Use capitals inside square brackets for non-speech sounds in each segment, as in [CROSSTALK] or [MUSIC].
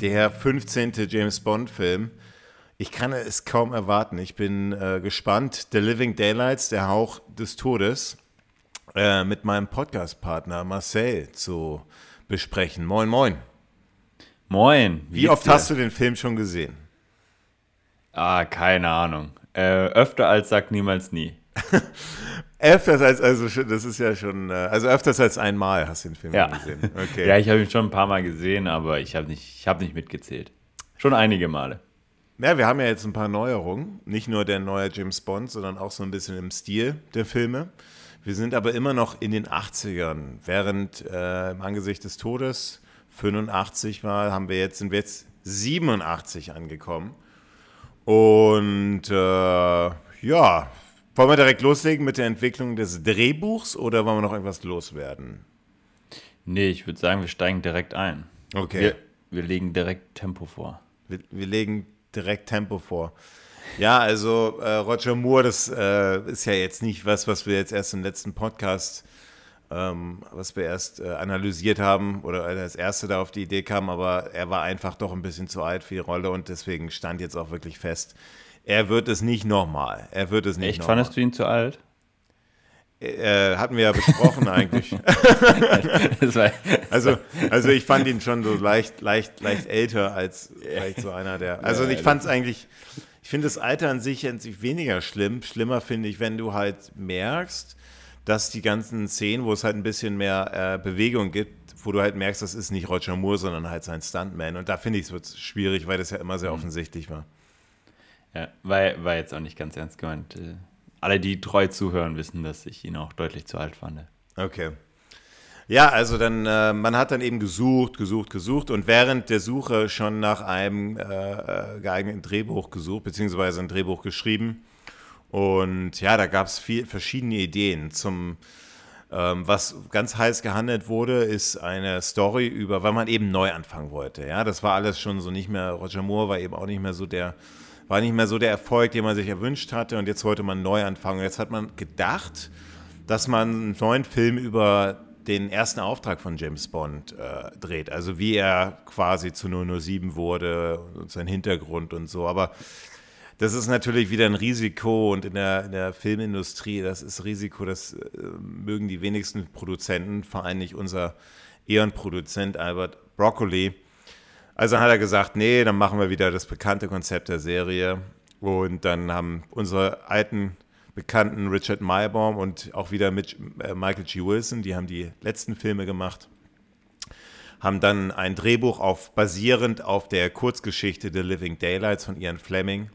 Der 15. James Bond-Film. Ich kann es kaum erwarten. Ich bin äh, gespannt. The Living Daylights, der Hauch des Todes, äh, mit meinem Podcast-Partner Marcel zu besprechen. Moin, moin. Moin. Wie, oft dir? hast du den Film schon gesehen? Ah, keine Ahnung. Äh, öfter als sagt niemals nie. [LAUGHS] öfters als, also das ist ja schon, äh, also öfters als einmal hast du den Film ja. gesehen. [LAUGHS] Okay. ja, ich habe ihn schon ein paar Mal gesehen, aber ich habe nicht, hab nicht mitgezählt. Schon einige Male. Ja, wir haben ja jetzt ein paar Neuerungen. Nicht nur der neue James Bond, sondern auch so ein bisschen im Stil der Filme. Wir sind aber immer noch in den 80ern, während äh, im Angesicht des Todes 85 Mal haben wir jetzt, sind wir jetzt 87 angekommen. Und äh, ja, wollen wir direkt loslegen mit der Entwicklung des Drehbuchs oder wollen wir noch irgendwas loswerden? Nee, ich würde sagen, wir steigen direkt ein. Okay. Wir, wir legen direkt Tempo vor. Wir, wir, legen direkt Tempo vor. Ja, also äh, Roger Moore, das äh, ist ja jetzt nicht was, was wir jetzt erst im letzten Podcast ähm, was wir erst äh, analysiert haben oder als erste da auf die Idee kam, aber er war einfach doch ein bisschen zu alt für die Rolle und deswegen stand jetzt auch wirklich fest, er wird es nicht nochmal. Er wird es nicht Echt, nochmal. fandest du ihn zu alt? Äh, hatten wir ja besprochen [LAUGHS] eigentlich. also, also ich fand ihn schon so leicht, leicht, leicht älter als vielleicht so einer der. Also ich fand es eigentlich, ich finde das Alter an sich, an sich weniger schlimm. Schlimmer finde ich, wenn du halt merkst, dass die ganzen Szenen, wo es halt ein bisschen mehr äh, Bewegung gibt, wo du halt merkst, das ist nicht Roger Moore, sondern halt sein Stuntman. Und da finde ich es schwierig, weil das ja immer sehr mhm. offensichtlich war. Ja, war, war jetzt auch nicht ganz ernst gemeint. Äh, alle, die treu zuhören, wissen, dass ich ihn auch deutlich zu alt fand. Okay. Ja, also dann, äh, man hat dann eben gesucht, gesucht, gesucht und während der Suche schon nach einem äh, äh geeigneten Drehbuch gesucht, beziehungsweise ein Drehbuch geschrieben. Und ja, da gab es verschiedene Ideen zum, ähm, was ganz heiß gehandelt wurde, ist eine Story über, weil man eben neu anfangen wollte. Ja, das war alles schon so nicht mehr, Roger Moore war eben auch nicht mehr so der, war nicht mehr so der Erfolg, den man sich erwünscht hatte und jetzt wollte man neu anfangen. Jetzt hat man gedacht, dass man einen neuen Film über den ersten Auftrag von James Bond äh, dreht. Also wie er quasi zu 007 wurde und sein Hintergrund und so. Aber das ist natürlich wieder ein Risiko und in der, in der Filmindustrie, das ist Risiko, das äh, mögen die wenigsten Produzenten, vor allem nicht unser Ehrenproduzent Albert Broccoli. Also hat er gesagt, nee, dann machen wir wieder das bekannte Konzept der Serie. Und dann haben unsere alten Bekannten Richard Maybaum und auch wieder mit äh, Michael G. Wilson, die haben die letzten Filme gemacht, haben dann ein Drehbuch auf, basierend auf der Kurzgeschichte The Living Daylights von Ian Fleming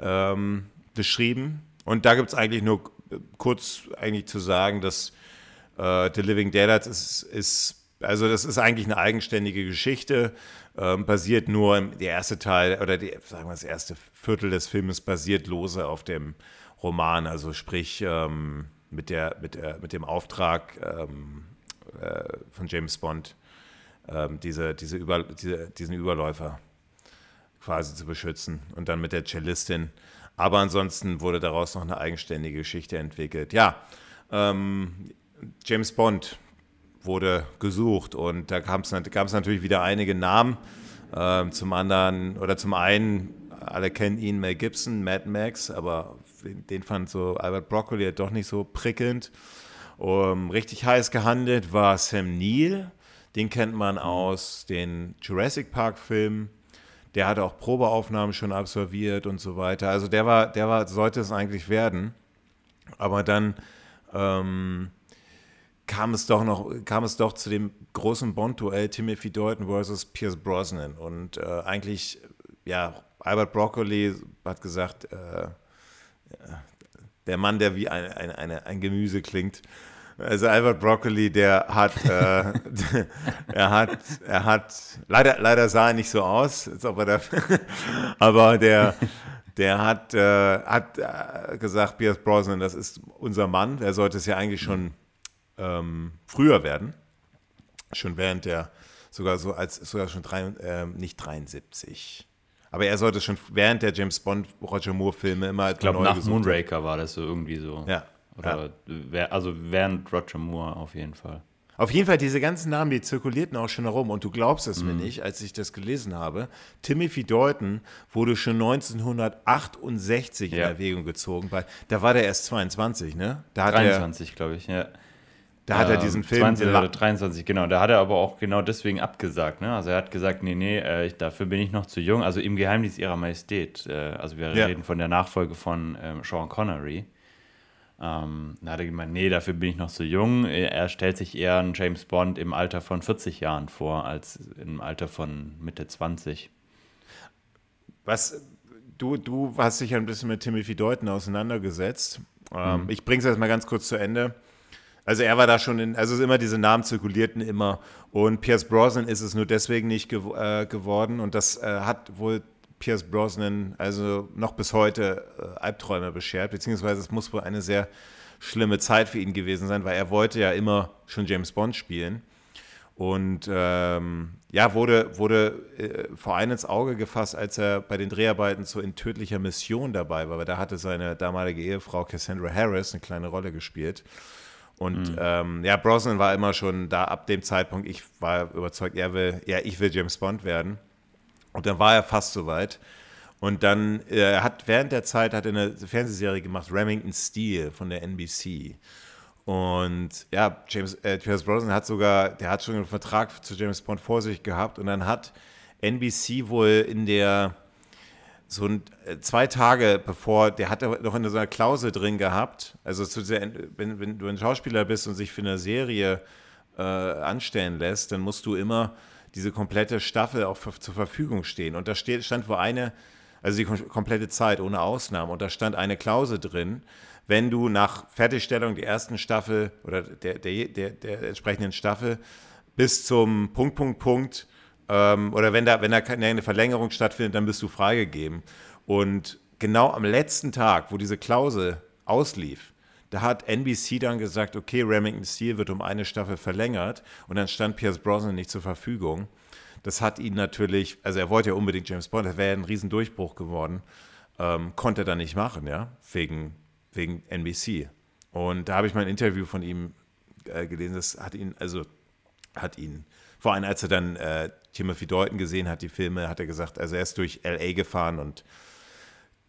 ähm, beschrieben. Und da gibt es eigentlich nur kurz eigentlich zu sagen, dass äh, The Living Daylights ist, ist, also das ist eigentlich eine eigenständige Geschichte, ähm, basiert nur, der erste Teil oder die, sagen wir das erste Viertel des Filmes basiert lose auf dem Roman, also sprich ähm, mit, der, mit, der, mit dem Auftrag ähm, äh, von James Bond, ähm, diese, diese Über, diese, diesen Überläufer quasi zu beschützen und dann mit der Cellistin. Aber ansonsten wurde daraus noch eine eigenständige Geschichte entwickelt. Ja, ähm, James Bond wurde gesucht und da gab es natürlich wieder einige Namen. Ähm, zum anderen oder zum einen, alle kennen ihn, Mel Gibson, Mad Max, aber den fand so Albert Broccoli doch nicht so prickelnd. Um, richtig heiß gehandelt war Sam Neill. Den kennt man aus den Jurassic Park-Filmen der hatte auch Probeaufnahmen schon absolviert und so weiter. Also der war, der war, sollte es eigentlich werden. Aber dann ähm, kam es doch noch, kam es doch zu dem großen Bond-Duell Timothy Dalton versus Pierce Brosnan. Und äh, eigentlich, ja, Albert Broccoli hat gesagt, äh, der Mann, der wie ein, ein, eine, ein Gemüse klingt, also Albert Broccoli, der hat, äh, [LAUGHS] er hat, er hat, leider, leider sah er nicht so aus, als ob er da, [LAUGHS] aber der, der hat, äh, hat äh, gesagt, Pierce Brosnan, das ist unser Mann. Er sollte es ja eigentlich schon ähm, früher werden, schon während der, sogar so als, sogar schon drei, äh, nicht 73. Aber er sollte schon während der James Bond Roger Moore Filme immer als Ich glaube, nach Moonraker war das so irgendwie so. Ja, oder ja. also während Roger Moore auf jeden Fall. Auf jeden Fall, diese ganzen Namen, die zirkulierten auch schon herum und du glaubst es Mhm. mir nicht, als ich das gelesen habe. Timothy Dalton wurde schon 1968 in Ja. Erwägung gezogen. Weil, da war der erst 22, ne? Da hat 23, glaube ich, ja. Da hat er Ähm, diesen Film. 20 den oder La- 23, genau. Da hat er aber auch genau deswegen abgesagt. Ne? Also er hat gesagt, nee, nee, äh, ich, dafür bin ich noch zu jung. Also im Geheimnis ihrer Majestät. Äh, also wir Ja. reden von der Nachfolge von ähm, Sean Connery. Ähm, da hat er gemeint, nee, dafür bin ich noch zu jung. Er stellt sich eher einen James Bond im Alter von 40 Jahren vor, als im Alter von Mitte 20. Was, du, du hast dich ja ein bisschen mit Timothy Dalton auseinandergesetzt. Ähm, Mhm. Ich bringe es jetzt mal ganz kurz zu Ende. Also er war da schon in, also immer diese Namen zirkulierten immer. Und Pierce Brosnan ist es nur deswegen nicht gew äh, geworden. Und das äh, hat wohl Pierce Brosnan also noch bis heute äh, Albträume beschert, beziehungsweise es muss wohl eine sehr schlimme Zeit für ihn gewesen sein, weil er wollte ja immer schon James Bond spielen. Und ähm, ja, wurde, wurde äh, vor allem ins Auge gefasst, als er bei den Dreharbeiten zu In tödlicher Mission dabei war, weil da hatte seine damalige Ehefrau Cassandra Harris eine kleine Rolle gespielt. Und ähm, ja, Brosnan war immer schon da ab dem Zeitpunkt, ich war überzeugt, er will, ja, ich will James Bond werden. Und dann war er fast soweit. Und dann äh, er hat während der Zeit hat er eine Fernsehserie gemacht, Remington Steel von der NBC. Und ja, James äh, Pierce Brosnan hat sogar, der hat schon einen Vertrag zu James Bond vor sich gehabt und dann hat NBC wohl in der so ein, äh, zwei Tage bevor, der hat noch in so einer Klausel drin gehabt, also zu der, wenn, wenn du ein Schauspieler bist und sich für eine Serie äh, anstellen lässt, dann musst du immer diese komplette Staffel auch für, zur Verfügung stehen. Und da steht, stand wo eine, also die kom komplette Zeit ohne Ausnahme, und da stand eine Klausel drin, wenn du nach Fertigstellung der ersten Staffel oder der, der, der, der entsprechenden Staffel bis zum Punkt, Punkt, Punkt, ähm, oder wenn da, wenn da keine Verlängerung stattfindet, dann bist du freigegeben. Und genau am letzten Tag, wo diese Klausel auslief, da hat NBC dann gesagt, okay, Remington Steel wird um eine Staffel verlängert und dann stand Pierce Brosnan nicht zur Verfügung. Das hat ihn natürlich, also er wollte ja unbedingt James Bond, das wäre ja ein Riesendurchbruch geworden, ähm, konnte er dann nicht machen, ja, wegen, wegen NBC. Und da habe ich mal ein Interview von ihm äh, gelesen, das hat ihn, also hat ihn, vor allem als er dann äh, Timothy Dalton gesehen hat, die Filme, hat er gesagt, also er ist durch L.A. gefahren und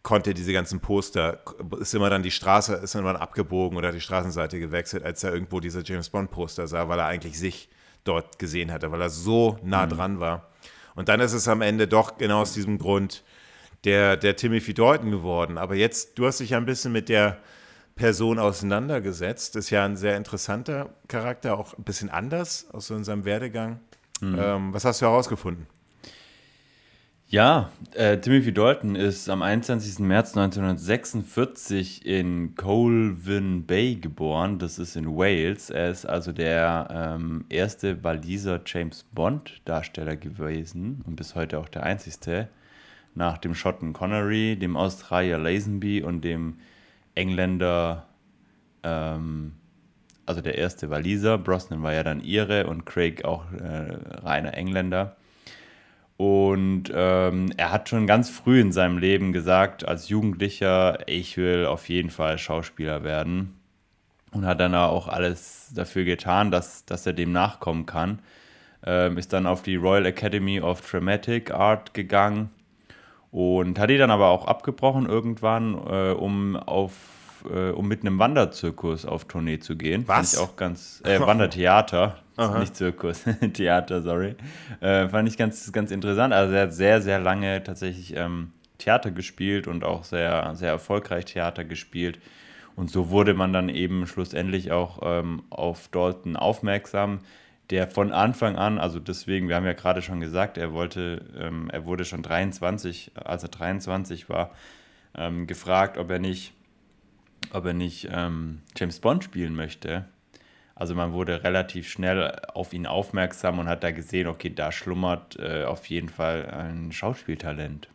konnte diese ganzen Poster, ist immer dann die Straße, ist immer abgebogen oder die Straßenseite gewechselt, als er irgendwo diese James Bond Poster sah, weil er eigentlich sich dort gesehen hatte, weil er so nah dran war. Und dann ist es am Ende doch genau aus diesem Grund der, der Timothy Dalton geworden. Aber jetzt, du hast dich ja ein bisschen mit der Person auseinandergesetzt. Ist ja ein sehr interessanter Charakter, auch ein bisschen anders aus unserem Werdegang. Ähm, was hast du herausgefunden? Ja, äh, Timothy Dalton ist am 21. März 1946 in Colvin Bay geboren. Das ist in Wales. Er ist also der ähm, erste Waliser James Bond-Darsteller gewesen und bis heute auch der einzigste. Nach dem Schotten Connery, dem Australier Lazenby und dem Engländer, ähm, also der erste Waliser. Brosnan war ja dann Ire und Craig auch äh, reiner Engländer. Und ähm, er hat schon ganz früh in seinem Leben gesagt, als Jugendlicher, ich will auf jeden Fall Schauspieler werden. Und hat dann auch alles dafür getan, dass, dass er dem nachkommen kann. Ähm, ist dann auf die Royal Academy of Dramatic Art gegangen und hat die dann aber auch abgebrochen irgendwann, äh, um auf äh, um mit einem Wanderzirkus auf Tournee zu gehen. Was? Fand ich auch ganz äh, Wandertheater, [LAUGHS] nicht Zirkus, [LAUGHS] Theater, sorry. Äh, fand ich ganz ganz interessant. Also er hat sehr sehr lange tatsächlich ähm, Theater gespielt und auch sehr sehr erfolgreich Theater gespielt. Und so wurde man dann eben schlussendlich auch ähm, auf Dalton aufmerksam, der von Anfang an, also deswegen, wir haben ja gerade schon gesagt, er wollte, ähm, er wurde schon 23, als er 23 war, ähm, gefragt, ob er nicht, ob er nicht ähm, James Bond spielen möchte. Also man wurde relativ schnell auf ihn aufmerksam und hat da gesehen, okay, da schlummert äh, auf jeden Fall ein Schauspieltalent.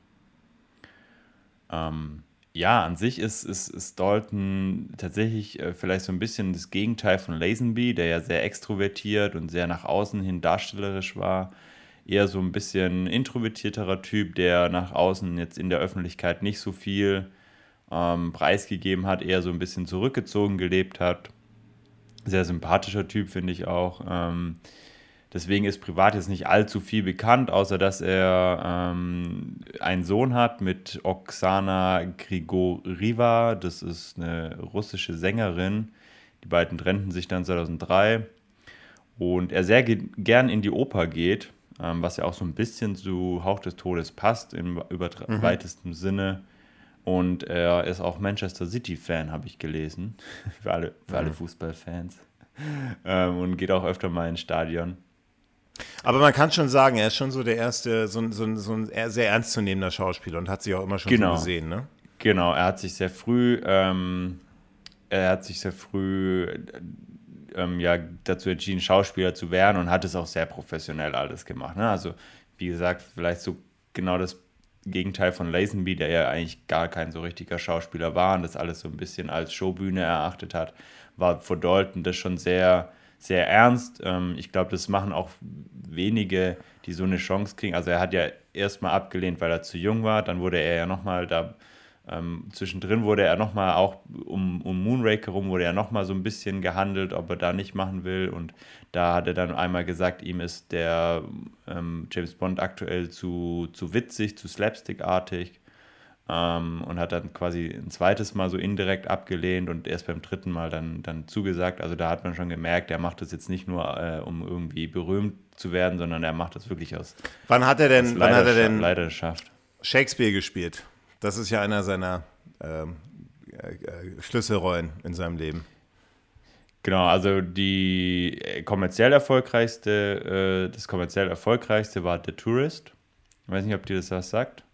Ähm, ja, an sich ist, ist, ist Dalton tatsächlich äh, vielleicht so ein bisschen das Gegenteil von Lazenby, der ja sehr extrovertiert und sehr nach außen hin darstellerisch war. Eher so ein bisschen introvertierterer Typ, der nach außen jetzt in der Öffentlichkeit nicht so viel ähm, preisgegeben hat, eher so ein bisschen zurückgezogen gelebt hat. Sehr sympathischer Typ, finde ich auch. Ähm, deswegen ist privat jetzt nicht allzu viel bekannt, außer dass er ähm, einen Sohn hat mit Oksana Grigorieva. Das ist eine russische Sängerin. Die beiden trennten sich dann 2003. Und er sehr ge gern in die Oper geht, ähm, was ja auch so ein bisschen zu Hauch des Todes passt, im mhm. weitesten Sinne. Und er ist auch Manchester City-Fan, habe ich gelesen. [LAUGHS] für alle, für alle mhm. Fußballfans. Ähm, und geht auch öfter mal ins Stadion. Aber man kann schon sagen, er ist schon so der erste, so, so, so ein sehr ernstzunehmender Schauspieler und hat sich auch immer schon genau. so gesehen, ne? Genau, er hat sich sehr früh, ähm, er hat sich sehr früh ähm, ja, dazu entschieden, Schauspieler zu werden und hat es auch sehr professionell alles gemacht. Ne? Also, wie gesagt, vielleicht so genau das Gegenteil von Lazenby, der ja eigentlich gar kein so richtiger Schauspieler war und das alles so ein bisschen als Showbühne erachtet hat, war vor Dalton das schon sehr, sehr ernst. Ähm, ich glaube, das machen auch wenige, die so eine Chance kriegen. Also er hat ja erstmal abgelehnt, weil er zu jung war, dann wurde er ja nochmal da ähm, zwischendrin wurde er nochmal auch um, um Moonraker rum, wurde er nochmal so ein bisschen gehandelt, ob er da nicht machen will. Und da hat er dann einmal gesagt, ihm ist der ähm, James Bond aktuell zu, zu witzig, zu slapstickartig. Ähm, und hat dann quasi ein zweites Mal so indirekt abgelehnt und erst beim dritten Mal dann, dann zugesagt. Also da hat man schon gemerkt, er macht das jetzt nicht nur, äh, um irgendwie berühmt zu werden, sondern er macht das wirklich aus. Wann hat er denn, wann hat er denn Leidenschaft. Shakespeare gespielt? Das ist ja einer seiner ähm, äh, Schlüsselrollen in seinem Leben. Genau, also die äh, kommerziell erfolgreichste, äh, das kommerziell erfolgreichste war The Tourist. Ich weiß nicht, ob dir das was sagt.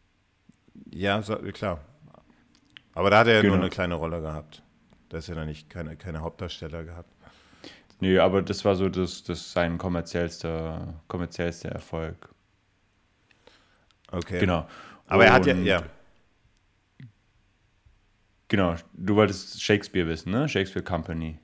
Ja, so, klar. Aber da hat er ja genau. nur eine kleine Rolle gehabt. Da ist ja noch nicht keine, keine Hauptdarsteller gehabt. Nee, aber das war so das, das sein kommerziellster, kommerziellster Erfolg. Okay. Genau. Aber Und er hat ja, ja. Genau, du wolltest Shakespeare wissen, ne? Shakespeare Company.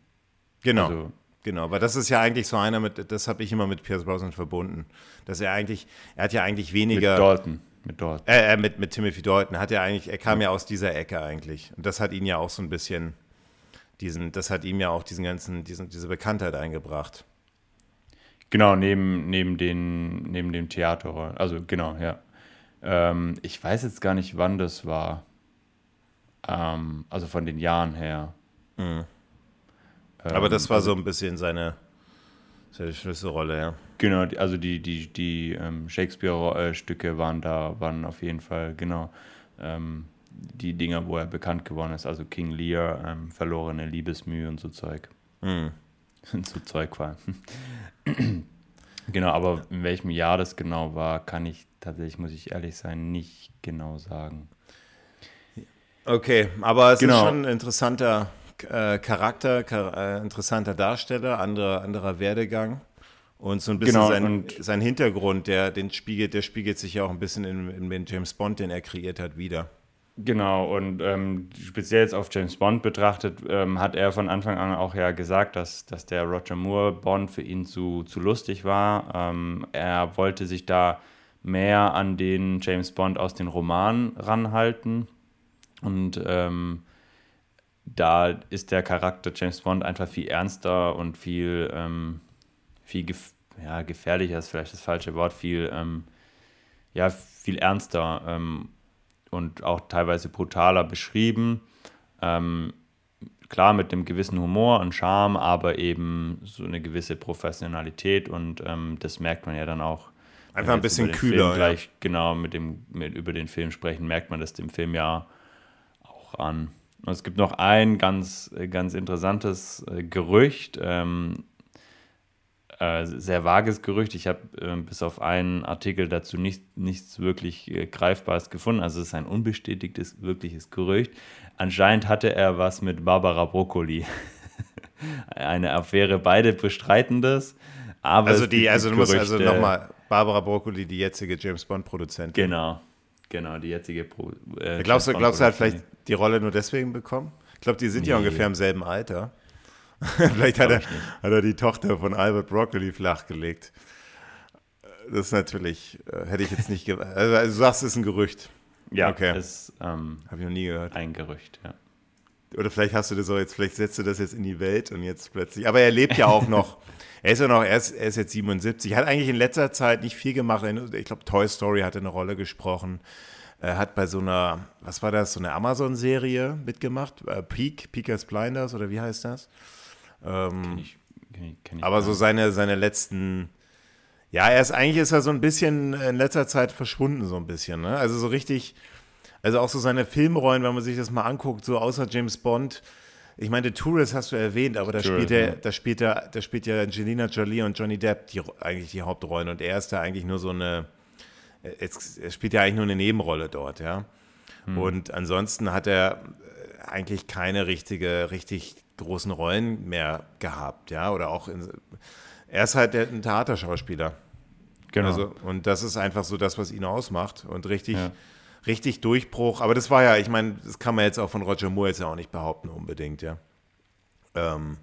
Genau. Also, genau, weil das ist ja eigentlich so einer mit, das habe ich immer mit Pierce Brosnan verbunden, dass er eigentlich, er hat ja eigentlich weniger. Mit Dalton. Mit Dalton. Äh, äh, mit, mit Timothy Dalton hat er eigentlich, er kam ja. ja aus dieser Ecke eigentlich. Und das hat ihn ja auch so ein bisschen, diesen, das hat ihm ja auch diesen ganzen, diesen, diese Bekanntheit eingebracht. Genau, neben, neben, den, neben dem Theater. Also genau, ja. Ähm, ich weiß jetzt gar nicht, wann das war. Ähm, also von den Jahren her. Mhm. Aber das war also, so ein bisschen seine, seine Schlüsselrolle, ja. Genau, also die, die, die ähm, Shakespeare-Stücke waren da, waren auf jeden Fall, genau, ähm, die Dinger, wo er bekannt geworden ist. Also King Lear, ähm, verlorene Liebesmühe und so Zeug. Mhm. [LAUGHS] so Zeug war. [CLEARS THROAT] genau, aber in welchem Jahr das genau war, kann ich tatsächlich, muss ich ehrlich sein, nicht genau sagen. Okay, aber es genau. ist schon ein interessanter äh, Charakter, char äh, interessanter Darsteller, anderer, anderer Werdegang. Und so ein bisschen genau, sein, sein Hintergrund, der, den spiegelt, der spiegelt sich ja auch ein bisschen in, in den James Bond, den er kreiert hat, wieder. Genau, und ähm, speziell jetzt auf James Bond betrachtet, ähm, hat er von Anfang an auch ja gesagt, dass, dass der Roger Moore Bond für ihn zu, zu lustig war. Ähm, er wollte sich da mehr an den James Bond aus den Romanen ranhalten. Und ähm, da ist der Charakter James Bond einfach viel ernster und viel, ähm, viel gef ja, gefährlicher ist vielleicht das falsche Wort, viel, ähm, ja, viel ernster ähm, und auch teilweise brutaler beschrieben. Ähm, klar mit einem gewissen Humor und Charme, aber eben so eine gewisse Professionalität und ähm, das merkt man ja dann auch. Einfach ein bisschen kühler. Gleich ja. genau mit dem mit über den Film sprechen, merkt man das dem Film ja auch an. Und es gibt noch ein ganz, ganz interessantes äh, Gerücht, ähm, äh, sehr vages Gerücht. Ich habe äh, bis auf einen Artikel dazu nicht, nichts wirklich äh, Greifbares gefunden. Also es ist ein unbestätigtes, wirkliches Gerücht. Anscheinend hatte er was mit Barbara Broccoli. [LAUGHS] Eine Affäre, beide bestreiten das. Aber also die, also du musst also nochmal, Barbara Broccoli, die jetzige James Bond-Produzentin. Genau, Genau, die jetzige Pro. Äh, glaubst du, glaubst du, hat vielleicht die Rolle nur deswegen bekommen? Ich glaube, die sind nee. ja ungefähr im selben Alter. [LAUGHS] [LAUGHS] vielleicht hat er, hat er die Tochter von Albert Broccoli flachgelegt. Das ist natürlich, äh, hätte ich jetzt nicht. Also, also, du sagst, es ist ein Gerücht. Ja, okay. das ähm, habe ich noch nie gehört. Ein Gerücht, ja. oder vielleicht hast du das so jetzt, vielleicht setzt du das jetzt in die Welt und jetzt plötzlich. Aber er lebt ja auch noch. [LAUGHS] Er ist ja noch, er ist, er ist jetzt 77. Hat eigentlich in letzter Zeit nicht viel gemacht. Ich glaube, Toy Story hat eine Rolle gesprochen. Er hat bei so einer, was war das, so eine Amazon-Serie mitgemacht. Äh, Peak, Peakers Blinders oder wie heißt das? Ähm, kenn ich, kenn ich, kenn ich aber so seine, seine letzten, ja, er ist eigentlich ist er so ein bisschen in letzter Zeit verschwunden, so ein bisschen. Ne? Also so richtig, also auch so seine Filmrollen, wenn man sich das mal anguckt, so außer James Bond. Ich meine, Tourist hast du erwähnt, aber da spielt er, da spielt er, da spielt ja Angelina Jolie und Johnny Depp die, eigentlich die Hauptrollen und er ist da eigentlich nur so eine er spielt ja eigentlich nur eine Nebenrolle dort, ja. Hm. Und ansonsten hat er äh, eigentlich keine richtige, richtig großen Rollen mehr gehabt, ja. Oder auch in, er ist halt ein Theaterschauspieler. Genau. Also, und das ist einfach so das, was ihn ausmacht. Und richtig, ja. Richtig Durchbruch. Aber das war ja, ich meine, das kann man jetzt auch von Roger Moore jetzt ja auch nicht behaupten, unbedingt, ja. Ähm,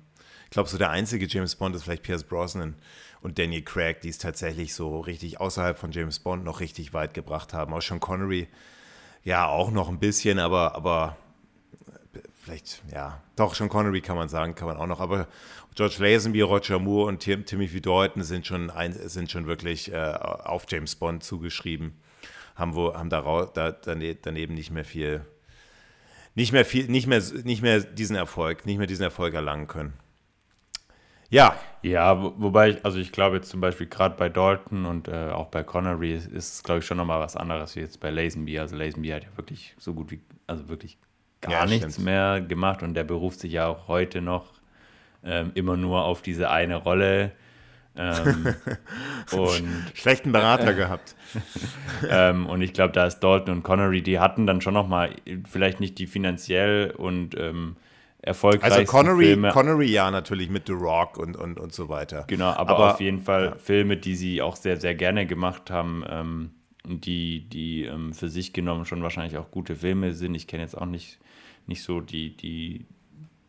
ich glaube, so der einzige James Bond ist vielleicht Pierce Brosnan und Daniel Craig, die es tatsächlich so richtig außerhalb von James Bond noch richtig weit gebracht haben. Auch Sean Connery, ja, auch noch ein bisschen, aber, aber vielleicht, ja, doch, Sean Connery kann man sagen, kann man auch noch, aber George Lazenby, Roger Moore und Tim, Timothy Dalton sind schon, ein, sind schon wirklich äh, auf James Bond zugeschrieben, haben, wo, haben da, da, daneben nicht mehr viel, nicht mehr viel, nicht mehr, nicht mehr diesen Erfolg, nicht mehr diesen Erfolg erlangen können. Ja. Ja, wo, wobei ich, also ich glaube jetzt zum Beispiel gerade bei Dalton und äh, auch bei Connery ist, es, glaube ich, schon nochmal was anderes wie jetzt bei Lazenby. Also Lazenby hat ja wirklich so gut wie, also wirklich gar ja, nichts stimmt. mehr gemacht und der beruft sich ja auch heute noch ähm, immer nur auf diese eine Rolle. Ähm, [LAUGHS] und, Schlechten Berater äh, gehabt. [LAUGHS] ähm, und ich glaube, da ist Dalton und Connery, die hatten dann schon nochmal, vielleicht nicht die finanziell und ähm, erfolgreichsten Also Connery, Filme. Connery ja natürlich mit The Rock und, und, und so weiter. Genau, aber, aber auf jeden Fall ja. Filme, die sie auch sehr, sehr gerne gemacht haben, ähm, die, die ähm, für sich genommen schon wahrscheinlich auch gute Filme sind. Ich kenne jetzt auch nicht, nicht so die, die,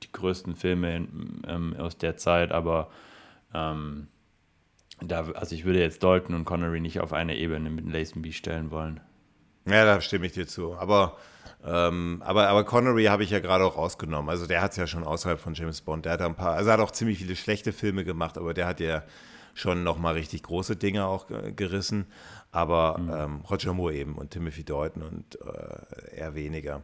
die größten Filme ähm, aus der Zeit, aber ähm, da, also ich würde jetzt Dalton und Connery nicht auf eine Ebene mit Lazenby stellen wollen. Ja, da stimme ich dir zu. Aber ähm, aber, aber Connery habe ich ja gerade auch rausgenommen. Also der hat es ja schon außerhalb von James Bond. Der hat ein paar, also er hat auch ziemlich viele schlechte Filme gemacht, aber der hat ja schon nochmal richtig große Dinge auch gerissen. Aber mhm. ähm, Roger Moore eben und Timothy Dalton und äh, eher weniger.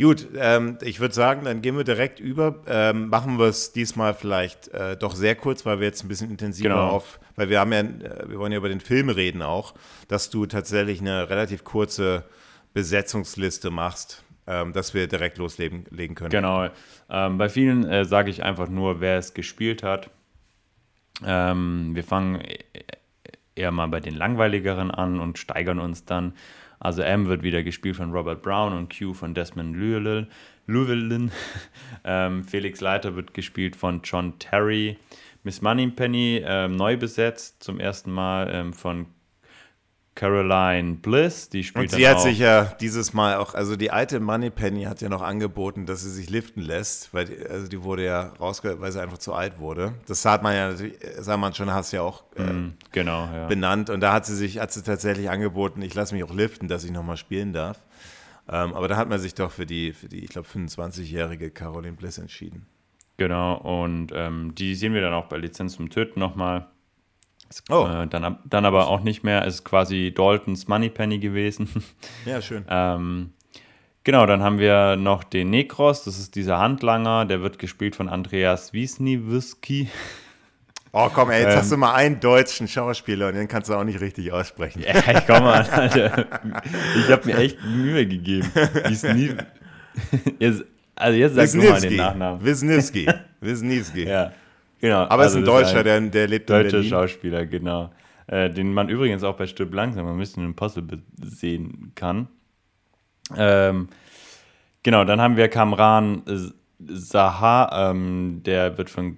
Gut, ähm, ich würde sagen, dann gehen wir direkt über. Ähm, machen wir es diesmal vielleicht äh, doch sehr kurz, weil wir jetzt ein bisschen intensiver genau. auf, weil wir haben ja, äh, wir wollen ja über den Film reden auch, dass du tatsächlich eine relativ kurze Besetzungsliste machst, ähm, dass wir direkt loslegen können. Genau. Ähm, bei vielen äh, sage ich einfach nur, wer es gespielt hat. Ähm, wir fangen e-, eher mal bei den langweiligeren an und steigern uns dann. Also M wird wieder gespielt von Robert Brown und Q von Desmond Llewellyn. Llewellyn. [LAUGHS] ähm, Felix Leiter wird gespielt von John Terry. Miss Moneypenny ähm, neu besetzt, zum ersten Mal ähm, von Caroline Bliss, die spielt. Und sie hat sich ja dieses Mal auch, also die alte Moneypenny hat ja noch angeboten, dass sie sich liften lässt, weil die, also die wurde ja rausgehört, weil sie einfach zu alt wurde. Das sah man ja sah man schon, hast ja auch äh, mm, genau, ja. benannt. Und da hat sie sich, hat sie tatsächlich angeboten, ich lasse mich auch liften, dass ich nochmal spielen darf. Ähm, aber da hat man sich doch für die, für die, ich glaube, 25-jährige Caroline Bliss entschieden. Genau, und ähm, die sehen wir dann auch bei Lizenz zum Töten nochmal. Oh. Äh, dann, dann aber auch nicht mehr. Es ist quasi Daltons Moneypenny gewesen. [LAUGHS] Ja, schön. ähm, genau, dann haben wir noch den Nekros. Das ist dieser Handlanger. Der wird gespielt von Andreas Wisniewski. [LAUGHS] Oh, komm, ey, jetzt ähm, hast du mal einen deutschen Schauspieler und den kannst du auch nicht richtig aussprechen. Ja, ich komm mal, Alter. [LAUGHS] Ich habe mir echt Mühe gegeben. Wisnie also jetzt sag du mal den Nachnamen. Wisniewski. [LAUGHS] Wisniewski. ja. Genau. Aber es also ist ein Deutscher, der, der lebt in Berlin. Deutscher Schauspieler, genau. Äh, den man übrigens auch bei Stück langsam ein bisschen Impossible sehen kann. Ähm, genau, dann haben wir Kamran Zaha, ähm, der wird von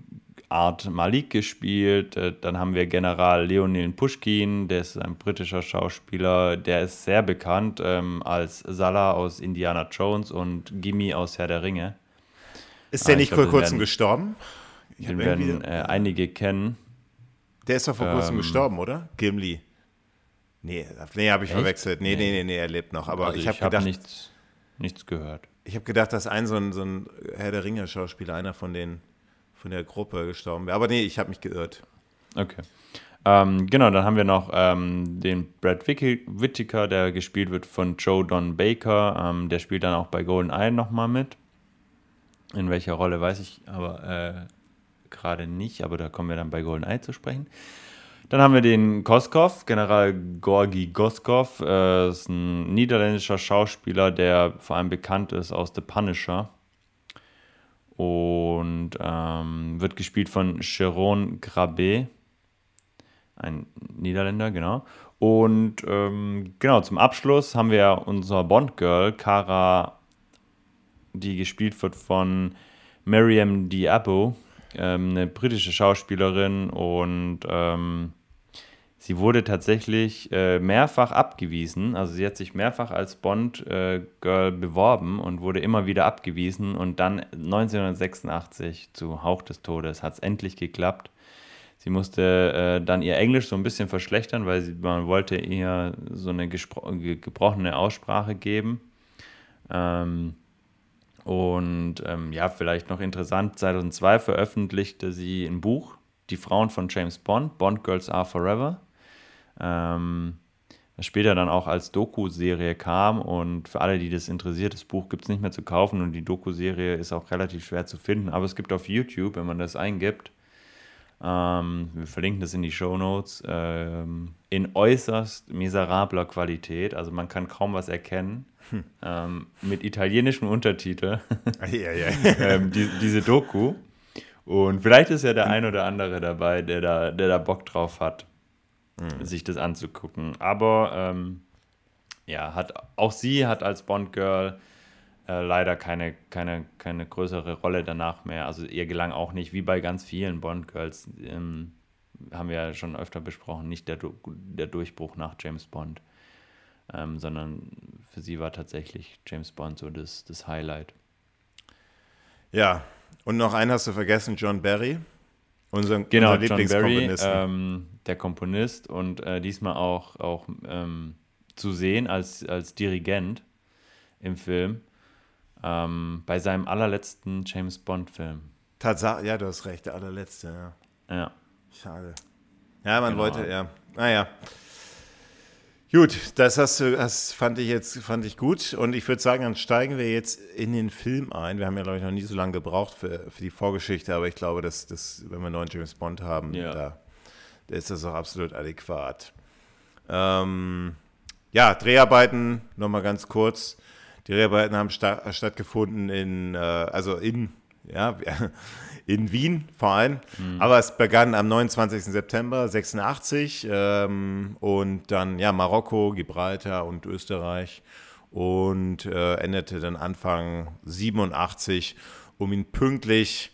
Art Malik gespielt. Äh, dann haben wir General Leonil Pushkin, der ist ein britischer Schauspieler, der ist sehr bekannt ähm, als Salah aus Indiana Jones und Gimmi aus Herr der Ringe. Ist der ah, nicht vor kurzem gestorben? Den werden äh, einige kennen. Der ist doch vor kurzem ähm, gestorben, oder? Gimli. Nee, nee habe ich echt? verwechselt. Nee, nee, nee, nee, er lebt noch. Aber also ich habe hab gedacht. Nichts, nichts gehört. Ich habe gedacht, dass ein so ein, so ein Herr der Ringe-Schauspieler, einer von den von der Gruppe gestorben wäre. Aber nee, ich habe mich geirrt. Okay. Ähm, genau, dann haben wir noch ähm, den Brad Whittaker, der gespielt wird von Joe Don Baker. Ähm, der spielt dann auch bei Golden Eye nochmal mit. In welcher Rolle weiß ich aber äh, gerade nicht, aber da kommen wir dann bei Golden Eye zu sprechen. Dann haben wir den Koskov, General Gorgi Goskov. Äh, ist ein niederländischer Schauspieler, der vor allem bekannt ist aus The Punisher. Und ähm, wird gespielt von Sharon Grabé ein Niederländer, genau. Und ähm, genau, zum Abschluss haben wir unser Bond-Girl, Cara, die gespielt wird von Miriam Diabo, ähm, eine britische Schauspielerin und ähm, sie wurde tatsächlich äh, mehrfach abgewiesen. Also sie hat sich mehrfach als Bond-Girl äh, beworben und wurde immer wieder abgewiesen. Und dann 1986 zu Hauch des Todes hat es endlich geklappt. Sie musste äh, dann ihr Englisch so ein bisschen verschlechtern, weil sie, man wollte ihr so eine gebrochene Aussprache geben. Ähm, und ähm, ja, vielleicht noch interessant, 2002 veröffentlichte sie ein Buch, Die Frauen von James Bond, Bond Girls Are Forever. Ähm, was später dann auch als Doku-Serie kam und für alle, die das interessiert, das Buch gibt es nicht mehr zu kaufen und die Doku-Serie ist auch relativ schwer zu finden, aber es gibt auf YouTube, wenn man das eingibt, ähm, wir verlinken das in die Show Notes. Ähm, in äußerst miserabler Qualität. Also man kann kaum was erkennen. Hm. Ähm, mit italienischem Untertitel. ja, [LAUGHS] ja. ähm, die, diese Doku. Und vielleicht ist ja der ein oder andere dabei, der da, der da Bock drauf hat, hm. sich das anzugucken. Aber ähm, ja, hat, auch sie hat als Bond-Girl äh, leider keine, keine, keine größere Rolle danach mehr. Also ihr gelang auch nicht, wie bei ganz vielen Bond-Girls, ähm, haben wir ja schon öfter besprochen, nicht der, der Durchbruch nach James Bond, ähm, sondern für sie war tatsächlich James Bond so das, das Highlight. Ja, und noch einen hast du vergessen, John Barry. Unser, genau, unser John Barry, ähm, der Komponist und äh, diesmal auch, auch ähm, zu sehen als, als Dirigent im Film ähm, bei seinem allerletzten James Bond-Film. Tatsache, ja, du hast recht, der allerletzte, ja. Ja. Schade. Ja, man genau. wollte, ja. Naja. Gut, das hast du, das fand ich jetzt, fand ich gut. Und ich würde sagen, dann steigen wir jetzt in den Film ein. Wir haben ja, glaube ich, noch nie so lange gebraucht für, für die Vorgeschichte, aber ich glaube, dass, dass wenn wir einen neuen James Bond haben, ja. da, da ist das auch absolut adäquat. Ähm, ja, Dreharbeiten, nochmal ganz kurz. Die Dreharbeiten haben sta stattgefunden in, äh, also in, ja, [LAUGHS] in Wien vor allem. Mhm. Aber es begann am 29. September 86 ähm, und dann ja Marokko, Gibraltar und Österreich und äh, endete dann Anfang 87, um ihn pünktlich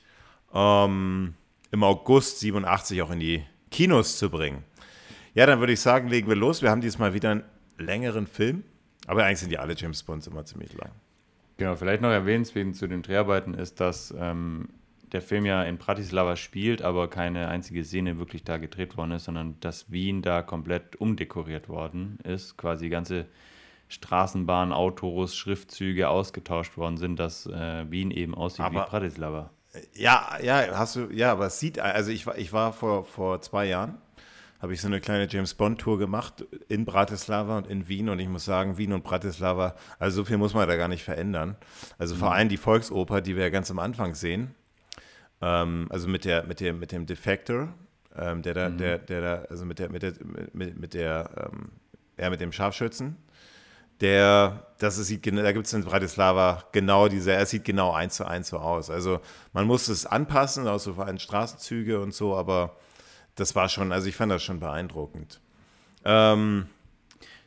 ähm, im August 87 auch in die Kinos zu bringen. Ja, dann würde ich sagen, legen wir los. Wir haben diesmal wieder einen längeren Film. Aber eigentlich sind ja alle James Bonds immer ziemlich lang. Genau, vielleicht noch erwähnenswert zu den Dreharbeiten ist, dass ähm, der Film ja in Bratislava spielt, aber keine einzige Szene wirklich da gedreht worden ist, sondern dass Wien da komplett umdekoriert worden ist. Quasi ganze Straßenbahnen, Autos, Schriftzüge ausgetauscht worden sind, dass äh, Wien eben aussieht aber, wie Bratislava. Ja, ja, hast du, ja, aber es sieht, also ich war, ich war vor, vor zwei Jahren habe ich so eine kleine James Bond Tour gemacht in Bratislava und in Wien und ich muss sagen, Wien und Bratislava, also so viel muss man da gar nicht verändern. Also mhm. vor allem die Volksoper, die wir ja ganz am Anfang sehen, ähm, also mit der, mit dem, mit dem Defector, ähm, der da, mhm. der, der da, also mit der, mit der, mit, mit der, ähm, ja, mit dem Scharfschützen, der, das sieht, da gibt es in Bratislava genau diese, er sieht genau eins zu eins so aus. Also man muss es anpassen, auch so vor allem Straßenzüge und so, aber das war schon, also ich fand das schon beeindruckend. Ähm,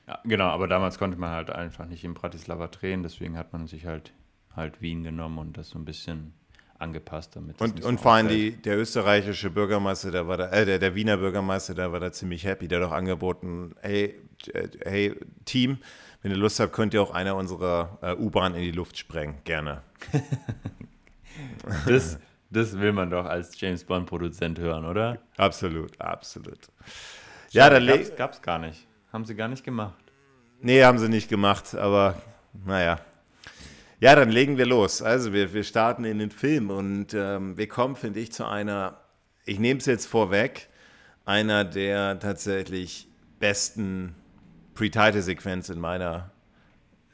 ja, genau, aber damals konnte man halt einfach nicht in Bratislava drehen, deswegen hat man sich halt, halt Wien genommen und das so ein bisschen angepasst damit. Und, und vor allem die, der österreichische Bürgermeister, der war da, äh, der, der Wiener Bürgermeister, der war da ziemlich happy. Der hat auch angeboten, hey, äh, hey, Team, wenn ihr Lust habt, könnt ihr auch einer unserer äh, U-Bahn in die Luft sprengen. Gerne. [LAUGHS] das, das will man doch als James Bond-Produzent hören, oder? Absolut, absolut. Ja, dann gab's, gab's gar nicht. Haben sie gar nicht gemacht. Nee, haben sie nicht gemacht, aber naja. Ja, dann legen wir los. Also wir, wir starten in den Film und ähm, wir kommen, finde ich, zu einer, ich nehme es jetzt vorweg, einer der tatsächlich besten Pre-Title-Sequenz in meiner,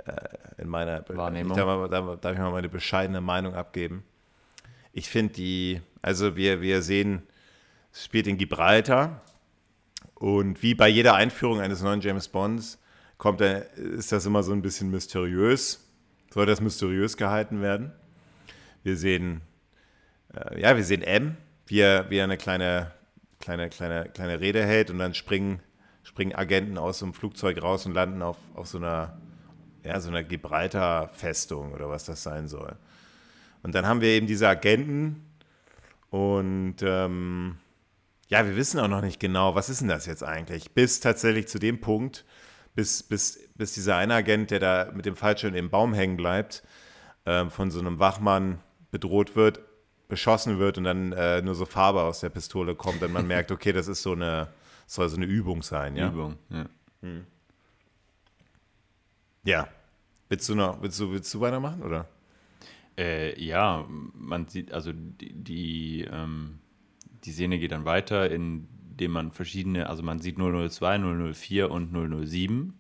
äh, in meiner Wahrnehmung. Ich darf, darf, darf ich mal meine bescheidene Meinung abgeben? Ich finde die, also wir, wir sehen, es spielt in Gibraltar und wie bei jeder Einführung eines neuen James Bonds kommt, er, ist das immer so ein bisschen mysteriös soll das mysteriös gehalten werden. Wir sehen, äh, ja, wir sehen M, wie er, wie er eine kleine, kleine, kleine, kleine Rede hält und dann springen, springen Agenten aus dem Flugzeug raus und landen auf, auf so einer, ja, so einer Gibraltar-Festung oder was das sein soll. Und dann haben wir eben diese Agenten und ähm, ja, wir wissen auch noch nicht genau, was ist denn das jetzt eigentlich, bis tatsächlich zu dem Punkt, bis, bis, bis dieser eine Agent, der da mit dem Fallschirm im Baum hängen bleibt, äh, von so einem Wachmann bedroht wird, beschossen wird und dann äh, nur so Farbe aus der Pistole kommt und man [LAUGHS] merkt, okay, das ist so eine, soll so eine Übung sein, ja. Übung, ja. Hm. Ja. Willst du noch, willst du, willst du weitermachen, oder? Äh, ja, man sieht, also die, die, ähm, die Szene geht dann weiter, in dem man verschiedene, also man sieht 002, 004 und 007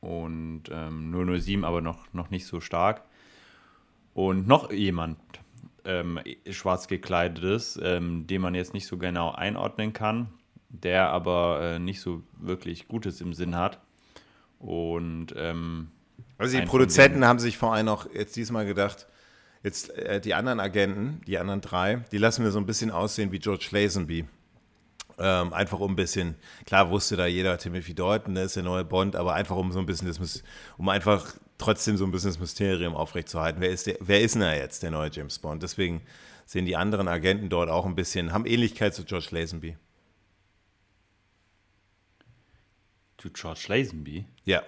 und ähm, 007 aber noch, noch nicht so stark. Und noch jemand ähm, schwarz gekleidetes, ähm, den man jetzt nicht so genau einordnen kann, der aber äh, nicht so wirklich Gutes im Sinn hat. Und ähm, also die Produzenten haben sich vor allem auch jetzt diesmal gedacht, jetzt äh, die anderen Agenten, die anderen drei, die lassen wir so ein bisschen aussehen wie George Lazenby. Ähm, einfach um ein bisschen, klar wusste da jeder, Timothy Dalton, der ist der neue Bond, aber einfach um so ein bisschen das, um einfach trotzdem so ein bisschen das Mysterium aufrechtzuerhalten. Wer ist, der, wer ist denn da jetzt, der neue James Bond? Deswegen sehen die anderen Agenten dort auch ein bisschen, haben Ähnlichkeit zu George Lazenby. Zu George Lazenby? Ja.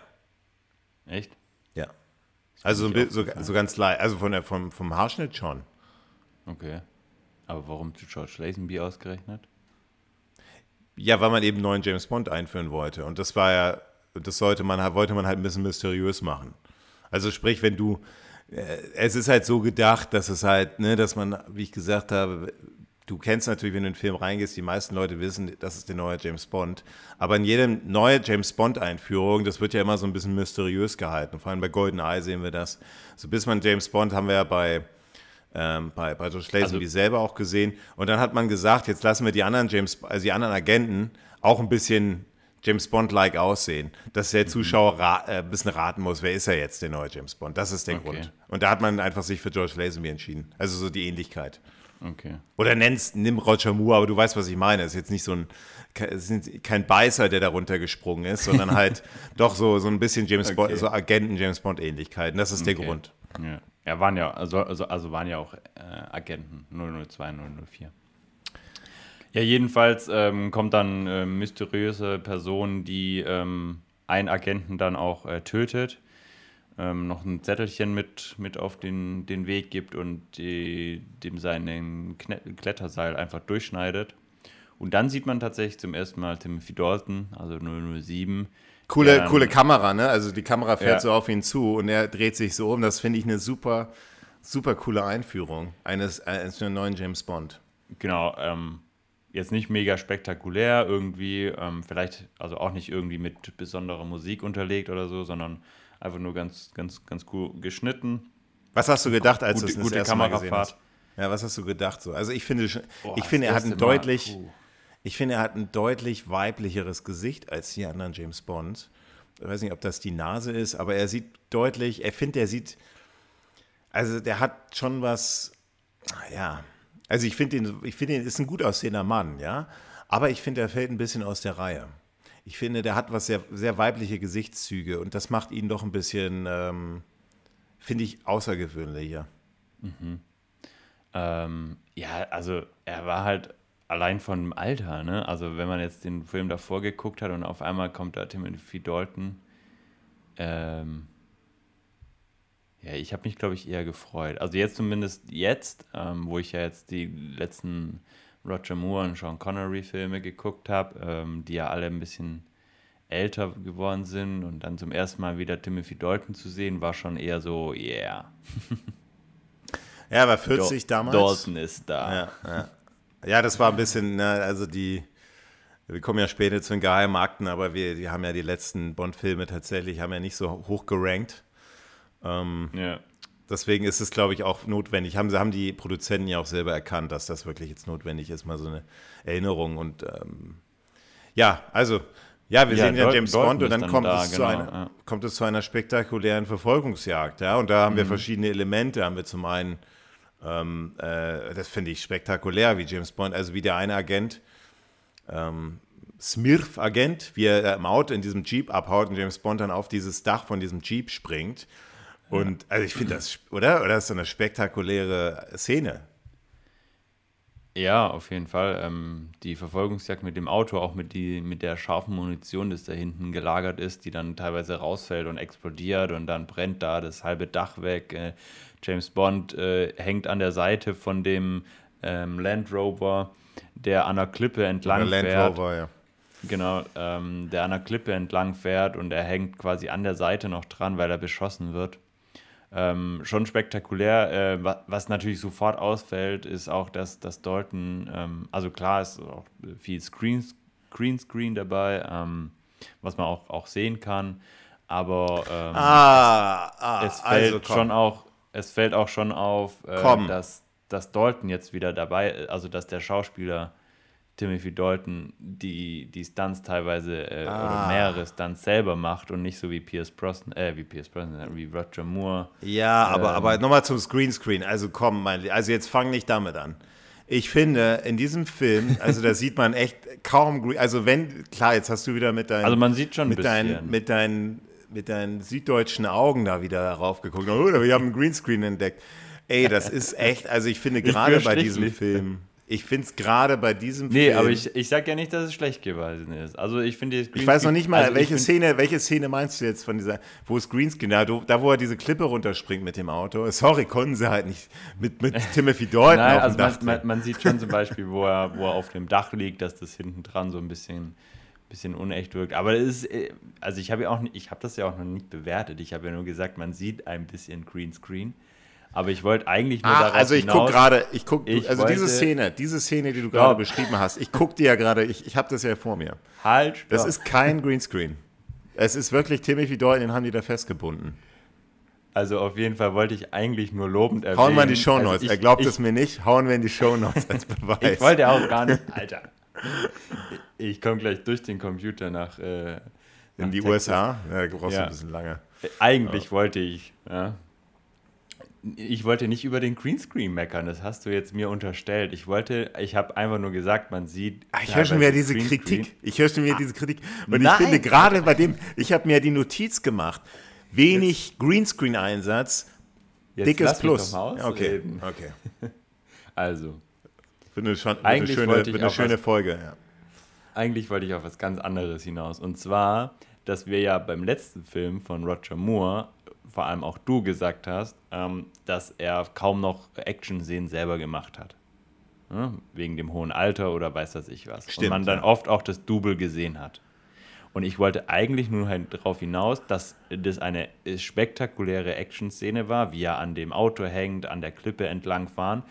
Echt? Also so, so, so, ganz leicht, also von der, vom, vom Haarschnitt schon. Okay. Aber warum zu George Lazenby ausgerechnet? Ja, weil man eben neuen James Bond einführen wollte. Und das war ja, das sollte man, wollte man halt ein bisschen mysteriös machen. Also sprich, wenn du, äh, es ist halt so gedacht, dass es halt, ne, dass man, wie ich gesagt habe, du kennst natürlich, wenn du in den Film reingehst, die meisten Leute wissen, das ist der neue James Bond. Aber in jedem neue James Bond-Einführung, das wird ja immer so ein bisschen mysteriös gehalten. Vor allem bei GoldenEye sehen wir das. So bis man James Bond haben wir ja bei ähm, bei, bei Josh Lazenby also, selber auch gesehen. Und dann hat man gesagt, jetzt lassen wir die anderen James, also die anderen Agenten auch ein bisschen James Bond-like aussehen, dass der mhm. Zuschauer ra äh, ein bisschen raten muss, wer ist er jetzt, der neue James Bond. Das ist der okay. Grund. Und da hat man einfach sich für George Lazenby entschieden. Also so die Ähnlichkeit. Okay. Oder nennst, nimm Roger Moore, aber du weißt, was ich meine. Es ist jetzt nicht so ein, kein Beißer, der da runtergesprungen ist, sondern halt [LAUGHS] doch so, so ein bisschen James okay. Bond, so Agenten-James Bond-Ähnlichkeiten. Das ist der Grund. Ja. Ja, waren ja, also, also, also waren ja auch äh, Agenten 002, 004. Ja, jedenfalls ähm, kommt dann äh, mysteriöse Person, die ähm, einen Agenten dann auch äh, tötet, ähm, noch ein Zettelchen mit, mit auf den, den Weg gibt und die, dem seinen Kletterseil einfach durchschneidet. Und dann sieht man tatsächlich zum ersten Mal Timothy Dalton, also 007, Coole, ja, coole Kamera, ne? Also die Kamera fährt ja. so auf ihn zu und er dreht sich so um. Das finde ich eine super, super coole Einführung eines, eines neuen James Bond. Genau, ähm, jetzt nicht mega spektakulär irgendwie, ähm, vielleicht, also auch nicht irgendwie mit besonderer Musik unterlegt oder so, sondern einfach nur ganz, ganz, ganz cool geschnitten. Was hast du gedacht, als gute, du es das erste Mal gesehen hast? Ja, was hast du gedacht so? Also ich finde, Boah, ich finde, er hat ein deutlich, Mal, ich finde, er hat ein deutlich weiblicheres Gesicht als die anderen James Bonds. Ich weiß nicht, ob das die Nase ist, aber er sieht deutlich, er findet, er sieht, also der hat schon was, ja, also ich finde ihn, ich finde ihn ist ein gut aussehender Mann, ja, aber ich finde, er fällt ein bisschen aus der Reihe. Ich finde, der hat was sehr, sehr weibliche Gesichtszüge und das macht ihn doch ein bisschen, ähm, finde ich, außergewöhnlicher. Mhm. Ähm, ja, also er war halt allein von dem Alter, ne? Also wenn man jetzt den Film davor geguckt hat und auf einmal kommt da Timothy Dalton, ähm, ja, ich habe mich, glaube ich, eher gefreut. Also jetzt zumindest jetzt, ähm, wo ich ja jetzt die letzten Roger Moore und Sean Connery Filme geguckt habe, ähm, die ja alle ein bisschen älter geworden sind und dann zum ersten Mal wieder Timothy Dalton zu sehen, war schon eher so, yeah. [LAUGHS] Ja, war 40 Dal- damals. Dalton ist da. Ja, ja. ja, das war ein bisschen, ne, also die, wir kommen ja später zu den Geheimakten, aber wir die haben ja die letzten Bond-Filme tatsächlich, haben ja nicht so hoch gerankt. Ähm, Ja. Deswegen ist es, glaube ich, auch notwendig. Haben, haben die Produzenten ja auch selber erkannt, dass das wirklich jetzt notwendig ist, mal so eine Erinnerung. Und ähm, ja, also, ja, wir Ja, sehen ja James Bond und dann, dann kommt, da, es zu genau, einer, ja. kommt es zu einer spektakulären Verfolgungsjagd. Ja? Und da haben wir Mhm. verschiedene Elemente. Haben wir zum einen, ähm, äh, das finde ich spektakulär, wie James Bond, also wie der eine Agent, ähm, Smirf-Agent, wie er im Auto in diesem Jeep abhaut und James Bond dann auf dieses Dach von diesem Jeep springt. Und also ich finde das, oder? Oder das ist so eine spektakuläre Szene. Ja, auf jeden Fall. Ähm, die Verfolgungsjagd mit dem Auto, auch mit, die, mit der scharfen Munition, das da hinten gelagert ist, die dann teilweise rausfällt und explodiert und dann brennt da das halbe Dach weg. Äh, James Bond äh, hängt an der Seite von dem ähm, Land Rover, der an der Klippe entlang Land fährt. Rover, ja. Genau, ähm, der an der Klippe entlang fährt und er hängt quasi an der Seite noch dran, weil er beschossen wird. Ähm, schon spektakulär. Äh, wa- was natürlich sofort ausfällt, ist auch, dass, dass Dalton, ähm, also klar ist auch viel Screen, Greenscreen dabei, ähm, was man auch, auch sehen kann, aber ähm, Ah, ah es fällt also schon auch, es fällt auch schon auf, äh, dass, dass Dalton jetzt wieder dabei, also dass der Schauspieler Timothy Dalton die, die Stunts teilweise äh, Ah. oder mehrere Stunts selber macht und nicht so wie Pierce Brosnan, äh, wie Pierce Brosnan, wie Roger Moore. Ja, aber, Ähm. aber nochmal zum Screenscreen. Also komm, mein, also jetzt fang nicht damit an. Ich finde, in diesem Film, also da sieht man echt kaum, Green- also wenn, klar, jetzt hast du wieder mit deinen, Also man sieht schon mit deinen, mit deinen, mit deinen süddeutschen Augen da wieder raufgeguckt. Oh, wir haben einen Greenscreen entdeckt. Ey, das ist echt, also ich finde gerade bei diesem. Film, ich finde es gerade bei diesem nee, Film. aber ich, ich sag ja nicht, dass es schlecht gewesen ist. Also ich finde Ich weiß noch nicht mal, also welche, Szene, welche Szene meinst du jetzt von dieser, wo es Greenscreen, da, da wo er diese Klippe runterspringt mit dem Auto. Sorry, konnten sie halt nicht mit, mit [LAUGHS] Timothy Dalton Nein, auf also dem man, Dach. man, man sieht schon zum [LAUGHS] Beispiel, wo er, wo er auf dem Dach liegt, dass das hinten dran so ein bisschen, bisschen unecht wirkt. Aber es ist, äh, also ich habe ja auch, ich habe das ja auch noch nicht bewertet. Ich habe ja nur gesagt, man sieht ein bisschen Greenscreen. Aber ich wollte eigentlich nur Ah, darauf also ich gucke gerade, ich gucke, also diese wollte- Szene, diese Szene, die du gerade beschrieben hast, ich gucke die ja gerade, ich, ich habe das ja vor mir. Halt, stopp. Das ist kein Greenscreen. Es ist wirklich Timothy Dalton, den haben die da festgebunden. also auf jeden Fall wollte ich eigentlich nur lobend erwähnen. Hauen wir in die Show Notes. Also ich- er glaubt ich, es mir nicht, hauen wir in die Show Notes als [LAUGHS] Beweis. Ich wollte auch gar nicht, Alter. Ich komme gleich durch den Computer nach, äh, in nach die Texas. USA, ja, du brauchst Ja. ein bisschen lange. Eigentlich wollte ich, ja. Ich wollte nicht über den Greenscreen meckern, das hast du jetzt mir unterstellt. Ich wollte, ich habe einfach nur gesagt, man sieht. Ah, Ich höre schon wieder diese Greenscreen. Kritik. Ich höre schon wieder diese Kritik. Und Nein. ich finde gerade bei dem, ich habe mir die Notiz gemacht, wenig Greenscreen-Einsatz, dickes Plus. okay, okay. [LAUGHS] Also, Wird eine, schon, wird eine Eigentlich schöne, wollte ich wird eine schöne was- Folge. Ja. eigentlich wollte ich auf was ganz anderes hinaus. Und zwar, dass wir ja beim letzten Film von Roger Moore, vor allem auch du gesagt hast, ähm, dass er kaum noch Action-Szenen selber gemacht hat. Ja, wegen dem hohen Alter oder weiß das ich was. Stimmt, Und man dann ja. oft auch das Double gesehen hat. Und ich wollte eigentlich nur halt darauf hinaus, dass das eine spektakuläre Action-Szene war, wie er an dem Auto hängt, an der Klippe entlang fahren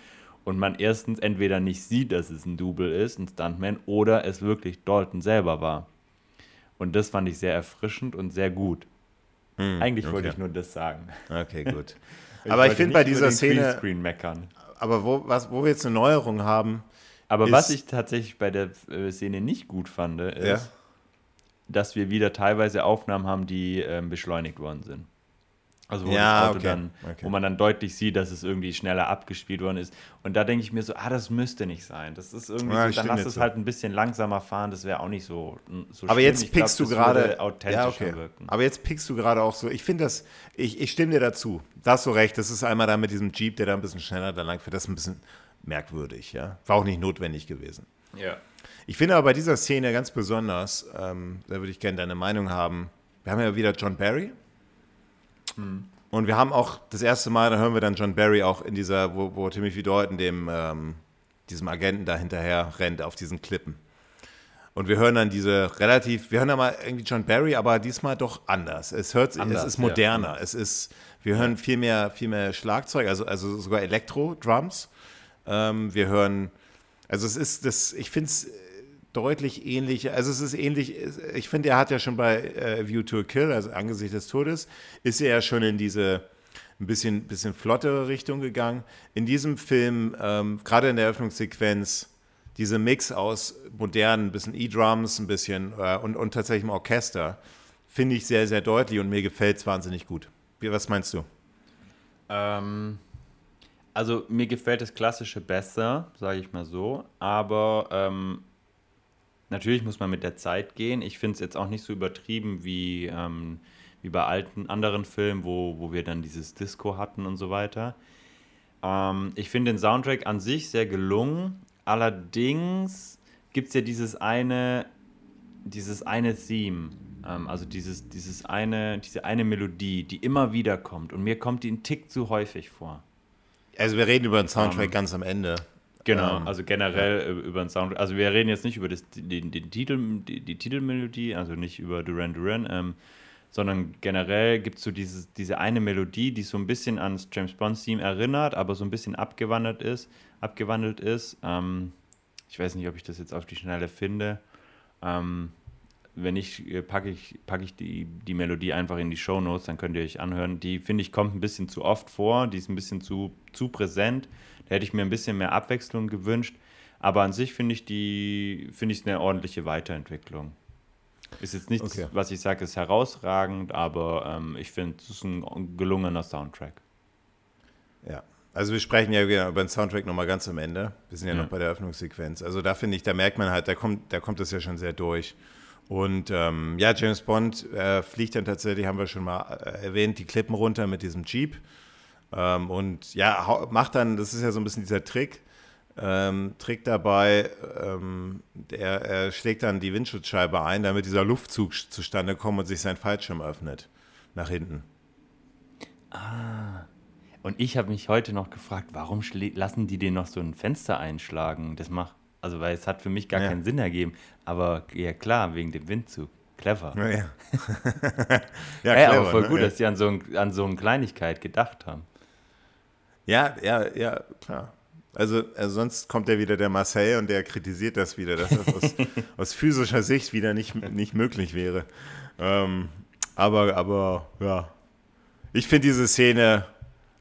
und man erstens entweder nicht sieht, dass es ein Double ist, ein Stuntman, oder es wirklich Dalton selber war. Und das fand ich sehr erfrischend und sehr gut. Eigentlich wollte Hm, okay. ich nur das sagen. Okay, gut. [LAUGHS] Aber ich wollte finde bei dieser Szene, aber wo, was, wo wir jetzt eine Neuerung haben, Aber ist- was ich tatsächlich bei der äh, Szene nicht gut fand, ist, Ja. dass wir wieder teilweise Aufnahmen haben, die ähm, beschleunigt worden sind. Also wo, Ja, das Auto okay, dann, okay. wo man dann deutlich sieht, dass es irgendwie schneller abgespielt worden ist. Und da denke ich mir so, ah, das müsste nicht sein. Das ist irgendwie Ja, so, dann lass es zu. halt ein bisschen langsamer fahren, das wäre auch nicht so, so Aber schlimm. jetzt Ich glaub, pickst du gerade. authentischer Ja, okay. wirken. Aber jetzt pickst du gerade auch so. Ich finde das. Ich, ich stimme dir dazu. Da hast du recht. Das ist einmal da mit diesem Jeep, der da ein bisschen schneller da lang fährt. Das ist ein bisschen merkwürdig. Ja, war auch nicht notwendig gewesen. Ja. Ich finde aber bei dieser Szene ganz besonders. Ähm, da würde ich gerne deine Meinung haben. Wir haben ja wieder John Barry. Und wir haben auch das erste Mal, da hören wir dann John Barry auch in dieser, wo, wo Timothy Dalton dem ähm, diesem Agenten da hinterher rennt auf diesen Klippen. Und wir hören dann diese relativ, wir hören dann mal irgendwie John Barry, aber diesmal doch anders. Es hört, anders, es ist moderner. Ja. Es ist, wir hören viel mehr, viel mehr Schlagzeug, also, also sogar Elektro-Drums. Ähm, wir hören, also es ist das, ich finde es deutlich ähnlich, also es ist ähnlich, ich finde, er hat ja schon bei äh, View to a Kill, also Angesicht des Todes, ist er ja schon in diese ein bisschen, bisschen flottere Richtung gegangen. In diesem Film, ähm, gerade in der Eröffnungssequenz, diese Mix aus modernen, bisschen E-Drums, ein bisschen äh, und, und tatsächlich im Orchester, finde ich sehr, sehr deutlich und mir gefällt es wahnsinnig gut. Wie, was meinst du? Ähm, also mir gefällt das Klassische besser, sage ich mal so, aber ähm, natürlich muss man mit der Zeit gehen. Ich finde es jetzt auch nicht so übertrieben wie, ähm, wie bei alten anderen Filmen, wo, wo wir dann dieses Disco hatten und so weiter. Ähm, ich finde den Soundtrack an sich sehr gelungen, Allerdings gibt es ja dieses eine, dieses eine Theme, ähm, also dieses, dieses eine, diese eine Melodie, die immer wieder kommt. Und mir kommt die ein Tick zu häufig vor. Also wir reden über den Soundtrack ähm, ganz am Ende. Genau, ähm, also generell ja. über den Soundtrack. Also wir reden jetzt nicht über das, den, den Titel, die, die, Titelmelodie, also nicht über Duran Duran, ähm, sondern generell gibt es so dieses, diese eine Melodie, die so ein bisschen ans James Bond-Theme erinnert, aber so ein bisschen abgewandelt ist abgewandelt ist. Ähm, ich weiß nicht, ob ich das jetzt auf die Schnelle finde. Ähm, wenn nicht, äh, packe ich, pack ich die, die Melodie einfach in die Show Notes, dann könnt ihr euch anhören. Die, finde ich, kommt ein bisschen zu oft vor, die ist ein bisschen zu, zu präsent. Da hätte ich mir ein bisschen mehr Abwechslung gewünscht. Aber an sich finde ich die, finde ich es eine ordentliche Weiterentwicklung. Ist jetzt nichts, okay. was ich sage, ist herausragend, aber ähm, ich finde, es ist ein gelungener Soundtrack. Ja, also wir sprechen ja über den Soundtrack nochmal ganz am Ende. Wir sind ja, ja. noch bei der Eröffnungssequenz. Also da finde ich, da merkt man halt, da kommt, da kommt das ja schon sehr durch. Und ähm, ja, James Bond äh, fliegt dann tatsächlich, haben wir schon mal äh, erwähnt, die Klippen runter mit diesem Jeep. Ähm, und ja, macht dann, das ist ja so ein bisschen dieser Trick, ähm, Trick dabei, ähm, er, er, schlägt dann die Windschutzscheibe ein, damit dieser Luftzug zustande kommt und sich sein Fallschirm öffnet. Nach hinten. Ah. Und ich habe mich heute noch gefragt, warum lassen die den noch so ein Fenster einschlagen? Das macht, also weil es hat für mich gar ja. keinen Sinn ergeben. Aber ja klar, wegen dem Windzug. Clever. Ja, ja. [LAUGHS] ja clever, aber voll ne? gut, dass die an so, ein, an so eine Kleinigkeit gedacht haben. Ja, ja, ja, klar. Also, also sonst kommt ja wieder der Marseille und der kritisiert das wieder, dass das aus, [LAUGHS] aus physischer Sicht wieder nicht, nicht möglich wäre. Ähm, aber, aber ja, ich finde diese Szene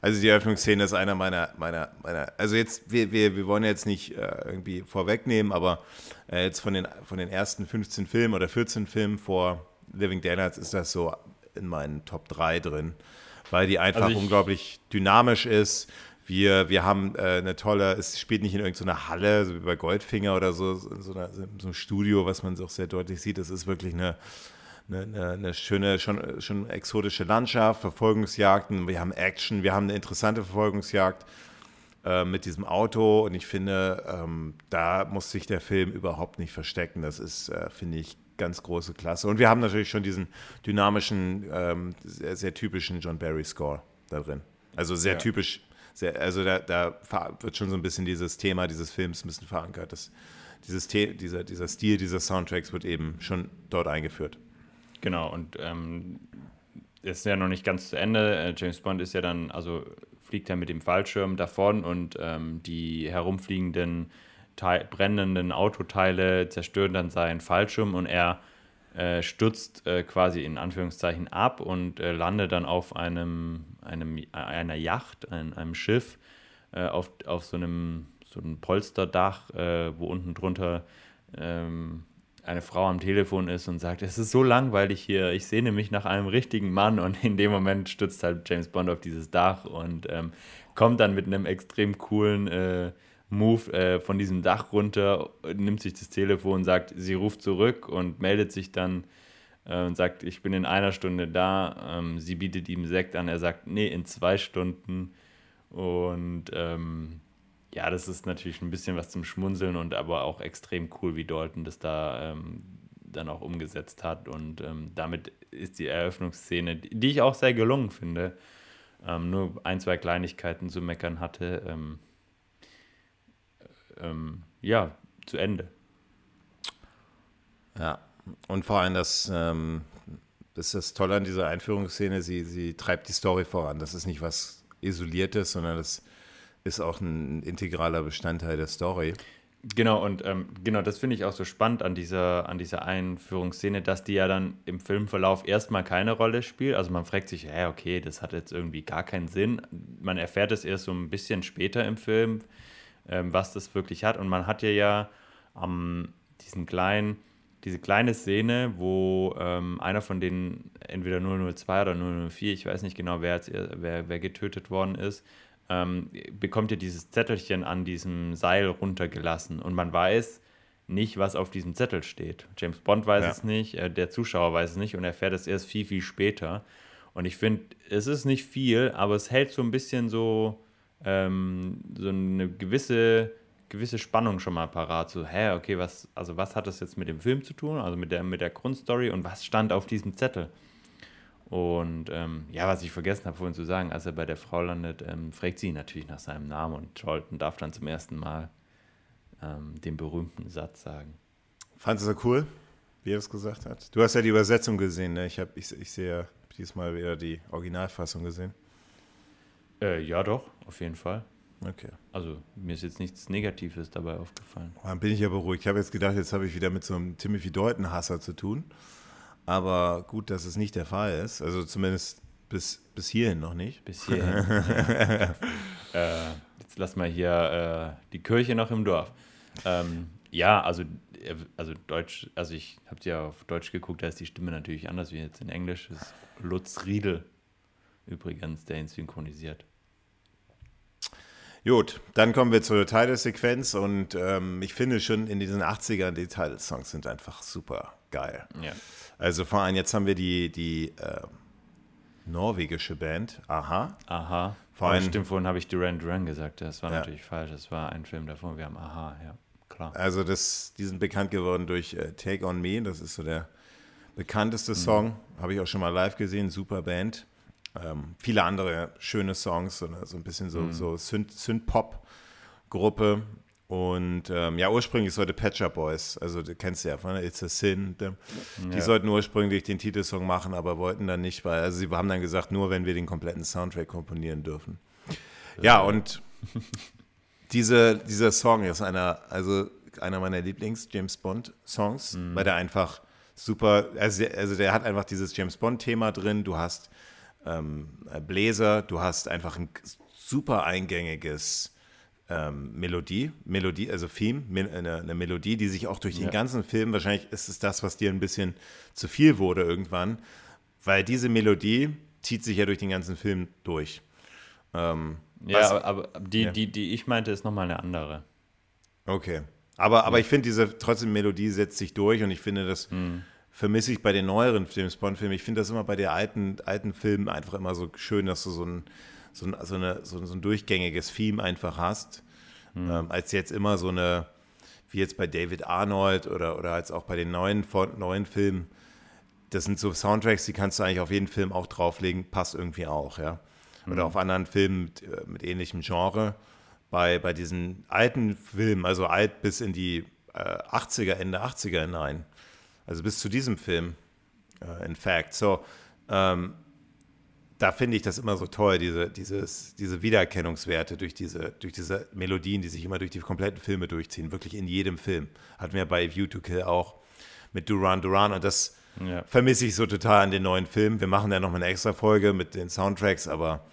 also die Eröffnungsszene ist einer meiner, meiner, meiner, also jetzt, wir, wir, wir wollen jetzt nicht äh, irgendwie vorwegnehmen, aber äh, jetzt von den, von den ersten 15 Filmen oder 14 Filmen vor Living Daylights ist das so in meinen Top 3 drin, weil die einfach also unglaublich dynamisch ist. Wir, wir haben äh, eine tolle, es spielt nicht in irgendeiner Halle, so wie bei Goldfinger oder so, in so, einer, so einem Studio, was man auch sehr deutlich sieht. Es ist wirklich eine, eine, eine, eine, schöne, schon, schon exotische Landschaft, Verfolgungsjagden, wir haben Action, wir haben eine interessante Verfolgungsjagd äh, mit diesem Auto und ich finde, ähm, da muss sich der Film überhaupt nicht verstecken. Das ist, äh, finde ich, ganz große Klasse. Und wir haben natürlich schon diesen dynamischen, ähm, sehr, sehr, typischen John Barry Score da drin. Also sehr ja. typisch, sehr, also da, da, wird schon so ein bisschen dieses Thema dieses Films ein bisschen verankert. Das, dieses, dieser, dieser Stil dieser Soundtracks wird eben schon dort eingeführt. Genau, und ähm, ist ja noch nicht ganz zu Ende. Äh, James Bond ist ja dann, also fliegt er mit dem Fallschirm davon und ähm, die herumfliegenden, brennenden Autoteile zerstören dann seinen Fallschirm und er äh, stürzt äh, quasi in Anführungszeichen ab und äh, landet dann auf einem, einem einer Yacht, ein, einem Schiff, äh, auf, auf so einem, so einem Polsterdach, äh, wo unten drunter ähm, eine Frau am Telefon ist und sagt, es ist so langweilig hier, ich sehne mich nach einem richtigen Mann. Und in dem Moment stützt halt James Bond auf dieses Dach und ähm, kommt dann mit einem extrem coolen äh, Move äh, von diesem Dach runter, nimmt sich das Telefon, sagt, sie ruft zurück und meldet sich dann äh, und sagt, ich bin in einer Stunde da. Ähm, sie bietet ihm Sekt an, er sagt, nee, in zwei Stunden und ähm, ja, das ist natürlich ein bisschen was zum Schmunzeln und aber auch extrem cool, wie Dalton das da ähm, dann auch umgesetzt hat. Und ähm, damit ist die Eröffnungsszene, die ich auch sehr gelungen finde, ähm, nur ein, zwei Kleinigkeiten zu meckern hatte, ähm, ähm, ja, zu Ende. Ja, und vor allem das, ähm, das ist das Tolle an dieser Einführungsszene, sie, sie treibt die Story voran. Das ist nicht was Isoliertes, sondern das ist auch ein integraler Bestandteil der Story. Genau, und ähm, genau, das finde ich auch so spannend an dieser, an dieser Einführungsszene, dass die ja dann im Filmverlauf erstmal keine Rolle spielt. Also man fragt sich, hä, okay, das hat jetzt irgendwie gar keinen Sinn. Man erfährt es erst so ein bisschen später im Film, ähm, was das wirklich hat. Und man hat ja ja ähm, diesen kleinen, diese kleine Szene, wo ähm, einer von denen, entweder 002 oder 004, ich weiß nicht genau, wer, jetzt, wer, wer getötet worden ist, ähm, bekommt ihr dieses Zettelchen an diesem Seil runtergelassen und man weiß nicht, was auf diesem Zettel steht. James Bond weiß ja. es nicht, äh, der Zuschauer weiß es nicht und erfährt es erst viel, viel später. Und ich finde, es ist nicht viel, aber es hält so ein bisschen so, ähm, so eine gewisse, gewisse Spannung schon mal parat. So, hä, okay, was, also was hat das jetzt mit dem Film zu tun, also mit der, mit der Grundstory und was stand auf diesem Zettel? Und ähm, ja, was ich vergessen habe vorhin zu sagen, als er bei der Frau landet, ähm, fragt sie ihn natürlich nach seinem Namen und Charlton darf dann zum ersten Mal ähm, den berühmten Satz sagen. Fandest du das cool, wie er es gesagt hat? Du hast ja die Übersetzung gesehen, ne? Ich, hab, ich, ich sehe ja diesmal wieder die Originalfassung gesehen. Äh, ja, doch, auf jeden Fall. Okay. Also mir ist jetzt nichts Negatives dabei aufgefallen. Dann bin ich ja beruhigt. Ich habe jetzt gedacht, jetzt habe ich wieder mit so einem Timothy Deuten-Hasser zu tun. Aber gut, dass es nicht der Fall ist. Also zumindest bis, bis hierhin noch nicht. Bis hierhin. [LAUGHS] äh, jetzt lass mal hier äh, die Kirche noch im Dorf. Ähm, ja, also, äh, also Deutsch, also ich habe ja auf Deutsch geguckt, da ist die Stimme natürlich anders wie jetzt in Englisch. Das ist Lutz Riedel übrigens, der ihn synchronisiert. Gut, dann kommen wir zur Titelsequenz und ähm, ich finde schon in diesen 80ern die Titelsongs sind einfach super geil. Ja. Also vor allem jetzt haben wir die, die äh, norwegische Band, Aha. Aha. Vor allem, stimmt, vorhin habe ich Duran Duran gesagt, das war ja. natürlich falsch, das war ein Film davor, wir haben Aha, ja, klar. Also das, die sind bekannt geworden durch äh, Take On Me, das ist so der bekannteste mhm. Song, habe ich auch schon mal live gesehen, super Band. Ähm, viele andere schöne Songs, so, so ein bisschen so, mhm. so Synth-Pop-Gruppe. Und ähm, ja, ursprünglich sollte Patcher Boys, also du kennst ja von It's a Sin, die, ja. sollten ursprünglich den Titelsong machen, aber wollten dann nicht, weil, also sie haben dann gesagt, nur wenn wir den kompletten Soundtrack komponieren dürfen. Ja, und [LAUGHS] diese, dieser Song ist einer, also einer meiner Lieblings-James Bond-Songs, mhm. weil der einfach super, also, also der hat einfach dieses James Bond-Thema drin, du hast ähm, Bläser, du hast einfach ein super eingängiges ähm, Melodie, Melodie, also Theme, eine, eine, Melodie, die sich auch durch den ja. ganzen Film, wahrscheinlich ist es das, was dir ein bisschen zu viel wurde irgendwann, weil diese Melodie zieht sich ja durch den ganzen Film durch. Ähm, ja, was, aber, aber die, ja. die, die ich meinte, ist nochmal eine andere. Okay. Aber, aber ja. ich finde, diese trotzdem Melodie setzt sich durch und ich finde, das hm. Vermisse ich bei den neueren James Bond-Filmen. Ich finde das immer bei den alten, alten Filmen einfach immer so schön, dass du so ein so ein, so, eine, so, ein durchgängiges Theme einfach hast, mhm. ähm, als jetzt immer so eine, wie jetzt bei David Arnold oder, oder als auch bei den neuen, neuen Filmen, das sind so Soundtracks, die kannst du eigentlich auf jeden Film auch drauflegen, passt irgendwie auch, ja. Oder mhm. auf anderen Filmen mit, äh, mit, ähnlichem Genre. Bei, bei diesen alten Filmen, also alt bis in die äh, 80er, Ende 80er hinein, also bis zu diesem Film, äh, in fact. So, ähm, da finde ich das immer so toll, diese, dieses, diese Wiedererkennungswerte durch diese, durch diese Melodien, die sich immer durch die kompletten Filme durchziehen, wirklich in jedem Film. Hatten wir bei View to Kill auch mit Duran Duran und das ja. vermisse ich so total an den neuen Filmen. Wir machen ja noch mal eine extra Folge mit den Soundtracks, aber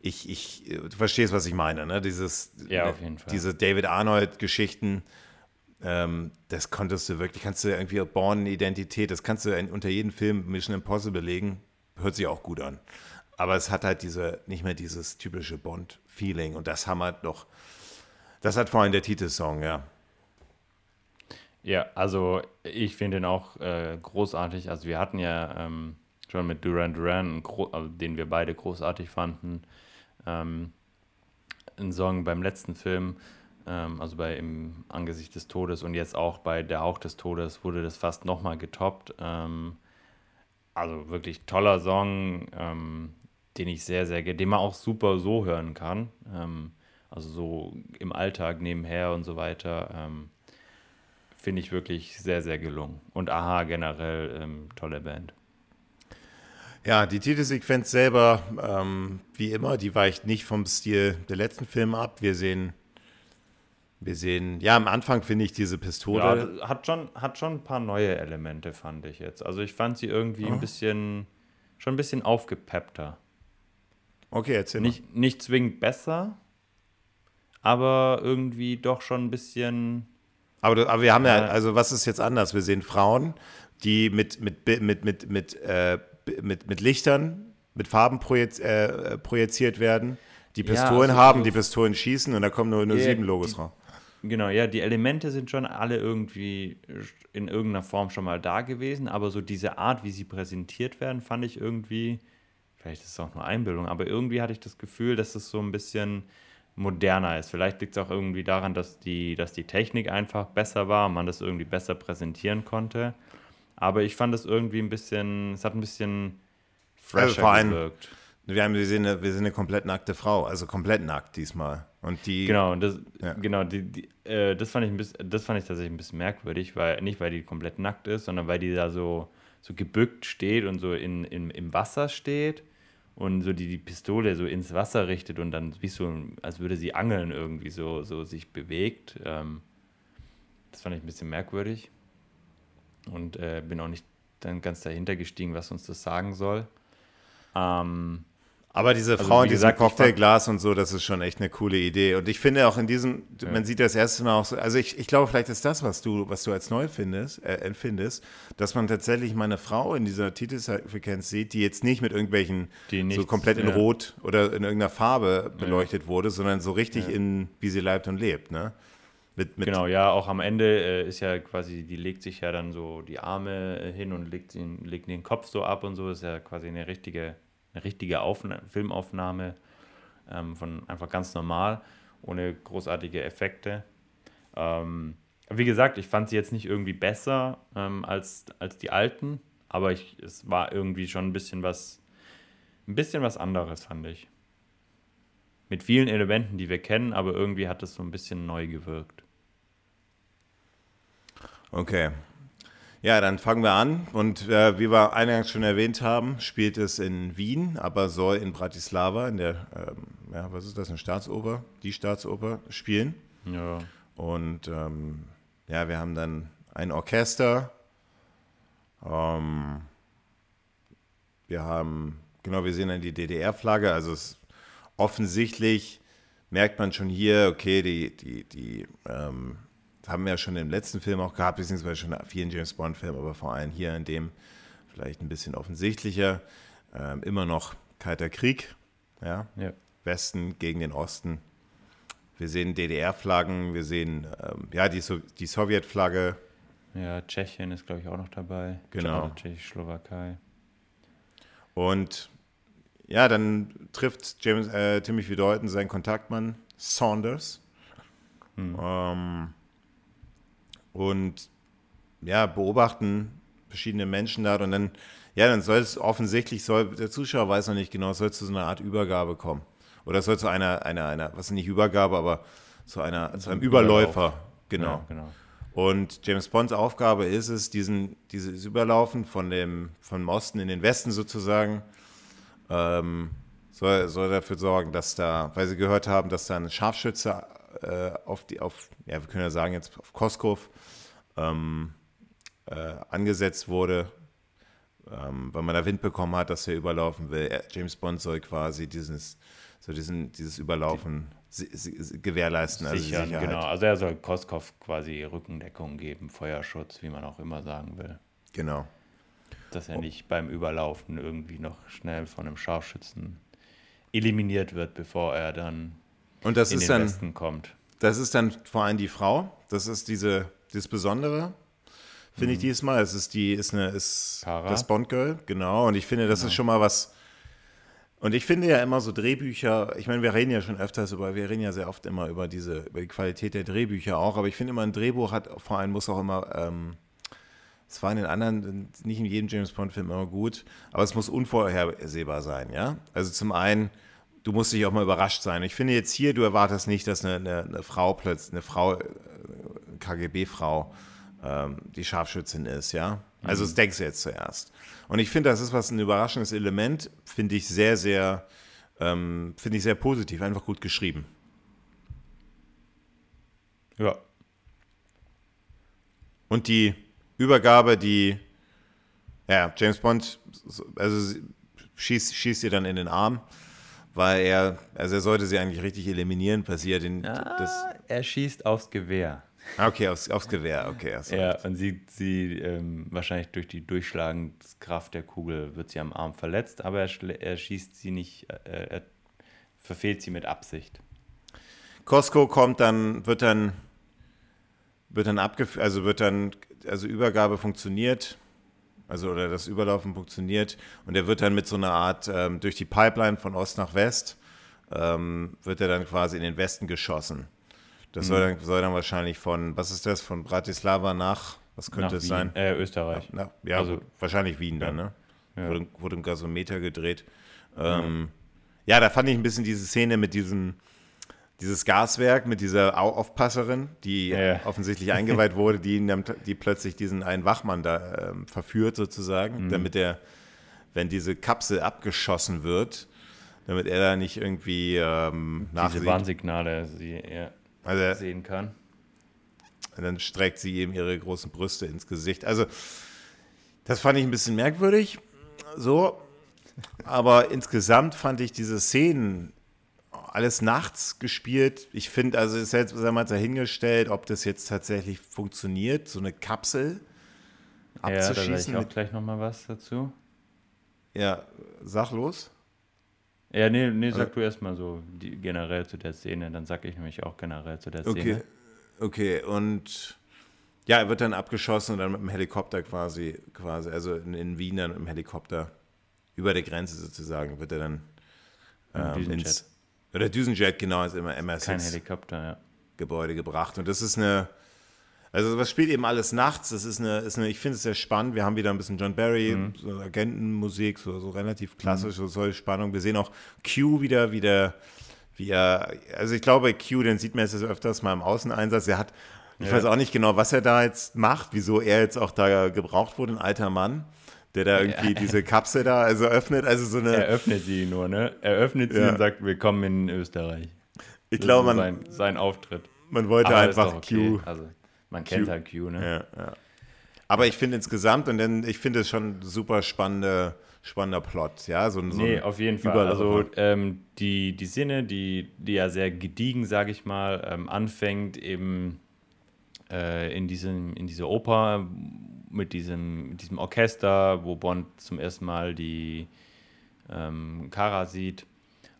ich, ich, du verstehst, was ich meine, ne? Dieses, ja, auf jeden Fall. Diese David Arnold-Geschichten, ähm, das konntest du wirklich, kannst du irgendwie Born-Identität, das kannst du unter jedem Film Mission Impossible legen, hört sich auch gut an. Aber es hat halt diese, nicht mehr dieses typische Bond-Feeling. Und das haben halt noch, das hat vor allem der Titelsong, ja. Ja, also ich finde ihn auch äh, großartig. Also wir hatten ja ähm, schon mit Duran Duran, also den wir beide großartig fanden, ähm, einen Song beim letzten Film, ähm, also bei Im Angesicht des Todes und jetzt auch bei Der Hauch des Todes wurde das fast nochmal getoppt. Ähm, also wirklich toller Song. Ähm, den ich sehr, sehr gerne, den man auch super so hören kann. Ähm, also so im Alltag nebenher und so weiter. Ähm, finde ich wirklich sehr, sehr gelungen. Und Aha generell ähm, tolle Band. Ja, die Titelsequenz selber, ähm, wie immer, die weicht nicht vom Stil der letzten Filme ab. Wir sehen, wir sehen, ja, am Anfang finde ich diese Pistole. Ja, hat schon, hat schon ein paar neue Elemente, fand ich jetzt. Also ich fand sie irgendwie oh. ein bisschen, schon ein bisschen aufgepeppter. Okay, erzähl nicht, mal. Nicht zwingend besser, aber irgendwie doch schon ein bisschen aber, aber wir haben ja, also was ist jetzt anders? Wir sehen Frauen, die mit, mit, mit, mit, mit, äh, mit, mit Lichtern, mit Farben projiz äh, projiziert werden, die Pistolen ja, also haben, die Pistolen schießen und da kommen nur, nur sieben Logos raus. Genau, ja, die Elemente sind schon alle irgendwie in irgendeiner Form schon mal da gewesen, aber so diese Art, wie sie präsentiert werden, fand ich irgendwie, vielleicht ist es auch nur Einbildung, aber irgendwie hatte ich das Gefühl, dass es so ein bisschen moderner ist. Vielleicht liegt es auch irgendwie daran, dass die, dass die Technik einfach besser war und man das irgendwie besser präsentieren konnte. Aber ich fand es irgendwie ein bisschen, es hat ein bisschen fresher also gewirkt. Wir, haben, wir, sehen eine, wir sehen eine komplett nackte Frau, also komplett nackt diesmal. Und die, genau, das, ja. genau die, die, äh, das, fand ich ein bisschen, das fand ich tatsächlich ein bisschen merkwürdig, weil nicht weil die komplett nackt ist, sondern weil die da so, so gebückt steht und so in, in, im Wasser steht und so die, die Pistole so ins Wasser richtet und dann wie so, als würde sie angeln irgendwie so, so sich bewegt. Ähm, das fand ich ein bisschen merkwürdig und äh, bin auch nicht dann ganz dahinter gestiegen, was uns das sagen soll. Ähm, aber diese also, Frau in diesem Cocktailglas und so, das ist schon echt eine coole Idee. Und ich finde auch in diesem, ja. man sieht das erste Mal auch so, also ich, ich glaube, vielleicht ist das, was du, was du als neu findest, äh, empfindest, dass man tatsächlich meine Frau in dieser Titelsequenz sieht, die jetzt nicht mit irgendwelchen nichts, so komplett in ja. Rot oder in irgendeiner Farbe beleuchtet ja. wurde, sondern so richtig in, wie sie leibt und lebt, ne? Mit, mit genau, ja, auch am Ende äh, ist ja quasi, die legt sich ja dann so die Arme äh, hin und legt den, legt den Kopf so ab und so, ist ja quasi eine richtige eine richtige Aufna Filmaufnahme ähm, von einfach ganz normal, ohne großartige Effekte. Ähm, wie gesagt, ich fand sie jetzt nicht irgendwie besser ähm, als, als die alten, aber ich, es war irgendwie schon ein bisschen was, ein bisschen was anderes, fand ich. Mit vielen Elementen, die wir kennen, aber irgendwie hat es so ein bisschen neu gewirkt. Okay, ja, dann fangen wir an. Und äh, wie wir eingangs schon erwähnt haben, spielt es in Wien, aber soll in Bratislava, in der, ähm, ja, was ist das, eine Staatsoper, die Staatsoper spielen. Ja. Und ähm, ja, wir haben dann ein Orchester. Ähm, wir haben, genau, wir sehen dann die DDR-Flagge. Also es, offensichtlich merkt man schon hier, okay, die, die, die ähm, haben wir ja schon im letzten Film auch gehabt, beziehungsweise schon in vielen James Bond-Filmen, aber vor allem hier in dem vielleicht ein bisschen offensichtlicher. Ähm, immer noch Kalter Krieg, ja? ja? Westen gegen den Osten. Wir sehen DDR-Flaggen, wir sehen ähm, ja die, so die Sowjet-Flagge. Ja, Tschechien ist, glaube ich, auch noch dabei. Genau. Tschechoslowakei. Und ja, dann trifft James, äh, Timothy Dalton seinen Kontaktmann Saunders. Hm. Ähm, und ja, beobachten verschiedene Menschen da und dann, ja, dann soll es offensichtlich, soll, der Zuschauer weiß noch nicht genau, soll es zu so einer Art Übergabe kommen. Oder soll zu einer, einer, einer, was ist nicht Übergabe, aber zu einer, zu einem Überläufer. Genau. Ja, genau. Und James Bonds Aufgabe ist es, diesen, dieses Überlaufen von dem, von Osten in den Westen sozusagen, ähm, soll, soll dafür sorgen, dass da, weil sie gehört haben, dass da ein Scharfschütze äh, auf die, auf, ja, wir können ja sagen jetzt auf Koskov ähm, äh, angesetzt wurde, ähm, weil man da Wind bekommen hat, dass er überlaufen will. James Bond soll quasi dieses, so diesen, dieses Überlaufen die, gewährleisten. Also sichern, Sicherheit. genau. Also er soll Koskov quasi Rückendeckung geben, Feuerschutz, wie man auch immer sagen will. Genau. Dass er nicht beim Überlaufen irgendwie noch schnell von einem Scharfschützen eliminiert wird, bevor er dann Und das in ist den dann, Westen kommt. Das ist dann vor allem die Frau. Das ist diese das Besondere, finde mhm. ich diesmal. Es ist die, ist eine, ist Para. das Bond-Girl, genau. Und ich finde, das genau. ist schon mal was. Und ich finde ja immer so Drehbücher, ich meine, wir reden ja schon öfters über, wir reden ja sehr oft immer über diese, über die Qualität der Drehbücher auch, aber ich finde immer, ein Drehbuch hat vor allem muss auch immer, ähm, es war in den anderen, nicht in jedem James Bond-Film immer gut, aber es muss unvorhersehbar sein, ja. Also zum einen, du musst dich auch mal überrascht sein. Ich finde jetzt hier, du erwartest nicht, dass eine, eine, eine Frau plötzlich, eine Frau, KGB-Frau, ähm, die Scharfschützin ist, ja. Also das denkst du jetzt zuerst. Und ich finde, das ist was ein überraschendes Element, finde ich sehr, sehr, ähm, finde ich sehr positiv, einfach gut geschrieben. Ja. Und die Übergabe, die, ja, James Bond, also schießt, schießt ihr dann in den Arm, weil er, also er sollte sie eigentlich richtig eliminieren, passiert den, Ah, das, er schießt aufs Gewehr. Ah, okay, aufs, aufs Gewehr, okay. Ja, und sie, sie ähm, wahrscheinlich durch die Durchschlagenskraft der Kugel wird sie am Arm verletzt, aber er, er schießt sie nicht, äh, er verfehlt sie mit Absicht. Costco kommt dann, wird dann, wird dann abgeführt, also wird dann, also Übergabe funktioniert, also oder das Überlaufen funktioniert und er wird dann mit so einer Art, ähm, durch die Pipeline von Ost nach West, ähm, wird er dann quasi in den Westen geschossen. Das soll, dann, soll dann wahrscheinlich von, was ist das, von Bratislava nach, was könnte Nach es Wien, sein? Äh, Österreich. Na, ja, Also- wahrscheinlich Wien dann, Ja. ne? Ja. Wurde, wurde im Gasometer gedreht. Ähm, ja, da fand ich ein bisschen diese Szene mit diesem, dieses Gaswerk, mit dieser Au- Aufpasserin, die Ja. offensichtlich eingeweiht [LAUGHS] wurde, die, die plötzlich diesen einen Wachmann da ähm, verführt sozusagen, Mhm. damit er, wenn diese Kapsel abgeschossen wird, damit er da nicht irgendwie ähm, Diese nachsieht. Warnsignale sie ja, Also sehen kann. Und dann streckt sie ihm ihre großen Brüste ins Gesicht. Also, das fand ich ein bisschen merkwürdig. So. Aber insgesamt fand ich diese Szenen alles nachts gespielt. Ich finde, also ist jetzt sagen wir mal dahingestellt, ob das jetzt tatsächlich funktioniert, so eine Kapsel Ja, da abzuschießen. ich auch mit, gleich nochmal was dazu. ja, sag los. Ja, nee, nee sag Also- du erstmal so die, generell zu der Szene, dann sag ich nämlich auch generell zu der Szene. Okay. Okay, und ja, er wird dann abgeschossen und dann mit dem Helikopter quasi, quasi, also in, in Wien dann im Helikopter über der Grenze sozusagen, wird er dann ähm, ins, oder Düsenjet, genau, ins immer Kein MR6 Helikopter, ja. Gebäude gebracht. Und das ist eine, also was spielt eben alles nachts, das ist eine, ist eine ich finde es sehr spannend. Wir haben wieder ein bisschen John Barry, Mhm. so Agentenmusik, so, so relativ klassisch, so solche Spannung. Wir sehen auch Q wieder, wieder, wie er, also ich glaube, Q, den sieht man jetzt öfters mal im Außeneinsatz. Er hat, ich Ja. weiß auch nicht genau, was er da jetzt macht, wieso er jetzt auch da gebraucht wurde, ein alter Mann, der da irgendwie diese Kapsel da also öffnet. Also so eine, Er öffnet sie nur, ne? Er öffnet sie Ja. und sagt, willkommen in Österreich. ich glaube, man, sein, sein Auftritt. man wollte Aber einfach okay. Q. Also, man kennt Q. halt Q, ne? Ja, ja. Aber ich finde insgesamt, und dann, ich finde es schon super spannende, spannender Plot, ja, so, so Nee, auf jeden Fall. Also ähm, die, die Sinne, die, die ja sehr gediegen, sage ich mal, ähm, anfängt eben äh, in, diesem, in dieser Oper mit diesem, mit diesem Orchester, wo Bond zum ersten Mal die ähm, Kara sieht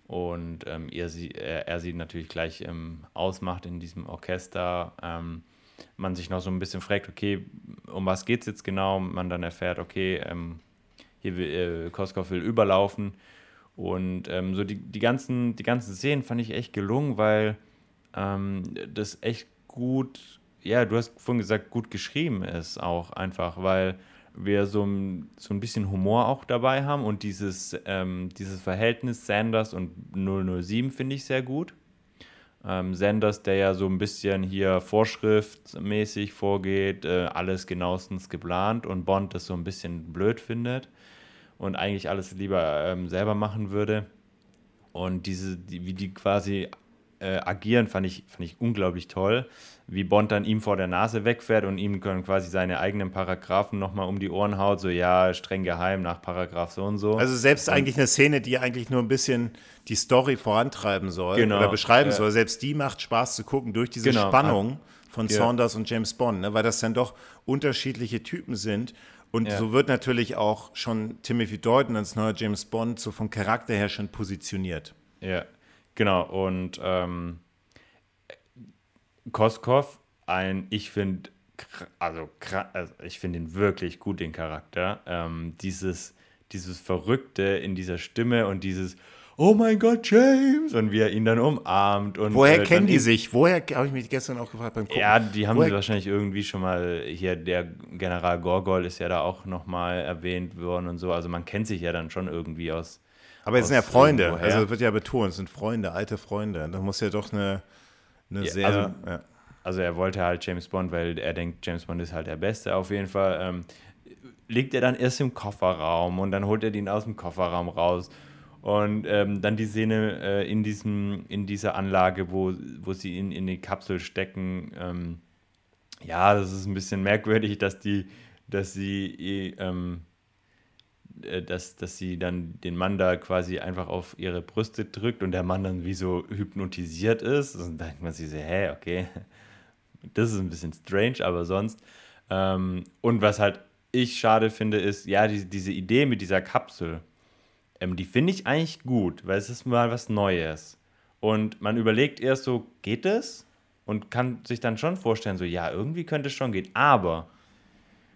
und ähm, ihr sie, er, er sie natürlich gleich ähm, ausmacht in diesem Orchester. Ähm, man sich noch so ein bisschen fragt, okay, um was geht es jetzt genau? Man dann erfährt, okay, ähm, hier will, äh, Koskov will überlaufen. Und ähm, so die, die, ganzen, die ganzen Szenen fand ich echt gelungen, weil das echt gut, ja, du hast vorhin gesagt, gut geschrieben ist auch einfach, weil wir so ein, so ein bisschen Humor auch dabei haben und dieses, ähm, dieses Verhältnis Sanders und 007 finde ich sehr gut. Ähm, Sanders, der ja so ein bisschen hier vorschriftsmäßig vorgeht, äh, alles genauestens geplant und Bond das so ein bisschen blöd findet und eigentlich alles lieber ähm, selber machen würde. Und diese, die, wie die quasi äh, agieren, fand ich, fand ich unglaublich toll. Wie Bond dann ihm vor der Nase wegfährt und ihm können quasi seine eigenen Paragraphen nochmal um die Ohren haut, so ja, streng geheim nach Paragraph so und so. Also selbst eigentlich eine Szene, die eigentlich nur ein bisschen die Story vorantreiben soll Genau, oder beschreiben ja. soll, selbst die macht Spaß zu gucken durch diese Genau, Spannung von ja. Saunders und James Bond, ne? weil das dann doch unterschiedliche Typen sind. Und Ja. so wird natürlich auch schon Timothy Dalton als neuer James Bond so vom Charakter her schon positioniert. Ja, genau. Und ähm, Koskov, ein, ich finde, also, also ich finde ihn wirklich gut, den Charakter. Ähm, dieses, dieses Verrückte in dieser Stimme und dieses Oh mein Gott, James! Und wie er ihn dann umarmt. Und, Woher äh, kennen die sich? Woher, habe ich mich gestern auch gefragt beim Gucken. Ja, die haben Woher- wahrscheinlich irgendwie schon mal, hier der General Gorgol ist ja da auch nochmal erwähnt worden und so. Also man kennt sich ja dann schon irgendwie aus. Aber es sind ja Freunde, irgendwoher. also wird ja betont, es sind Freunde, alte Freunde. Das muss ja doch eine, eine Ja, sehr, also- ja. also er wollte halt James Bond, weil er denkt, James Bond ist halt der Beste auf jeden Fall. Ähm, liegt er dann erst im Kofferraum und dann holt er ihn aus dem Kofferraum raus. Und ähm, dann die Szene äh, in, diesem, in dieser Anlage, wo, wo sie ihn in die Kapsel stecken. Ähm, ja, das ist ein bisschen merkwürdig, dass die, dass sie, ähm, äh, dass, dass sie dann den Mann da quasi einfach auf ihre Brüste drückt und der Mann dann wie so hypnotisiert ist. Und dann denkt man sich so, hä, okay, das ist ein bisschen strange, aber sonst. Ähm, und was halt ich schade finde, ist, ja, die, diese Idee mit dieser Kapsel, ähm, die finde ich eigentlich gut, weil es ist mal was Neues. Und man überlegt erst so, geht es? Und kann sich dann schon vorstellen, so, ja, irgendwie könnte es schon gehen. Aber,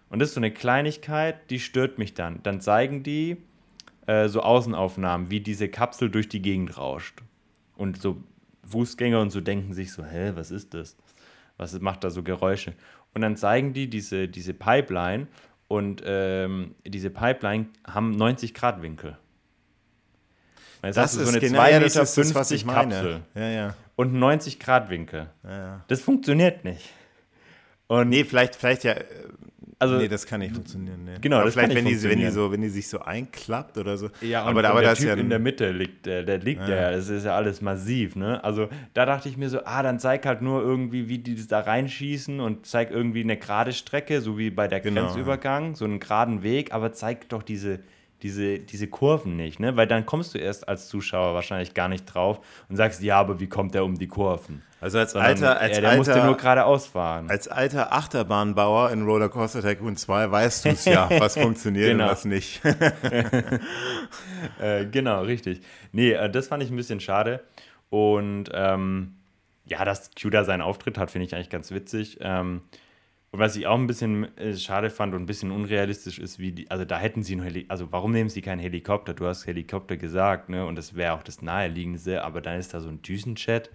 und das ist so eine Kleinigkeit, die stört mich dann. Dann zeigen die äh, so Außenaufnahmen, wie diese Kapsel durch die Gegend rauscht. Und so Fußgänger und so denken sich so, hä, was ist das? Was macht da so Geräusche? Und dann zeigen die diese, diese Pipeline und ähm, diese Pipeline haben 90 Grad Winkel. Jetzt das ist so eine genau, 2,50 ja, Meter 50 Kapsel ja, ja. und 90 Grad Winkel. Ja, das funktioniert nicht. Und nee, vielleicht, vielleicht ja. Äh, also, nee, das kann nicht funktionieren. Nee. Genau, aber das vielleicht, wenn die, wenn, die so, wenn die sich so einklappt oder so. Ja, aber, aber der Typ ja in der Mitte liegt, der, der liegt ja, das ist ja alles massiv, ne? Also da dachte ich mir so, ah, dann zeig halt nur irgendwie, wie die das da reinschießen und zeig irgendwie eine gerade Strecke, so wie bei der genau, Grenzübergang, so einen geraden Weg, aber zeig doch diese, diese, diese Kurven nicht, ne? Weil dann kommst du erst als Zuschauer wahrscheinlich gar nicht drauf und sagst, ja, aber wie kommt der um die Kurven? Also als alter, als ja, der alter, musste nur geradeaus fahren. Als alter Achterbahnbauer in Rollercoaster Tycoon 2 weißt du es ja, [LAUGHS] was funktioniert genau. und was nicht. [LAUGHS] [LAUGHS] äh, genau, richtig. Nee, äh, das fand ich ein bisschen schade. Und ähm, ja, dass Q da seinen Auftritt hat, finde ich eigentlich ganz witzig. Ähm, und was ich auch ein bisschen äh, schade fand und ein bisschen unrealistisch ist, wie die, also da hätten sie einen Helikopter, also warum nehmen sie keinen Helikopter? Du hast Helikopter gesagt, ne? Und das wäre auch das Naheliegendste, aber dann ist da so ein Düsenchat,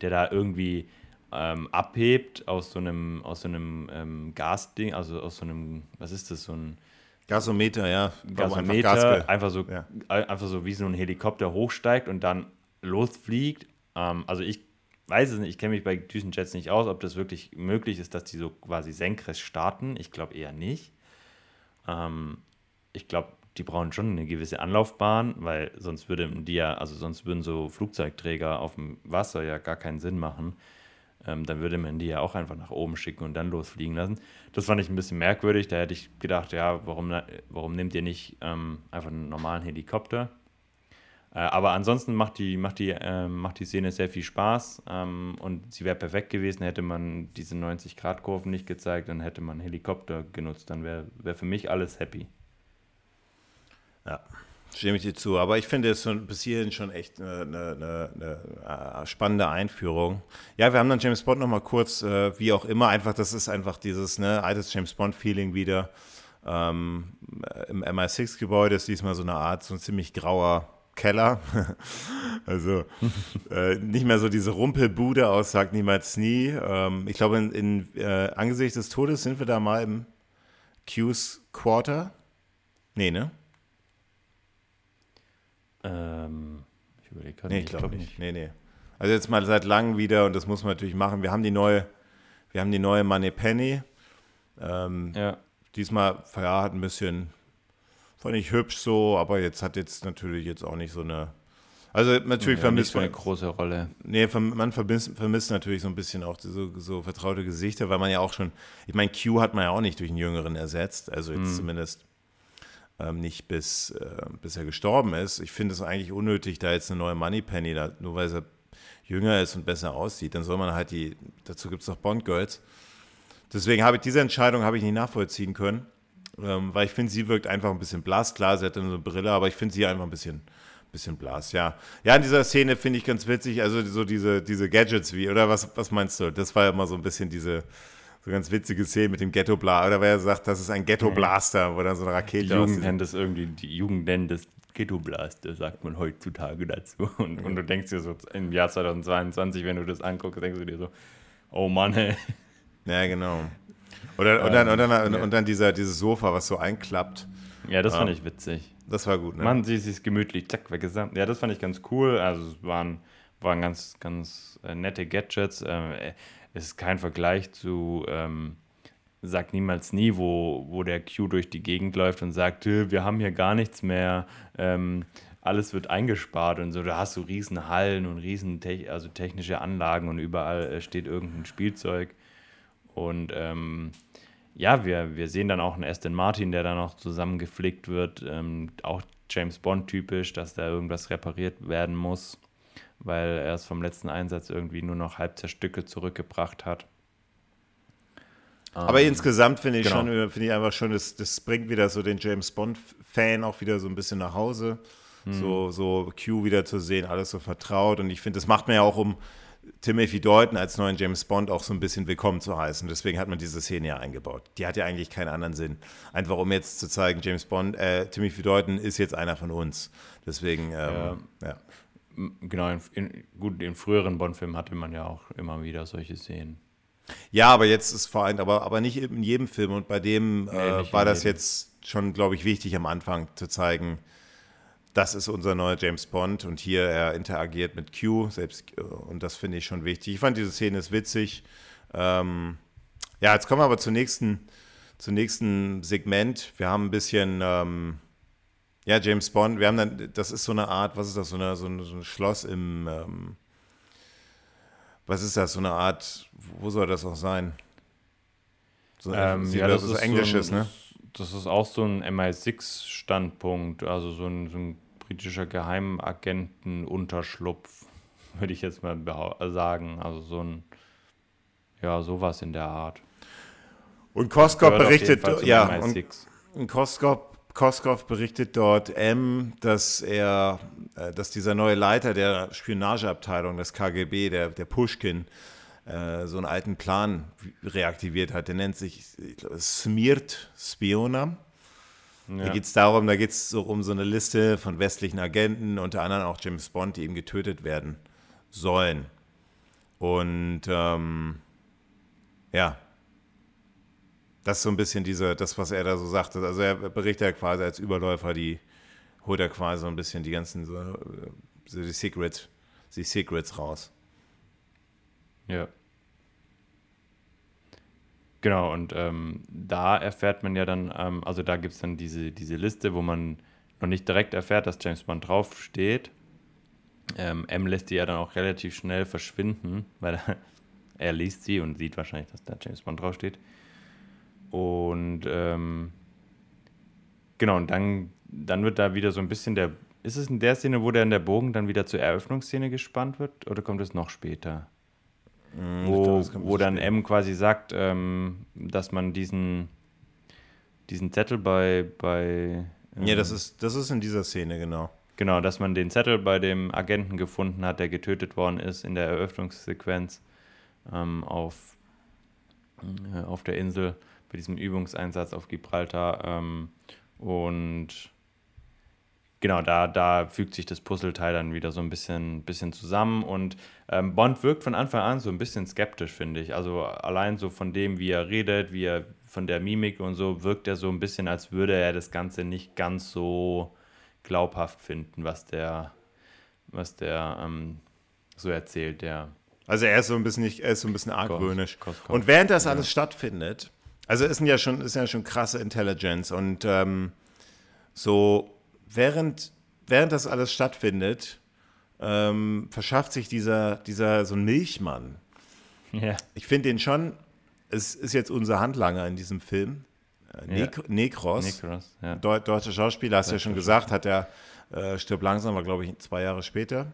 der da irgendwie ähm, abhebt aus so einem, aus so einem ähm, Gasding, also aus so einem, was ist das, so ein Gasometer, ja. Gasometer, einfach, einfach, so, ja. einfach so wie so ein Helikopter hochsteigt und dann losfliegt. Ähm, also ich weiß es nicht, ich kenne mich bei Düsenjets nicht aus, ob das wirklich möglich ist, dass die so quasi senkrecht starten. Ich glaube eher nicht. Ähm, ich glaube, die brauchen schon eine gewisse Anlaufbahn, weil sonst würden die ja, also sonst würden so Flugzeugträger auf dem Wasser ja gar keinen Sinn machen. Ähm, dann würde man die ja auch einfach nach oben schicken und dann losfliegen lassen. Das fand ich ein bisschen merkwürdig. Da hätte ich gedacht, ja, warum, warum nehmt ihr nicht ähm, einfach einen normalen Helikopter? Äh, aber ansonsten macht die, macht, die, äh, macht die Szene sehr viel Spaß ähm, und sie wäre perfekt gewesen, hätte man diese 90-Grad-Kurven nicht gezeigt, dann hätte man Helikopter genutzt, dann wäre wär für mich alles happy. Ja, stimme ich dir zu. Aber ich finde es bis hierhin schon echt eine, eine, eine, äh, spannende Einführung. Ja, wir haben dann James Bond nochmal kurz, äh, wie auch immer, einfach, das ist einfach dieses ne, altes James Bond-Feeling wieder. Ähm, Im MI6-Gebäude ist diesmal so eine Art, so ein ziemlich grauer Keller. [LAUGHS] also äh, nicht mehr so diese Rumpelbude aus Sagt niemals nie. Ähm, ich glaube, in, in äh, angesichts des Todes sind wir da mal im Q's Quarter. Nee, ne? Ähm, ich überlege gerade. Nee, ich glaube glaub nicht. Nee, nee. Also jetzt mal seit langem wieder und das muss man natürlich machen. Wir haben die neue, wir haben die neue Money Penny. Ähm, ja. Diesmal, ja, hat ein bisschen Fand ich hübsch so, aber jetzt hat jetzt natürlich jetzt auch nicht so eine. Also natürlich ja, vermisst man. eine große Rolle. Nee, man vermisst, vermisst natürlich so ein bisschen auch so, so, vertraute Gesichter, weil man ja auch schon. Ich meine, Q hat man ja auch nicht durch einen Jüngeren ersetzt. Also jetzt mhm. zumindest ähm, nicht bis, äh, bis er gestorben ist. Ich finde es eigentlich unnötig, da jetzt eine neue Moneypenny, da, nur weil sie jünger ist und besser aussieht, dann soll man halt die, dazu gibt es doch Bond Girls. Deswegen habe ich diese Entscheidung habe ich nicht nachvollziehen können. Ähm, weil ich finde, sie wirkt einfach ein bisschen blass. Klar, sie hat eine Brille, aber ich finde sie einfach ein bisschen, bisschen blass, ja. Ja, in dieser Szene finde ich ganz witzig, also so diese, diese Gadgets wie, oder was, was meinst du? Das war ja immer so ein bisschen diese so ganz witzige Szene mit dem Ghetto Blaster, oder wer sagt, das ist ein Ghetto Blaster, wo dann so eine Rakete Die Jugend nennt das irgendwie, die Jugend nennt das Ghetto Blaster, sagt man heutzutage dazu. [LAUGHS] Und, und du denkst dir so im Jahr 2022, wenn du das anguckst, denkst du dir so, oh Mann, ey. Ja, genau. Oder, und, dann, und, dann, und dann dieser, dieses Sofa, was so einklappt. Ja, das fand ich witzig. Das war gut, ne? Man sieht sich gemütlich, zack, weggesamt. Ja, das fand ich ganz cool. Also es waren, waren ganz, ganz äh, nette Gadgets. Äh, es ist kein Vergleich zu ähm, Sag niemals nie, wo, wo der Q durch die Gegend läuft und sagt, wir haben hier gar nichts mehr, ähm, alles wird eingespart und so. Da hast du riesen Hallen und riesen te also technische Anlagen und überall äh, steht irgendein Spielzeug. Und ähm, ja, wir, wir sehen dann auch einen Aston Martin, der dann noch zusammengeflickt wird. Ähm, auch James Bond typisch, dass da irgendwas repariert werden muss, weil er es vom letzten Einsatz irgendwie nur noch halb zerstückelt zurückgebracht hat. Aber ähm, insgesamt finde ich genau. schon, finde ich einfach schon, das, das bringt wieder so den James Bond-Fan auch wieder so ein bisschen nach Hause. Hm. So, so Q wieder zu sehen, alles so vertraut. Und ich finde, das macht man ja auch, um Timothy Dalton als neuen James Bond auch so ein bisschen willkommen zu heißen. Deswegen hat man diese Szene ja eingebaut. Die hat ja eigentlich keinen anderen Sinn. Einfach um jetzt zu zeigen, James Bond, äh, Timothy Dalton ist jetzt einer von uns. Deswegen, ähm, ja. ja. Genau, in, in, gut, in früheren Bond-Filmen hatte man ja auch immer wieder solche Szenen. Ja, aber jetzt ist vor allem, aber, aber nicht in jedem Film. Und bei dem äh, nee, war das jetzt schon, glaube ich, wichtig am Anfang zu zeigen, das ist unser neuer James Bond und hier er interagiert mit Q selbst äh, und das finde ich schon wichtig. Ich fand diese Szene ist witzig. Ähm, ja, jetzt kommen wir aber zum nächsten, zum nächsten Segment. Wir haben ein bisschen, ähm, ja, James Bond. Wir haben dann, das ist so eine Art, was ist das, so, eine, so, ein, so ein Schloss im, ähm, was ist das, so eine Art, wo soll das auch sein? So, ähm, ja, das, das ist Englisches, so ein, ne? Das ist auch so ein MI6-Standpunkt, also so ein, so ein britischer Geheimagenten-Unterschlupf, [LAUGHS] würde ich jetzt mal sagen. Also so ein, ja, sowas in der Art. Und Koskop berichtet, ja, und, und Koskop, Koskov berichtet dort M, dass er, äh, dass dieser neue Leiter der Spionageabteilung des KGB, der, der Pushkin, äh, so einen alten Plan reaktiviert hat. Der nennt sich Smirt Spiona. Ja. Da geht es darum, da geht es so um so eine Liste von westlichen Agenten, unter anderem auch James Bond, die eben getötet werden sollen. Und ähm, ja, das ist so ein bisschen diese, das, was er da so sagt. Also er berichtet ja quasi als Überläufer, die holt er quasi so ein bisschen die ganzen so, so die Secrets, die Secrets raus. Ja. Genau, und ähm, da erfährt man ja dann, ähm, also da gibt es dann diese, diese Liste, wo man noch nicht direkt erfährt, dass James Bond draufsteht. Ähm, M lässt die ja dann auch relativ schnell verschwinden, [LAUGHS] weil er, er liest sie und sieht wahrscheinlich, dass da James Bond draufsteht. Und ähm, genau, und dann, dann wird da wieder so ein bisschen der. Ist es in der Szene, wo der in der Bogen dann wieder zur Eröffnungsszene gespannt wird, oder kommt es noch später? Mm, wo, glaub, wo dann M quasi sagt, ähm, dass man diesen, diesen Zettel bei. bei ähm, ja, das ist, das ist in dieser Szene, genau. Genau, dass man den Zettel bei dem Agenten gefunden hat, der getötet worden ist in der Eröffnungssequenz ähm, auf, äh, auf der Insel bei diesem Übungseinsatz auf Gibraltar. Ähm, und genau, da, da fügt sich das Puzzleteil dann wieder so ein bisschen, bisschen zusammen. Und ähm, Bond wirkt von Anfang an so ein bisschen skeptisch, finde ich. Also allein so von dem, wie er redet, wie er von der Mimik und so, wirkt er so ein bisschen, als würde er das Ganze nicht ganz so glaubhaft finden, was der, was der ähm, so erzählt, der. Also er ist so ein bisschen, er ist so ein bisschen argwöhnisch. Und während das alles ja. stattfindet, also ist ja schon, ist ja schon krasse Intelligence und ähm, so während, während das alles stattfindet, ähm, verschafft sich dieser, dieser so ein Milchmann. Ja. Ich finde den schon, es ist jetzt unser Handlanger in diesem Film. Äh, ja. Nekros, Nekros ja. Deu deutscher Schauspieler, hast du ja schon gesagt, hat er, äh, stirbt langsam, war glaube ich zwei Jahre später.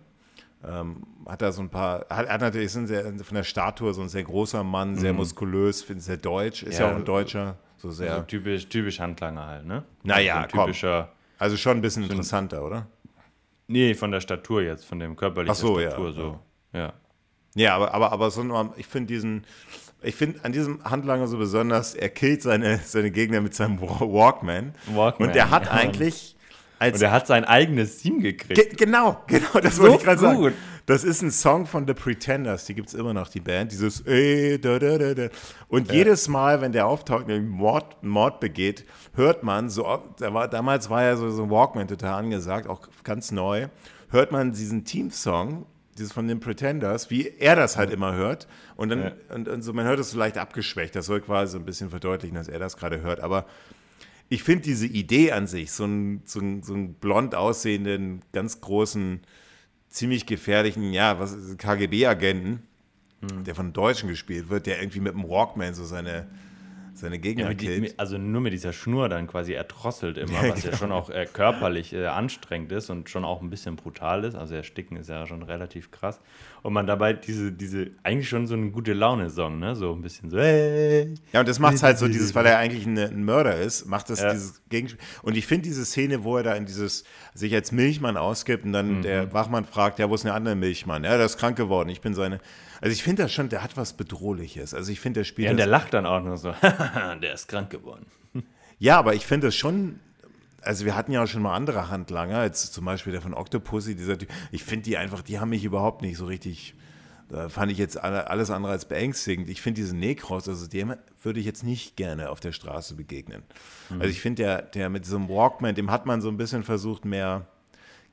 Ähm, hat er so ein paar, hat, hat natürlich ist sehr, von der Statue so ein sehr großer Mann, sehr mhm. muskulös, finde sehr deutsch, ist ja, ja, auch ein Deutscher, so sehr. Also typisch, typisch Handlanger halt, ne? Naja, also typischer. Also schon ein bisschen interessanter, oder? Nee, von der Statur jetzt, von dem körperlichen Ach so, Statur ja, so. Ja. Ja, aber, aber, aber so, ich finde diesen, ich finde an diesem Handlanger so besonders, er killt seine, seine Gegner mit seinem Walkman. Walkman. Und er hat ja. eigentlich als und er hat sein eigenes Team gekriegt. Ge genau, genau, das so wollte ich gerade sagen. Das ist ein Song von The Pretenders, die gibt es immer noch, die Band. Dieses ey, da, da, da. Und ja. jedes Mal, wenn der auftaucht und Mord, Mord begeht, hört man, so, da war, damals war ja so, so ein Walkman total angesagt, auch ganz neu, hört man diesen Team-Song dieses von den Pretenders, wie er das halt immer hört. Und dann, Ja. und, und so, man hört es so leicht abgeschwächt. Das soll quasi so ein bisschen verdeutlichen, dass er das gerade hört. Aber ich finde diese Idee an sich, so einen, so so einen blond aussehenden, ganz großen, ziemlich gefährlichen, ja, was KGB-Agenten, Hm. der von Deutschen gespielt wird, der irgendwie mit dem Walkman so seine, seine Gegner Ja, mit killt. also nur mit dieser Schnur dann quasi erdrosselt immer, [LAUGHS] Ja, was ja genau. schon auch äh, körperlich äh, anstrengend ist und schon auch ein bisschen brutal ist. Also Ersticken ist ja schon relativ krass. Und man dabei diese, diese, eigentlich schon so eine gute Laune-Song, ne? So ein bisschen so, hey. Ja, und das macht halt so dieses, weil er [LAUGHS] eigentlich ein, ein Mörder ist, macht das Ja. dieses Gegenspiel. Und ich finde diese Szene, wo er da in dieses, sich als Milchmann ausgibt und Mhm. dann der Wachmann fragt, ja, wo ist der andere Milchmann? Ja, der ist krank geworden, ich bin seine. Also ich finde das schon, der hat was Bedrohliches. Also ich finde, der spielt Ja, und der lacht dann auch nur so, [LAUGHS] der ist krank geworden. Ja, aber ich finde das schon, also wir hatten ja auch schon mal andere Handlanger, jetzt zum Beispiel der von Octopussy, dieser Typ. Ich finde die einfach, die haben mich überhaupt nicht so richtig, da fand ich jetzt alle, alles andere als beängstigend. Ich finde diesen Necros, also dem würde ich jetzt nicht gerne auf der Straße begegnen. Mhm. Also ich finde, der, der mit diesem Walkman, dem hat man so ein bisschen versucht, mehr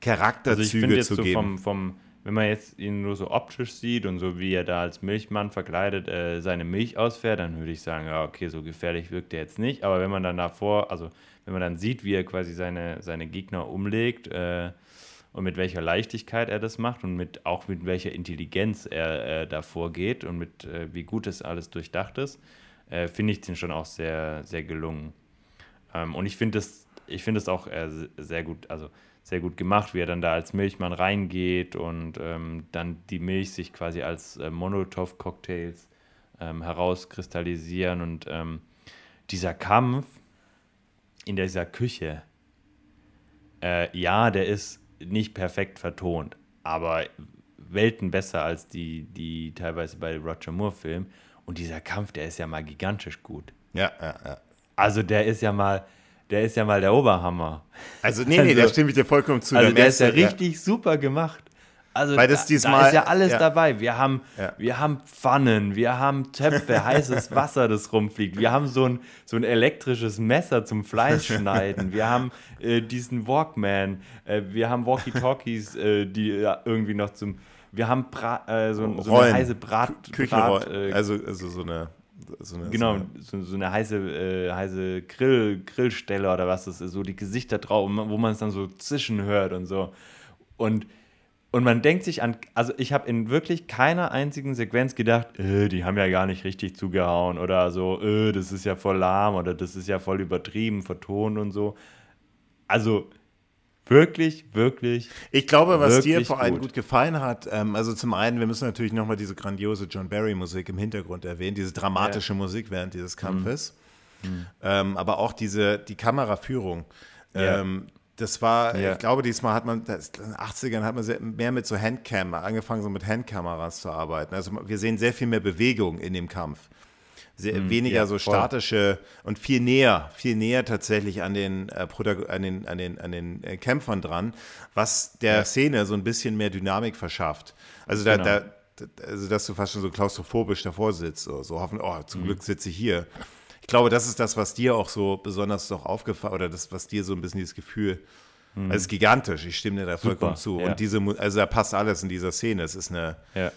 Also Charakterzüge jetzt zu so geben. vom, vom, wenn man jetzt ihn nur so optisch sieht und so wie er da als Milchmann verkleidet äh, seine Milch ausfährt, dann würde ich sagen, ja, okay, so gefährlich wirkt er jetzt nicht. Aber wenn man dann davor, also wenn man dann sieht, wie er quasi seine, seine Gegner umlegt äh, und mit welcher Leichtigkeit er das macht und mit auch mit welcher Intelligenz er äh, davor geht und mit äh, wie gut es alles durchdacht ist, äh, finde ich den schon auch sehr, sehr gelungen. Ähm, und ich finde es ich es auch äh, sehr gut, also sehr gut gemacht, wie er dann da als Milchmann reingeht und ähm, dann die Milch sich quasi als äh, Molotow-Cocktails ähm, herauskristallisieren und ähm, dieser Kampf in dieser Küche, äh, ja, der ist nicht perfekt vertont, aber Welten besser als die, die teilweise bei Roger Moore-Filmen. Und dieser Kampf, der ist ja mal gigantisch gut. Ja, ja, ja. Also der ist ja mal, der ist ja mal der Oberhammer. Also nee, nee, Also- da stimme ich dir vollkommen zu. Also der ist ja richtig super gemacht. Also Weil das da, diesmal- da ist ja alles ja. dabei. Wir haben, Ja. wir haben Pfannen, wir haben Töpfe, heißes [LAUGHS] Wasser, das rumfliegt. Wir haben so ein, so ein elektrisches Messer zum Fleischschneiden. Wir haben äh, diesen Walkman. Äh, wir haben Walkie-Talkies, äh, die irgendwie noch zum. Wir haben Bra äh, so, so eine heiße Brat. Küchenroll, Brat äh, also, also so eine, so eine Genau, so eine, so, eine heiße, äh, heiße Grill, Grillstelle oder was das ist, so die Gesichter drauf, wo man es dann so zischen hört und so. Und, und man denkt sich an, also ich habe in wirklich keiner einzigen Sequenz gedacht, äh, die haben ja gar nicht richtig zugehauen oder so, äh, das ist ja voll lahm oder das ist ja voll übertrieben, vertont und so. Also wirklich, wirklich Ich glaube, was dir vor allem gut. gut gefallen hat, ähm, also zum einen, wir müssen natürlich nochmal diese grandiose John Barry-Musik im Hintergrund erwähnen, diese dramatische Musik während dieses Kampfes, Ähm, aber auch diese, die Kameraführung. Ja. Ähm, das war, Ja. ich glaube, diesmal hat man, das, in den 80ern hat man sehr, mehr mit so Handcam, angefangen so mit Handkameras zu arbeiten. Also wir sehen sehr viel mehr Bewegung in dem Kampf. Sehr, weniger ja, so voll. statische und viel näher, viel näher tatsächlich an den, äh, an den, an den, an den äh, Kämpfern dran, was der Ja. Szene so ein bisschen mehr Dynamik verschafft. Also, da, Genau. da, also dass du fast schon so klaustrophobisch davor sitzt, so, so hoffen, oh, zum Mhm. Glück sitze ich hier. Ich glaube, das ist das, was dir auch so besonders doch aufgefallen, oder das, was dir so ein bisschen dieses Gefühl, also es ist gigantisch, ich stimme dir da vollkommen zu. Mhm. ja. Und diese, also da passt alles in dieser Szene. Es ist eine, ja.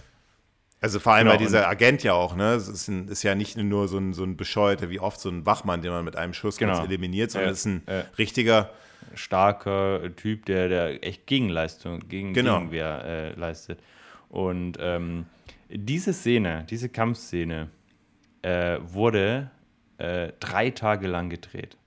Also vor allem Genau, bei dieser Agent ja auch, ne? Es ist, ein, ist ja nicht nur so ein, so ein bescheuerter, wie oft so ein Wachmann, den man mit einem Schuss Genau. eliminiert, sondern Ja, es ist ein ja. richtiger, starker Typ, der, der echt Gegenleistung, gegen Genau. Gegenwehr äh, leistet. Und ähm, diese Szene, diese Kampfszene, äh, wurde äh, drei Tage lang gedreht.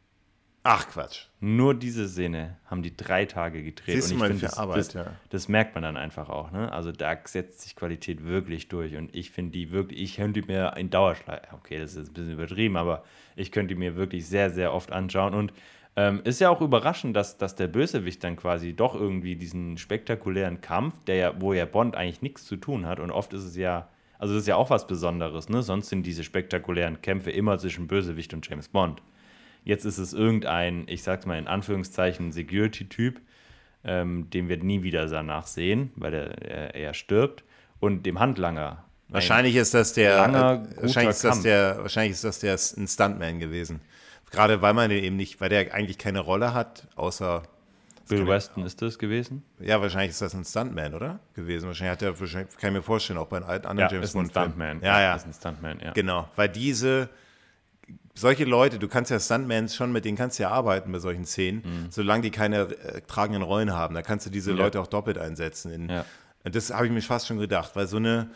Ach Quatsch. Nur diese Szene haben die drei Tage gedreht. Siehst du mal, find, für das, Arbeit, das, ja. das merkt man dann einfach auch. Ne? Also da setzt sich Qualität wirklich durch. Und ich finde die wirklich, ich könnte mir in Dauerschleife, okay, das ist ein bisschen übertrieben, aber ich könnte mir wirklich sehr, sehr oft anschauen. Und ähm, ist ja auch überraschend, dass, dass der Bösewicht dann quasi doch irgendwie diesen spektakulären Kampf, der ja, wo ja Bond eigentlich nichts zu tun hat. Und oft ist es ja, also das ist ja auch was Besonderes, ne? Sonst sind diese spektakulären Kämpfe immer zwischen Bösewicht und James Bond. Jetzt ist es irgendein, ich sag's mal in Anführungszeichen, Security-Typ, ähm, den wir nie wieder danach sehen, weil er, er, stirbt. Und dem Handlanger. ein- Wahrscheinlich ist das der, langer, äh, wahrscheinlich ist das der, wahrscheinlich ist das der ein Stuntman gewesen. Gerade weil man den eben nicht, weil der eigentlich keine Rolle hat, außer Bill Weston ist das gewesen? Ja, wahrscheinlich ist das ein Stuntman, oder? Gewesen. Wahrscheinlich hat er, wahrscheinlich, kann ich mir vorstellen, auch bei einem anderen ja, James Bond. Ein Stuntman. Ja, ja. Ist ein Stuntman, ja. Genau, weil diese, solche Leute, du kannst ja Stuntmans schon, mit denen kannst du ja arbeiten bei solchen Szenen, mhm. solange die keine äh, tragenden Rollen haben. Da kannst du diese ja. Leute auch doppelt einsetzen. In, ja. Das habe ich mir fast schon gedacht, weil so eine,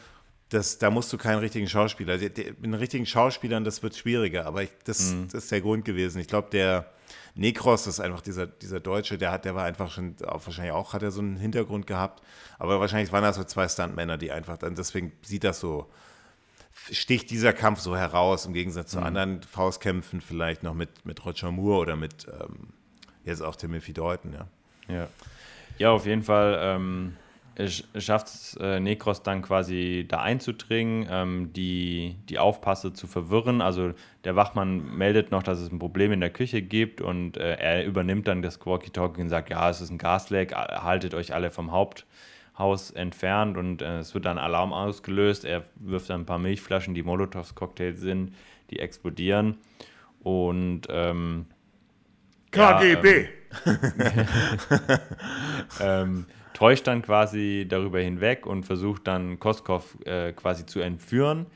das, da musst du keinen richtigen Schauspieler. Mit den richtigen Schauspielern, das wird schwieriger, aber ich, das, mhm. das ist der Grund gewesen. Ich glaube, der Nekros ist einfach dieser, dieser Deutsche, der hat, der war einfach schon, wahrscheinlich auch hat er so einen Hintergrund gehabt, aber wahrscheinlich waren das so zwei Stuntmänner, die einfach dann, deswegen sieht das so, sticht dieser Kampf so heraus, im Gegensatz zu mhm. anderen Faustkämpfen, vielleicht noch mit, mit Roger Moore oder mit ähm, jetzt auch Timothy Deuten, ja. Ja, ja auf jeden Fall. Ähm schafft es äh, Nekros dann quasi da einzudringen, ähm, die, die Aufpasse zu verwirren. Also der Wachmann meldet noch, dass es ein Problem in der Küche gibt und äh, er übernimmt dann das Walkie-Talkie und sagt, ja, es ist ein Gasleck, haltet euch alle vom Haupthaus entfernt und äh, es wird dann Alarm ausgelöst. Er wirft dann ein paar Milchflaschen, die Molotovs-Cocktails sind, die explodieren und ähm, KGB! Ja, ähm, [LAUGHS] ähm, täuscht dann quasi darüber hinweg und versucht dann Koskov äh, quasi zu entführen.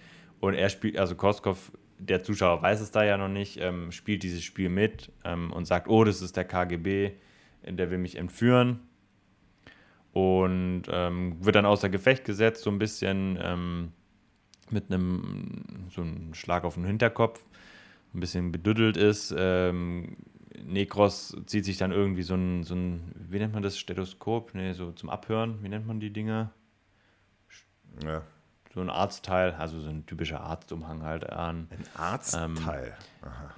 Und er spielt, also Koskov, der Zuschauer weiß es da ja noch nicht, ähm, spielt dieses Spiel mit ähm, und sagt, oh, das ist der KGB, der will mich entführen. Und ähm, wird dann außer Gefecht gesetzt, so ein bisschen ähm, mit einem so einem Schlag auf den Hinterkopf, ein bisschen bedüddelt ist, ähm, Nekros zieht sich dann irgendwie so ein, so ein, wie nennt man das, Stethoskop? Nee, so zum Abhören, wie nennt man die Dinger? Ja. So ein Arztteil, also so ein typischer Arztumhang halt an. Ein Arztteil?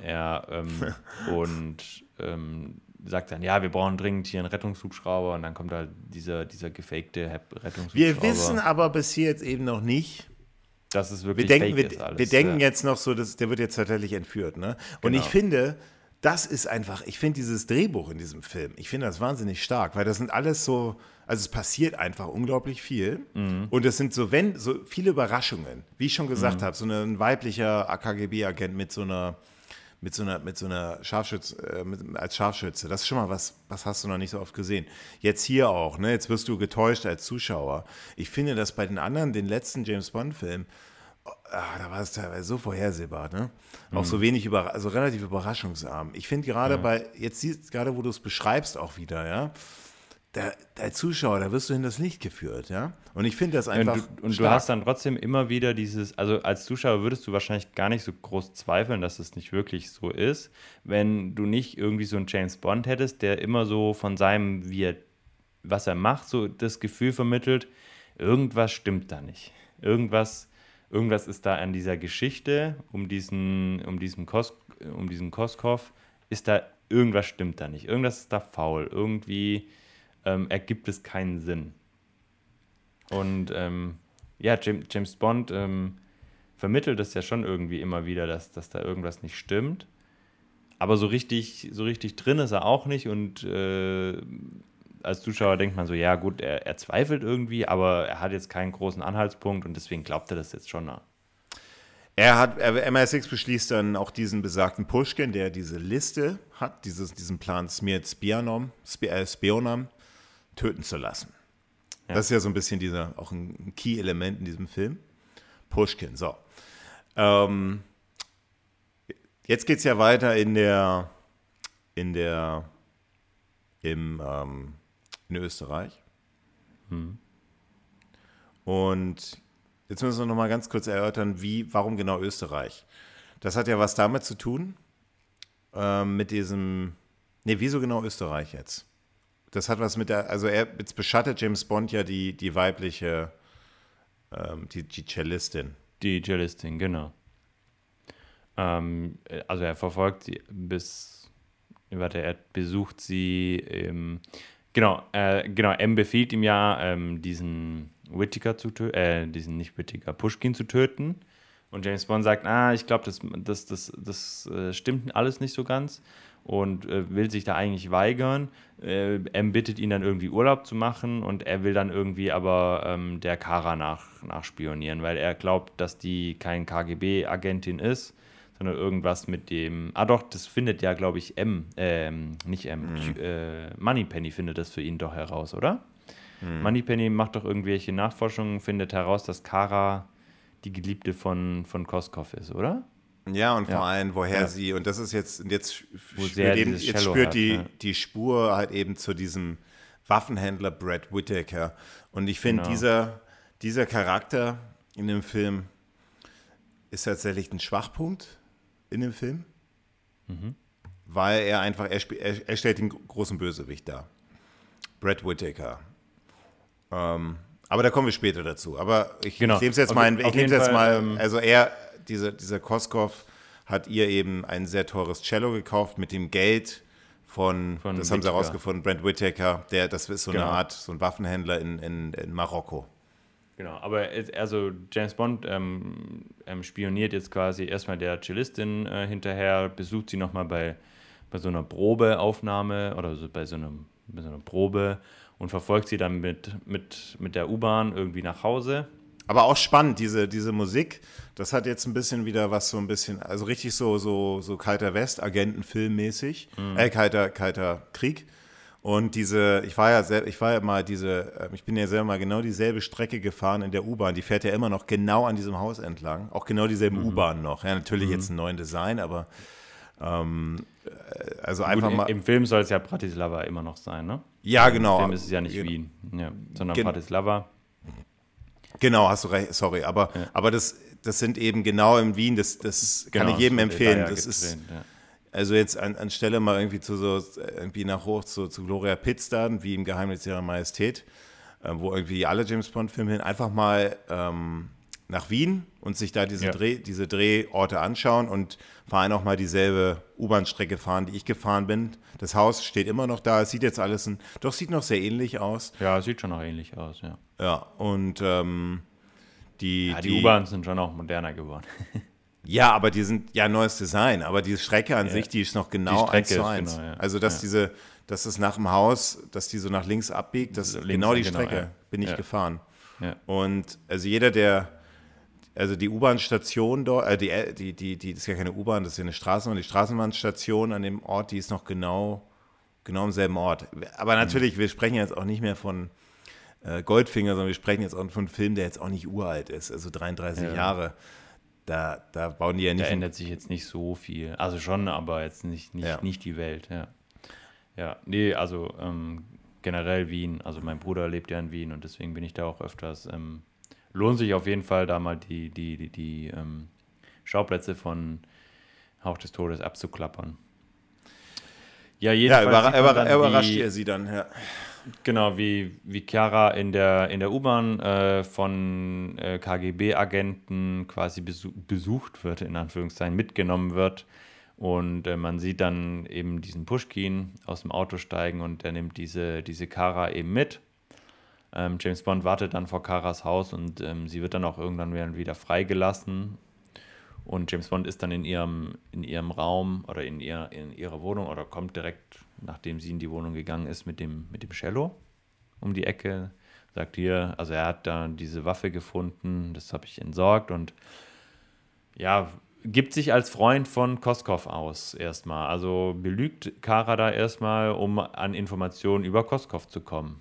Ähm, ja, ähm, [LAUGHS] und ähm, sagt dann, ja, wir brauchen dringend hier einen Rettungshubschrauber und dann kommt halt dieser, dieser gefakte Rettungshubschrauber. Wir wissen aber bis hier jetzt eben noch nicht, dass es wirklich wir denken, wir, ist alles. Wir denken ja. jetzt noch so, dass der wird jetzt tatsächlich entführt, ne? Und genau. ich finde, das ist einfach, ich finde dieses Drehbuch in diesem Film, ich finde das wahnsinnig stark, weil das sind alles so, also es passiert einfach unglaublich viel mhm. und es sind so, wenn, so viele Überraschungen, wie ich schon gesagt mhm. habe, so ein weiblicher AKGB-Agent mit so einer, mit so einer, mit so einer Scharfschütze, äh, mit, als Scharfschütze, das ist schon mal was, was hast du noch nicht so oft gesehen. Jetzt hier auch, ne, jetzt wirst du getäuscht als Zuschauer. Ich finde das bei den anderen, den letzten James Bond-Film, ah, da war es teilweise so vorhersehbar, ne? Auch mhm. so wenig über, also relativ überraschungsarm. Ich finde gerade ja. bei, jetzt siehst gerade, wo du es beschreibst auch wieder, ja, der, der, Zuschauer, da wirst du in das Licht geführt, ja. Und ich finde das einfach. Ja, und, du, und du, hast dann trotzdem immer wieder dieses, also als Zuschauer würdest du wahrscheinlich gar nicht so groß zweifeln, dass es nicht wirklich so ist, wenn du nicht irgendwie so einen James Bond hättest, der immer so von seinem, wie er, was er macht, so das Gefühl vermittelt, irgendwas stimmt da nicht. Irgendwas irgendwas ist da an dieser Geschichte um diesen, um diesen, Kos, um diesen Koskov, ist da, irgendwas stimmt da nicht. Irgendwas ist da faul. Irgendwie ähm, ergibt es keinen Sinn. Und ähm, ja, James, James Bond ähm, vermittelt es ja schon irgendwie immer wieder, dass, dass da irgendwas nicht stimmt. Aber so richtig, so richtig drin ist er auch nicht und äh, als Zuschauer denkt man so, ja gut, er, er, zweifelt irgendwie, aber er hat jetzt keinen großen Anhaltspunkt und deswegen glaubt er das jetzt schon. Er hat, MI6 beschließt dann auch diesen besagten Pushkin, der diese Liste hat, dieses, diesen Plan Smirt Spionam, Spionam töten zu lassen. Ja. Das ist ja so ein bisschen dieser, auch ein Key-Element in diesem Film. Pushkin, so. Ähm, jetzt geht es ja weiter in der, in der, im, ähm, in Österreich. Hm. Und jetzt müssen wir noch mal ganz kurz erörtern, wie, warum genau Österreich. Das hat ja was damit zu tun, äh, mit diesem, nee, wieso genau Österreich jetzt? Das hat was mit der, also er, jetzt beschattet James Bond ja die, die weibliche, ähm, die, die Cellistin. Die Cellistin, genau. Ähm, also er verfolgt sie bis, warte, er besucht sie im Genau, äh, genau, M befiehlt ihm ja, ähm, diesen Whittaker zu töten, äh, diesen nicht Whittaker, Pushkin zu töten. Und James Bond sagt, ah, ich glaube, das, das, das, das äh, stimmt alles nicht so ganz und äh, will sich da eigentlich weigern. Äh, M bittet ihn dann irgendwie Urlaub zu machen und er will dann irgendwie aber ähm, der Kara nach, nachspionieren, weil er glaubt, dass die kein KGB-Agentin ist, sondern irgendwas mit dem. Ah, doch, das findet ja, glaube ich, M, ähm, nicht M, Mhm. äh, Moneypenny findet das für ihn doch heraus, oder? Mhm. Moneypenny macht doch irgendwelche Nachforschungen, findet heraus, dass Kara die Geliebte von, von Koskov ist, oder? Ja, und vor Ja. allem, woher Ja. sie, und das ist jetzt, und jetzt, Wo spürt, eben, jetzt spürt hat, die, ja. die Spur halt eben zu diesem Waffenhändler Brad Whittaker. Und ich finde, Genau. dieser, dieser Charakter in dem Film ist tatsächlich ein Schwachpunkt in dem Film, Mhm. weil er einfach, er, er, er stellt den großen Bösewicht dar. Brad Whittaker. Ähm, aber da kommen wir später dazu. Aber ich, Genau. ich nehme es jetzt Auf mal, ich nehm's jetzt mal ähm, also er, diese, dieser Koskov hat ihr eben ein sehr teures Cello gekauft mit dem Geld von, Von das haben sie Whittaker. herausgefunden, Brent Whittaker, der, das ist so Genau. eine Art, so ein Waffenhändler in, in, in Marokko. Genau, aber also James Bond ähm, ähm, spioniert jetzt quasi erstmal der Cellistin äh, hinterher, besucht sie nochmal bei, bei so einer Probeaufnahme oder so bei so, einem, bei so einer Probe und verfolgt sie dann mit, mit, mit der U-Bahn irgendwie nach Hause. Aber auch spannend, diese, diese Musik, das hat jetzt ein bisschen wieder was so ein bisschen, also richtig so, so, so kalter West, Agentenfilmmäßig, Mhm. äh, kalter, kalter Krieg. Und diese, ich war ja sel- ich war ja mal diese, äh, ich bin ja selber mal genau dieselbe Strecke gefahren in der U-Bahn. Die fährt ja immer noch genau an diesem Haus entlang. Auch genau dieselben Mhm. U-Bahnen noch. Ja, natürlich jetzt einen neuen Design, aber ähm, äh, also Gut, einfach im, mal. Im Film soll es ja Bratislava immer noch sein, ne? ja, Im genau. Film ist es ja nicht Wien, ja, sondern Gen- Bratislava. Genau, hast du recht, sorry. Aber, aber das, das sind eben genau in Wien, das, das kann ich jedem Genau, empfehlen. da ja Das ist, ja. also jetzt an, anstelle mal irgendwie zu so, irgendwie nach hoch zu, zu Gloria Pitts dann, wie im Geheimnis ihrer Majestät, äh, wo irgendwie alle James Bond-Filme hin, einfach mal ähm, nach Wien und sich da diese, Ja. Dreh, diese Drehorte anschauen und vor allem auch mal dieselbe U-Bahn-Strecke fahren, die ich gefahren bin. Das Haus steht immer noch da, es sieht jetzt alles, ein, doch sieht noch sehr ähnlich aus. ja, sieht schon auch ähnlich aus, ja. Ja, und ähm, die, Ja, die, U-Bahnen sind schon auch moderner geworden. [LAUGHS] Ja, aber die sind ja neues Design, aber die Strecke an sich, die ist noch genau Strecke eins zu ist eins. genau, ja. Also dass Ja. diese, dass es nach dem Haus, dass die so nach links abbiegt, das ist Links, genau die genau, Strecke, ja. bin ich Ja. gefahren. Ja. Und also jeder, der, also die U-Bahn-Station dort, äh, die, die, die, die, das ist ja keine U-Bahn, das ist ja eine Straßenbahn, die Straßenbahnstation an dem Ort, die ist noch genau, genau am selben Ort. Aber natürlich, wir sprechen jetzt auch nicht mehr von äh, Goldfinger, sondern wir sprechen jetzt auch von einem Film, der jetzt auch nicht uralt ist, also 33 Ja. Jahre. Da, da bauen die ja Da nicht ändert sich jetzt nicht so viel. Also schon, aber jetzt nicht, nicht, Ja. nicht die Welt, ja. Ja, nee, also ähm, generell Wien. Also mein Bruder lebt ja in Wien und deswegen bin ich da auch öfters. Ähm, lohnt sich auf jeden Fall, da mal die, die, die, die ähm, Schauplätze von Hauch des Todes abzuklappern. Ja, Ja, jedenfalls überra man überra dann, überrascht er sie dann, ja. Genau, wie, wie Chiara in der, in der U-Bahn äh, von äh, KGB-Agenten quasi besu besucht wird, in Anführungszeichen, mitgenommen wird. Und äh, man sieht dann eben diesen Pushkin aus dem Auto steigen und der nimmt diese, diese Kara eben mit. Ähm, James Bond wartet dann vor Karas Haus und ähm, sie wird dann auch irgendwann wieder- freigelassen. Und James Bond ist dann in ihrem, in ihrem Raum oder in, ihr, in ihrer Wohnung oder kommt direkt, nachdem sie in die Wohnung gegangen ist, mit dem, mit dem Cello um die Ecke. Sagt hier, also er hat da diese Waffe gefunden, das habe ich entsorgt und ja, gibt sich als Freund von Koskov aus erstmal. Also belügt Kara da erstmal, um an Informationen über Koskov zu kommen.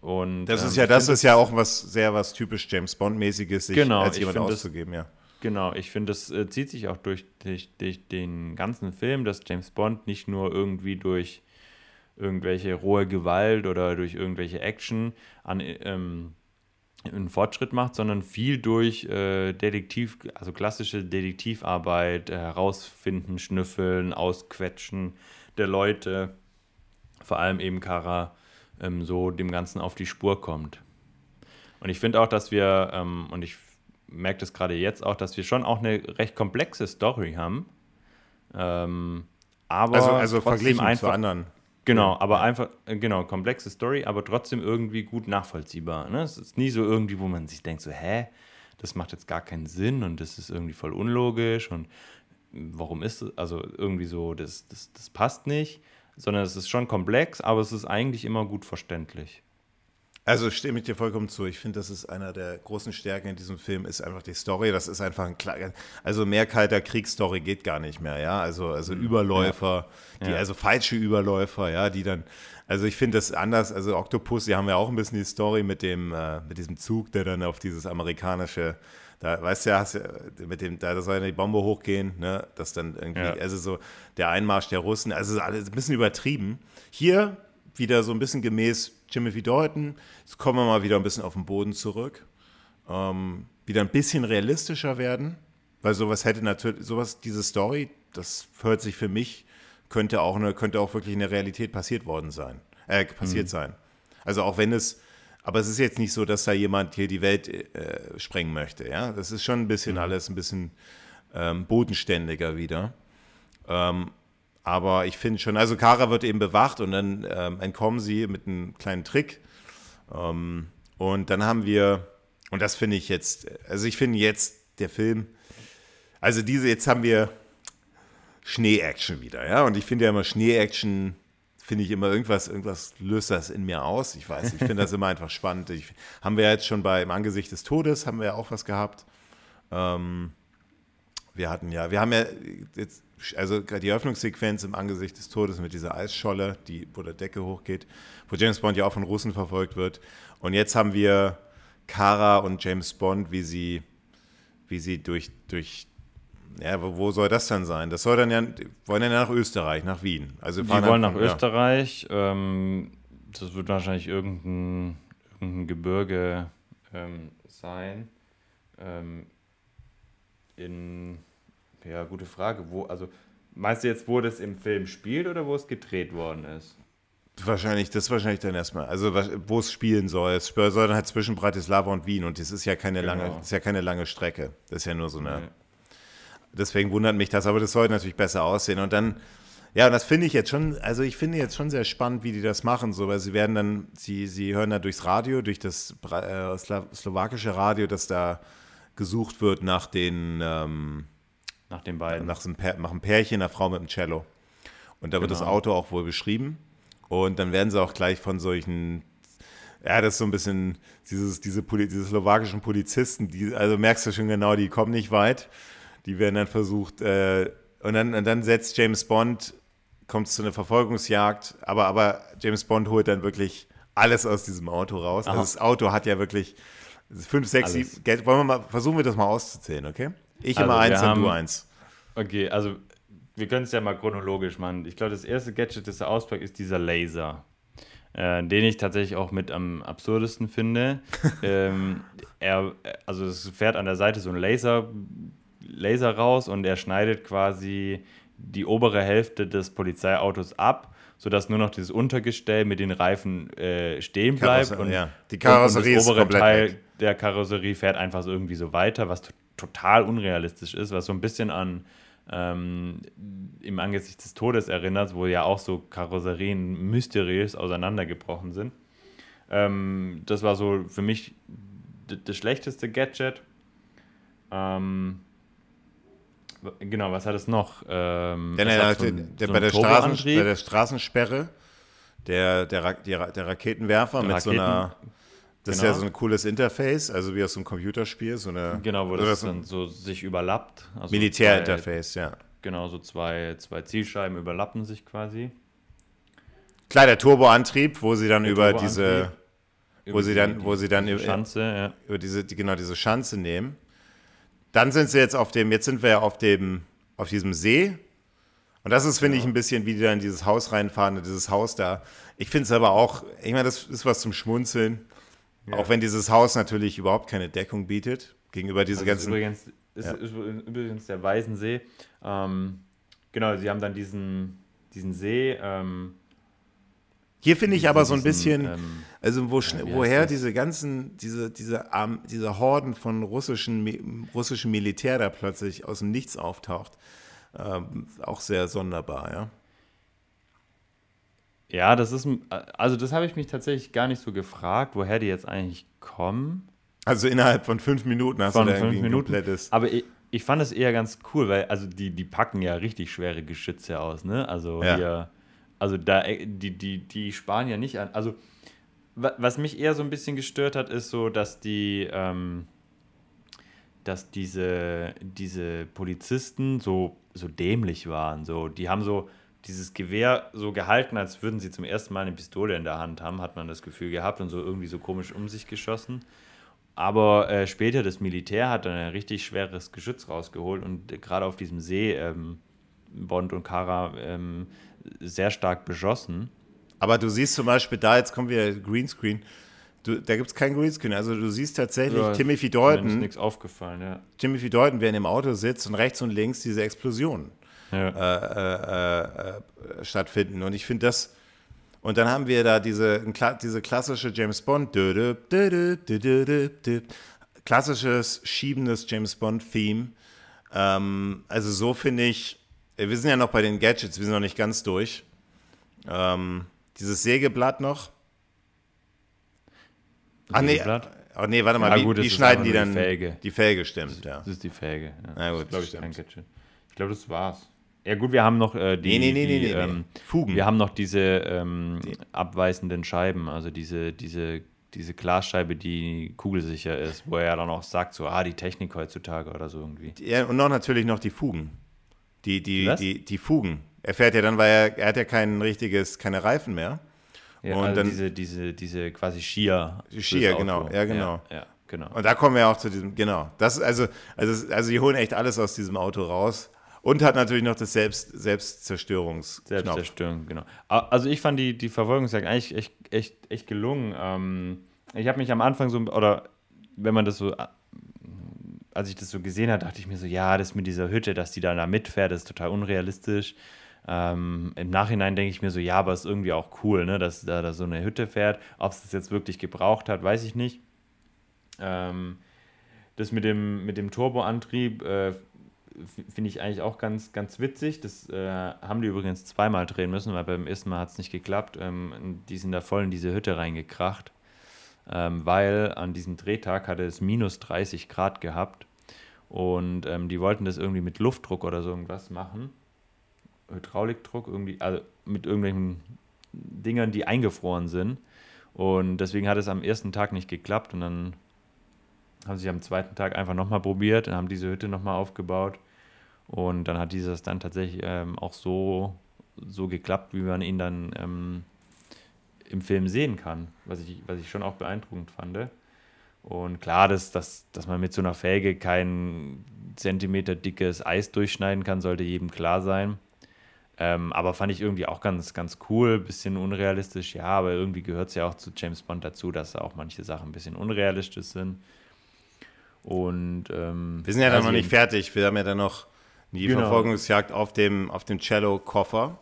Und, Das ähm, ist ja, ich das ist ja auch was sehr was typisch James Bond-mäßiges, sich Genau, als jemand find das- auszugeben, ja. Genau, ich finde, das äh, zieht sich auch durch, durch, durch den ganzen Film, dass James Bond nicht nur irgendwie durch irgendwelche rohe Gewalt oder durch irgendwelche Action an, ähm, einen Fortschritt macht, sondern viel durch äh, Detektiv, also klassische Detektivarbeit, äh, herausfinden, schnüffeln, ausquetschen der Leute, vor allem eben Kara, ähm, so dem Ganzen auf die Spur kommt. Und ich finde auch, dass wir, ähm, und ich merke das gerade jetzt auch, dass wir schon auch eine recht komplexe Story haben. Ähm, aber Also, also trotzdem verglichen zu einfach, anderen. Genau, aber einfach, äh, genau, komplexe Story, aber trotzdem irgendwie gut nachvollziehbar. Ne? Es ist nie so irgendwie, wo man sich denkt, so, hä, das macht jetzt gar keinen Sinn und das ist irgendwie voll unlogisch und warum ist es, also irgendwie so, das, das, das passt nicht, sondern es ist schon komplex, aber es ist eigentlich immer gut verständlich. Also stimme ich dir vollkommen zu. Ich finde, das ist einer der großen Stärken in diesem Film, ist einfach die Story. Das ist einfach ein klar, also mehr kalter Kriegsstory geht gar nicht mehr, ja. Also, also mhm. Überläufer, ja. die, ja. also falsche Überläufer, ja, die dann, also ich finde das anders, also Octopus, die haben ja auch ein bisschen die Story mit dem, äh, mit diesem Zug, der dann auf dieses amerikanische, da weißt du ja, hast ja mit dem, da soll ja die Bombe hochgehen, ne, das dann irgendwie, ja. also so der Einmarsch der Russen, also alles ein bisschen übertrieben. Hier wieder so ein bisschen gemäß Timothy Dalton. Jetzt kommen wir mal wieder ein bisschen auf den Boden zurück. Ähm, wieder ein bisschen realistischer werden, weil sowas hätte natürlich, sowas, diese Story, das hört sich für mich, könnte auch, eine, könnte auch wirklich in der Realität passiert worden sein, äh, passiert mhm. sein. Also auch wenn es, aber es ist jetzt nicht so, dass da jemand hier die Welt äh, sprengen möchte, ja. Das ist schon ein bisschen mhm. alles ein bisschen ähm, bodenständiger wieder. Ähm, aber ich finde schon, also Kara wird eben bewacht und dann ähm, entkommen sie mit einem kleinen Trick. Ähm, und dann haben wir, und das finde ich jetzt, also ich finde jetzt der Film, also diese, jetzt haben wir Schnee-Action wieder, ja. Und ich finde ja immer Schnee-Action, finde ich immer irgendwas, irgendwas löst das in mir aus. Ich weiß, ich finde das [LAUGHS] immer einfach spannend. Ich, haben wir jetzt schon bei Im Angesicht des Todes, haben wir ja auch was gehabt. Ähm, wir hatten ja, wir haben ja jetzt also die Eröffnungssequenz im Angesicht des Todes mit dieser Eisscholle, die, wo der Decke hochgeht, wo James Bond ja auch von Russen verfolgt wird. Und jetzt haben wir Kara und James Bond, wie sie, wie sie durch, durch ja, wo, wo soll das dann sein? Das soll dann ja, wollen ja nach Österreich, nach Wien. Also die wollen nach von, Österreich. Ja. Ähm, das wird wahrscheinlich irgendein, irgendein Gebirge ähm, sein. Ähm, in ja, gute Frage. Wo, also, meinst du jetzt, wo das im Film spielt oder wo es gedreht worden ist? Wahrscheinlich, das ist wahrscheinlich dann erstmal, also wo es spielen soll. Es soll dann halt zwischen Bratislava und Wien und das ist ja keine genau. lange, ist ja keine lange Strecke. Das ist ja nur so eine. Deswegen wundert mich das, aber das sollte natürlich besser aussehen. Und dann, ja, und das finde ich jetzt schon, also ich finde jetzt schon sehr spannend, wie die das machen, so, weil sie werden dann, sie, sie hören da durchs Radio, durch das äh, slowakische Radio, dass da gesucht wird nach den, ähm, nach den beiden. Nach, einem, nach einem Pärchen, einer Frau mit einem Cello. Und da wird genau. das Auto auch wohl beschrieben. Und dann werden sie auch gleich von solchen, ja, das ist so ein bisschen dieses, diese, diese slowakischen Polizisten, die, also merkst du schon genau, die kommen nicht weit. Die werden dann versucht, äh, und, dann, und dann setzt James Bond, kommt es zu einer Verfolgungsjagd, aber, aber James Bond holt dann wirklich alles aus diesem Auto raus. Also das Auto hat ja wirklich fünf, sechs, sieben, wollen wir mal, versuchen wir das mal auszuzählen, okay? Ich also immer eins und du eins. Okay, also wir können es ja mal chronologisch machen. Ich glaube, das erste Gadget, das er auspackt, ist dieser Laser. Äh, den ich tatsächlich auch mit am absurdesten finde. [LAUGHS] ähm, er, also es fährt an der Seite so ein Laser, Laser raus und er schneidet quasi die obere Hälfte des Polizeiautos ab, sodass nur noch dieses Untergestell mit den Reifen äh, stehen bleibt. Karosser, und, ja. Die Karosserie und das obere Teil weg. der Karosserie fährt einfach so irgendwie so weiter, was total unrealistisch ist, was so ein bisschen an ähm, im Angesicht des Todes erinnert, wo ja auch so Karosserien mysteriös auseinandergebrochen sind. Ähm, das war so für mich das schlechteste Gadget. Ähm, genau, was hat es noch? Ähm, der, der, so ein, der so bei, der Straßen, bei, der Straßensperre, der, der, der Raketenwerfer der mit Raketen, so einer das genau. ist ja genau. so ein cooles Interface, also wie aus einem Computerspiel. So eine, genau, wo das, dann so sich überlappt. Also Militärinterface, ja. Genau, so zwei, zwei Zielscheiben überlappen sich quasi. Klar, der Turboantrieb, wo sie dann der über diese, wo über sie dann, die, wo sie dann über, Schanze, ja. über diese, genau diese Schanze nehmen. Dann sind sie jetzt auf dem, jetzt sind wir auf dem, auf diesem See. Und das ist, finde ja. ich, ein bisschen, wie die da in dieses Haus reinfahren, dieses Haus da. Ich finde es aber auch, ich meine, das ist was zum Schmunzeln. Ja. Auch wenn dieses Haus natürlich überhaupt keine Deckung bietet gegenüber diese also ganzen. Übrigens, ist, ja. ist übrigens der Weisensee. Ähm, genau, sie haben dann diesen, diesen See. Ähm, hier finde ich aber so ein bisschen, ähm, also wo, ja, woher diese ganzen, diese, diese, um, diese Horden von russischen, russischen Militär da plötzlich aus dem Nichts auftaucht, ähm, auch sehr sonderbar, ja. Ja, das ist, also das habe ich mich tatsächlich gar nicht so gefragt, woher die jetzt eigentlich kommen. Also innerhalb von fünf Minuten hast von du da fünf Minuten. komplettes. Aber ich, ich fand es eher ganz cool, weil also die, die packen ja richtig schwere Geschütze aus, ne? Also ja. hier, also da die, die, die sparen ja nicht an. Also was mich eher so ein bisschen gestört hat, ist so, dass die, ähm, dass diese, diese Polizisten so, so dämlich waren. So, die haben so dieses Gewehr so gehalten, als würden sie zum ersten Mal eine Pistole in der Hand haben, hat man das Gefühl gehabt und so irgendwie so komisch um sich geschossen. Aber äh, später das Militär hat dann ein richtig schweres Geschütz rausgeholt und äh, gerade auf diesem See ähm, Bond und Kara ähm, sehr stark beschossen. Aber du siehst zum Beispiel da, jetzt kommen wir Greenscreen, du, da gibt es kein Greenscreen. Also du siehst tatsächlich ja, Timothy Dalton. Mir ist nichts aufgefallen, ja. Timothy Dalton, während im Auto sitzt und rechts und links diese Explosionen ja. äh, äh, äh, stattfinden. Und ich finde das. Und dann haben wir da diese, diese klassische James Bond, klassisches schiebendes James Bond-Theme. Ähm, also so finde ich, wir sind ja noch bei den Gadgets, wir sind noch nicht ganz durch. Ähm, dieses Sägeblatt noch. Ach nee, oh nee, warte mal, ja, wie, gut, wie schneiden die dann? Die Felge. Die Felge stimmt, das, ja. Das ist die Felge. Ja. Na gut, das ich, ich glaube, das war's. Ja gut, wir haben noch äh, die, nee, nee, nee, die ähm, Fugen. Wir haben noch diese ähm, abweisenden Scheiben, also diese, diese, diese Glasscheibe, die kugelsicher ist, wo er ja dann auch sagt, so, ah, die Technik heutzutage oder so irgendwie. Ja, und noch natürlich noch die Fugen. Die, die, die, die Fugen. Er fährt ja dann, weil er, er hat ja kein richtiges, keine Reifen mehr. Ja, und also dann, diese, diese, diese quasi Skier. Skier, genau, ja, genau. Ja, ja, genau. Und da kommen wir auch zu diesem, genau. Das, also, also, also, die holen echt alles aus diesem Auto raus. Und hat natürlich noch das Selbst, Selbstzerstörungs Selbstzerstörung, genau. Also ich fand die, die Verfolgungsjagd eigentlich echt, echt, echt gelungen. Ähm, ich habe mich am Anfang so, oder wenn man das so, als ich das so gesehen habe, dachte ich mir so, ja, das mit dieser Hütte, dass die da, mitfährt, ist total unrealistisch. Ähm, Im Nachhinein denke ich mir so, ja, aber ist irgendwie auch cool, ne, dass da, da so eine Hütte fährt. Ob es das jetzt wirklich gebraucht hat, weiß ich nicht. Ähm, das mit dem, mit dem Turboantrieb äh, finde ich eigentlich auch ganz, ganz witzig. Das äh, haben die übrigens zweimal drehen müssen, weil beim ersten Mal hat es nicht geklappt. Ähm, die sind da voll in diese Hütte reingekracht, ähm, weil an diesem Drehtag hatte es minus 30 Grad gehabt und ähm, die wollten das irgendwie mit Luftdruck oder so irgendwas machen. Hydraulikdruck, irgendwie, also mit irgendwelchen Dingern, die eingefroren sind. Und deswegen hat es am ersten Tag nicht geklappt und dann haben sie am zweiten Tag einfach nochmal probiert und haben diese Hütte nochmal aufgebaut. Und dann hat dieses dann tatsächlich ähm, auch so, so geklappt, wie man ihn dann ähm, im Film sehen kann, was ich, was ich schon auch beeindruckend fand. Und klar, dass, dass, dass man mit so einer Felge kein Zentimeter dickes Eis durchschneiden kann, sollte jedem klar sein. Ähm, aber fand ich irgendwie auch ganz, ganz cool, bisschen unrealistisch, ja, aber irgendwie gehört es ja auch zu James Bond dazu, dass auch manche Sachen ein bisschen unrealistisch sind. Und ähm, wir sind ja also dann noch nicht fertig. Wir haben ja dann noch die genau. Verfolgungsjagd auf dem, auf dem Cello-Koffer.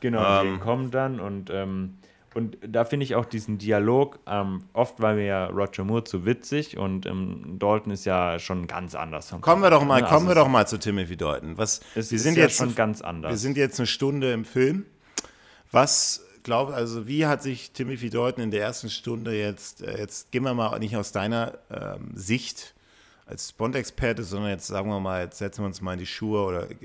Genau, ähm, die kommen dann und, ähm, und da finde ich auch diesen Dialog, ähm, oft war mir ja Roger Moore zu witzig und ähm, Dalton ist ja schon ganz anders. Kommen wir doch mal, kommen also wir doch mal zu Timothy Dalton. Was, es wir sind ja jetzt schon ganz anders. Wir sind jetzt eine Stunde im Film. Was glaubt, also wie hat sich Timothy Dalton in der ersten Stunde jetzt, äh, jetzt gehen wir mal nicht aus deiner ähm, Sicht, als Bond-Experte, sondern jetzt sagen wir mal, jetzt setzen wir uns mal in die Schuhe oder äh,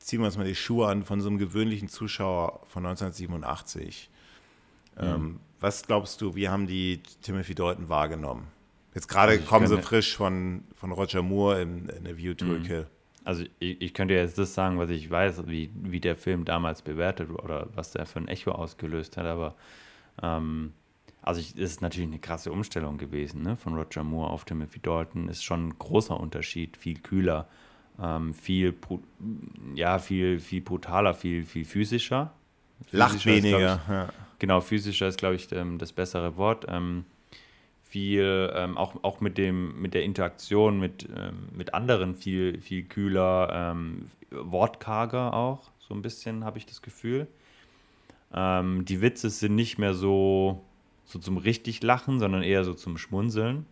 ziehen wir uns mal die Schuhe an von so einem gewöhnlichen Zuschauer von 1987. Mhm. Ähm, was glaubst du, wie haben die Timothy Dalton wahrgenommen? Jetzt gerade also kommen sie frisch von, von Roger Moore in, in A View to mhm. a Kill. Also ich, ich, könnte jetzt das sagen, was ich weiß, wie, wie der Film damals bewertet oder was der für ein Echo ausgelöst hat, aber ähm, also es ist natürlich eine krasse Umstellung gewesen, ne? Von Roger Moore auf Timothy Dalton ist schon ein großer Unterschied, viel kühler, ähm, viel, ja, viel, viel brutaler, viel, viel physischer. Lacht weniger. Ist, ich, ja. Genau, physischer ist, glaube ich, das bessere Wort. Ähm, viel, ähm, auch, auch mit, dem, mit der Interaktion mit, ähm, mit anderen viel, viel kühler, ähm, wortkarger auch, so ein bisschen habe ich das Gefühl. Ähm, die Witze sind nicht mehr so so zum richtig Lachen, sondern eher so zum Schmunzeln.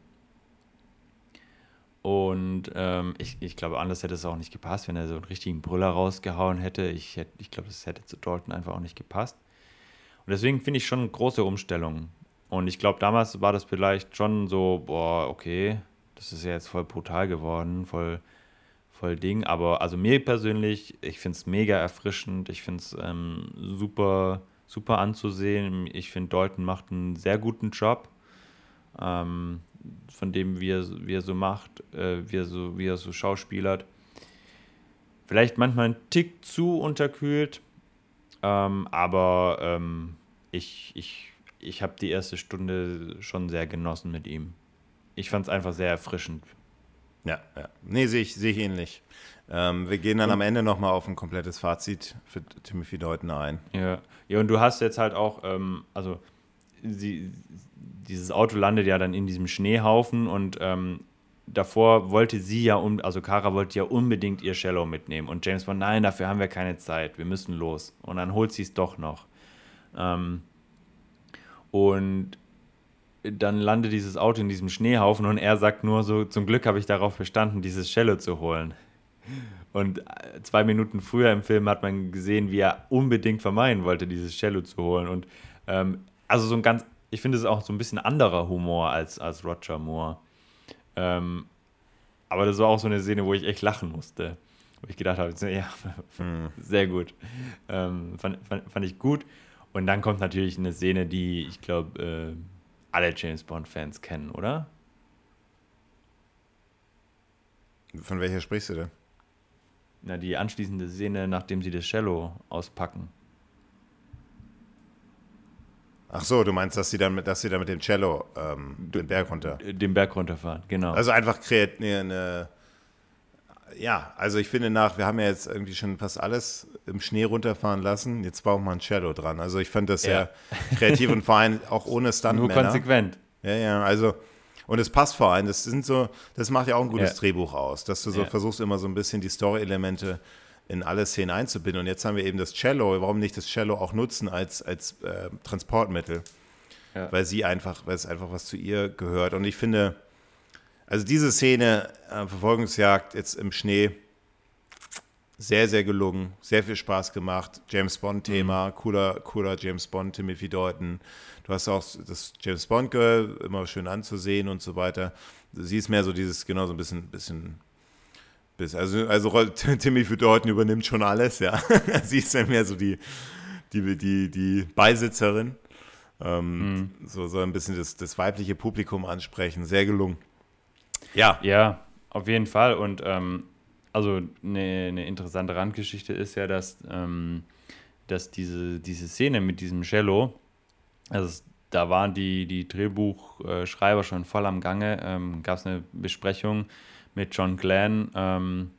Und ähm, ich, ich glaube, anders hätte es auch nicht gepasst, wenn er so einen richtigen Brüller rausgehauen hätte. Ich, hätte, ich glaube, das hätte zu Dalton einfach auch nicht gepasst. Und deswegen finde ich schon eine große Umstellung. Und ich glaube, damals war das vielleicht schon so, boah, okay, das ist ja jetzt voll brutal geworden, voll, voll Ding. Aber also mir persönlich, ich finde es mega erfrischend. Ich finde es ähm, super super anzusehen. Ich finde, Dalton macht einen sehr guten Job. Ähm, von dem, wie er, wie er so macht, äh, wie, er so, wie er so schauspielert. Vielleicht manchmal ein Tick zu unterkühlt, ähm, aber ähm, ich, ich, ich habe die erste Stunde schon sehr genossen mit ihm. Ich fand es einfach sehr erfrischend. Ja, ja. Nee, sehe ich, seh ich ähnlich. Ähm, wir gehen dann am Ende nochmal auf ein komplettes Fazit für Timothy Deuten ein. Ja. ja, und du hast jetzt halt auch, ähm, also sie, dieses Auto landet ja dann in diesem Schneehaufen und ähm, davor wollte sie ja, um, also Kara wollte ja unbedingt ihr Cello mitnehmen und James Bond, nein, dafür haben wir keine Zeit, wir müssen los. Und dann holt sie es doch noch. Ähm, und dann landet dieses Auto in diesem Schneehaufen und er sagt nur so, zum Glück habe ich darauf bestanden, dieses Cello zu holen. Und äh, zwei Minuten früher im Film hat man gesehen, wie er unbedingt vermeiden wollte, dieses Cello zu holen. Und ähm, also so ein ganz, ich finde es auch so ein bisschen anderer Humor als, als Roger Moore. Ähm, aber das war auch so eine Szene, wo ich echt lachen musste. Wo ich gedacht habe, [LAUGHS] ja, hm. sehr gut. Ähm, fand, fand, fand, ich gut. Und dann kommt natürlich eine Szene, die ich glaube, äh, alle James Bond-Fans kennen, oder? Von welcher sprichst du denn? Na, die anschließende Szene, nachdem sie das Cello auspacken. Ach so, du meinst, dass sie dann mit, dass sie dann mit dem Cello ähm, den Berg runter. Den Berg runterfahren, genau. Also einfach kreiert eine, eine, ja, also ich finde nach, wir haben ja jetzt irgendwie schon fast alles im Schnee runterfahren lassen. Jetzt braucht man ein Cello dran. Also ich fand das ja. sehr kreativ und vor allem auch [LAUGHS] ohne Stunt. Nur konsequent. Ja, ja, also und es passt vor allem. Das sind so, das macht ja auch ein gutes ja. Drehbuch aus, dass du so ja. versuchst immer so ein bisschen die Story-Elemente in alle Szenen einzubinden. Und jetzt haben wir eben das Cello. Warum nicht das Cello auch nutzen als, als äh, Transportmittel? Ja. Weil sie einfach, weil es einfach was zu ihr gehört. Und ich finde, also diese Szene, äh, Verfolgungsjagd jetzt im Schnee, sehr, sehr gelungen, sehr viel Spaß gemacht. James Bond-Thema, mhm. cooler, cooler James Bond, Timothy Deuten. Du hast auch das James Bond-Girl, immer schön anzusehen und so weiter. Sie ist mehr so dieses, genau so ein bisschen, bisschen also, also [LAUGHS] Timmy für Deuten übernimmt schon alles, ja. [LAUGHS] Sie ist ja mehr so die, die, die, die Beisitzerin. Ähm, mhm. So soll ein bisschen das, das weibliche Publikum ansprechen. Sehr gelungen. Ja. Ja, auf jeden Fall. Und ähm, also eine, eine, interessante Randgeschichte ist ja, dass, ähm, dass diese, diese Szene mit diesem Cello, also da waren die, die Drehbuchschreiber schon voll am Gange, ähm, gab es eine Besprechung mit John Glenn. Ähm,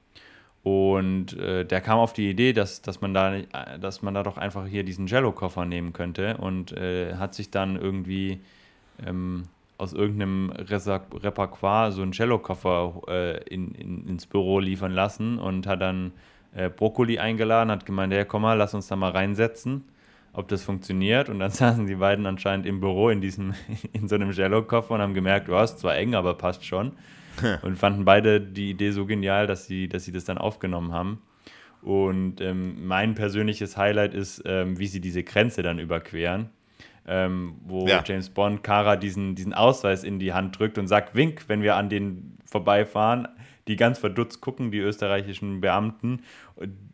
und äh, der kam auf die Idee, dass, dass, man da, dass man da doch einfach hier diesen Jello-Koffer nehmen könnte und äh, hat sich dann irgendwie ähm, aus irgendeinem Repertoire so einen Cello-Koffer äh, in, in, ins Büro liefern lassen und hat dann äh, Brokkoli eingeladen, hat gemeint, ja komm mal, lass uns da mal reinsetzen, ob das funktioniert. Und dann [LAUGHS] saßen die beiden anscheinend im Büro in, diesem, [LAUGHS] in so einem Cello-Koffer und haben gemerkt, du hast zwar eng, aber passt schon. [LAUGHS] und fanden beide die Idee so genial, dass sie, dass sie das dann aufgenommen haben. Und ähm, mein persönliches Highlight ist, ähm, wie sie diese Grenze dann überqueren, ähm, wo ja. James Bond Kara diesen, diesen Ausweis in die Hand drückt und sagt, wink, wenn wir an den vorbeifahren, die ganz verdutzt gucken, die österreichischen Beamten,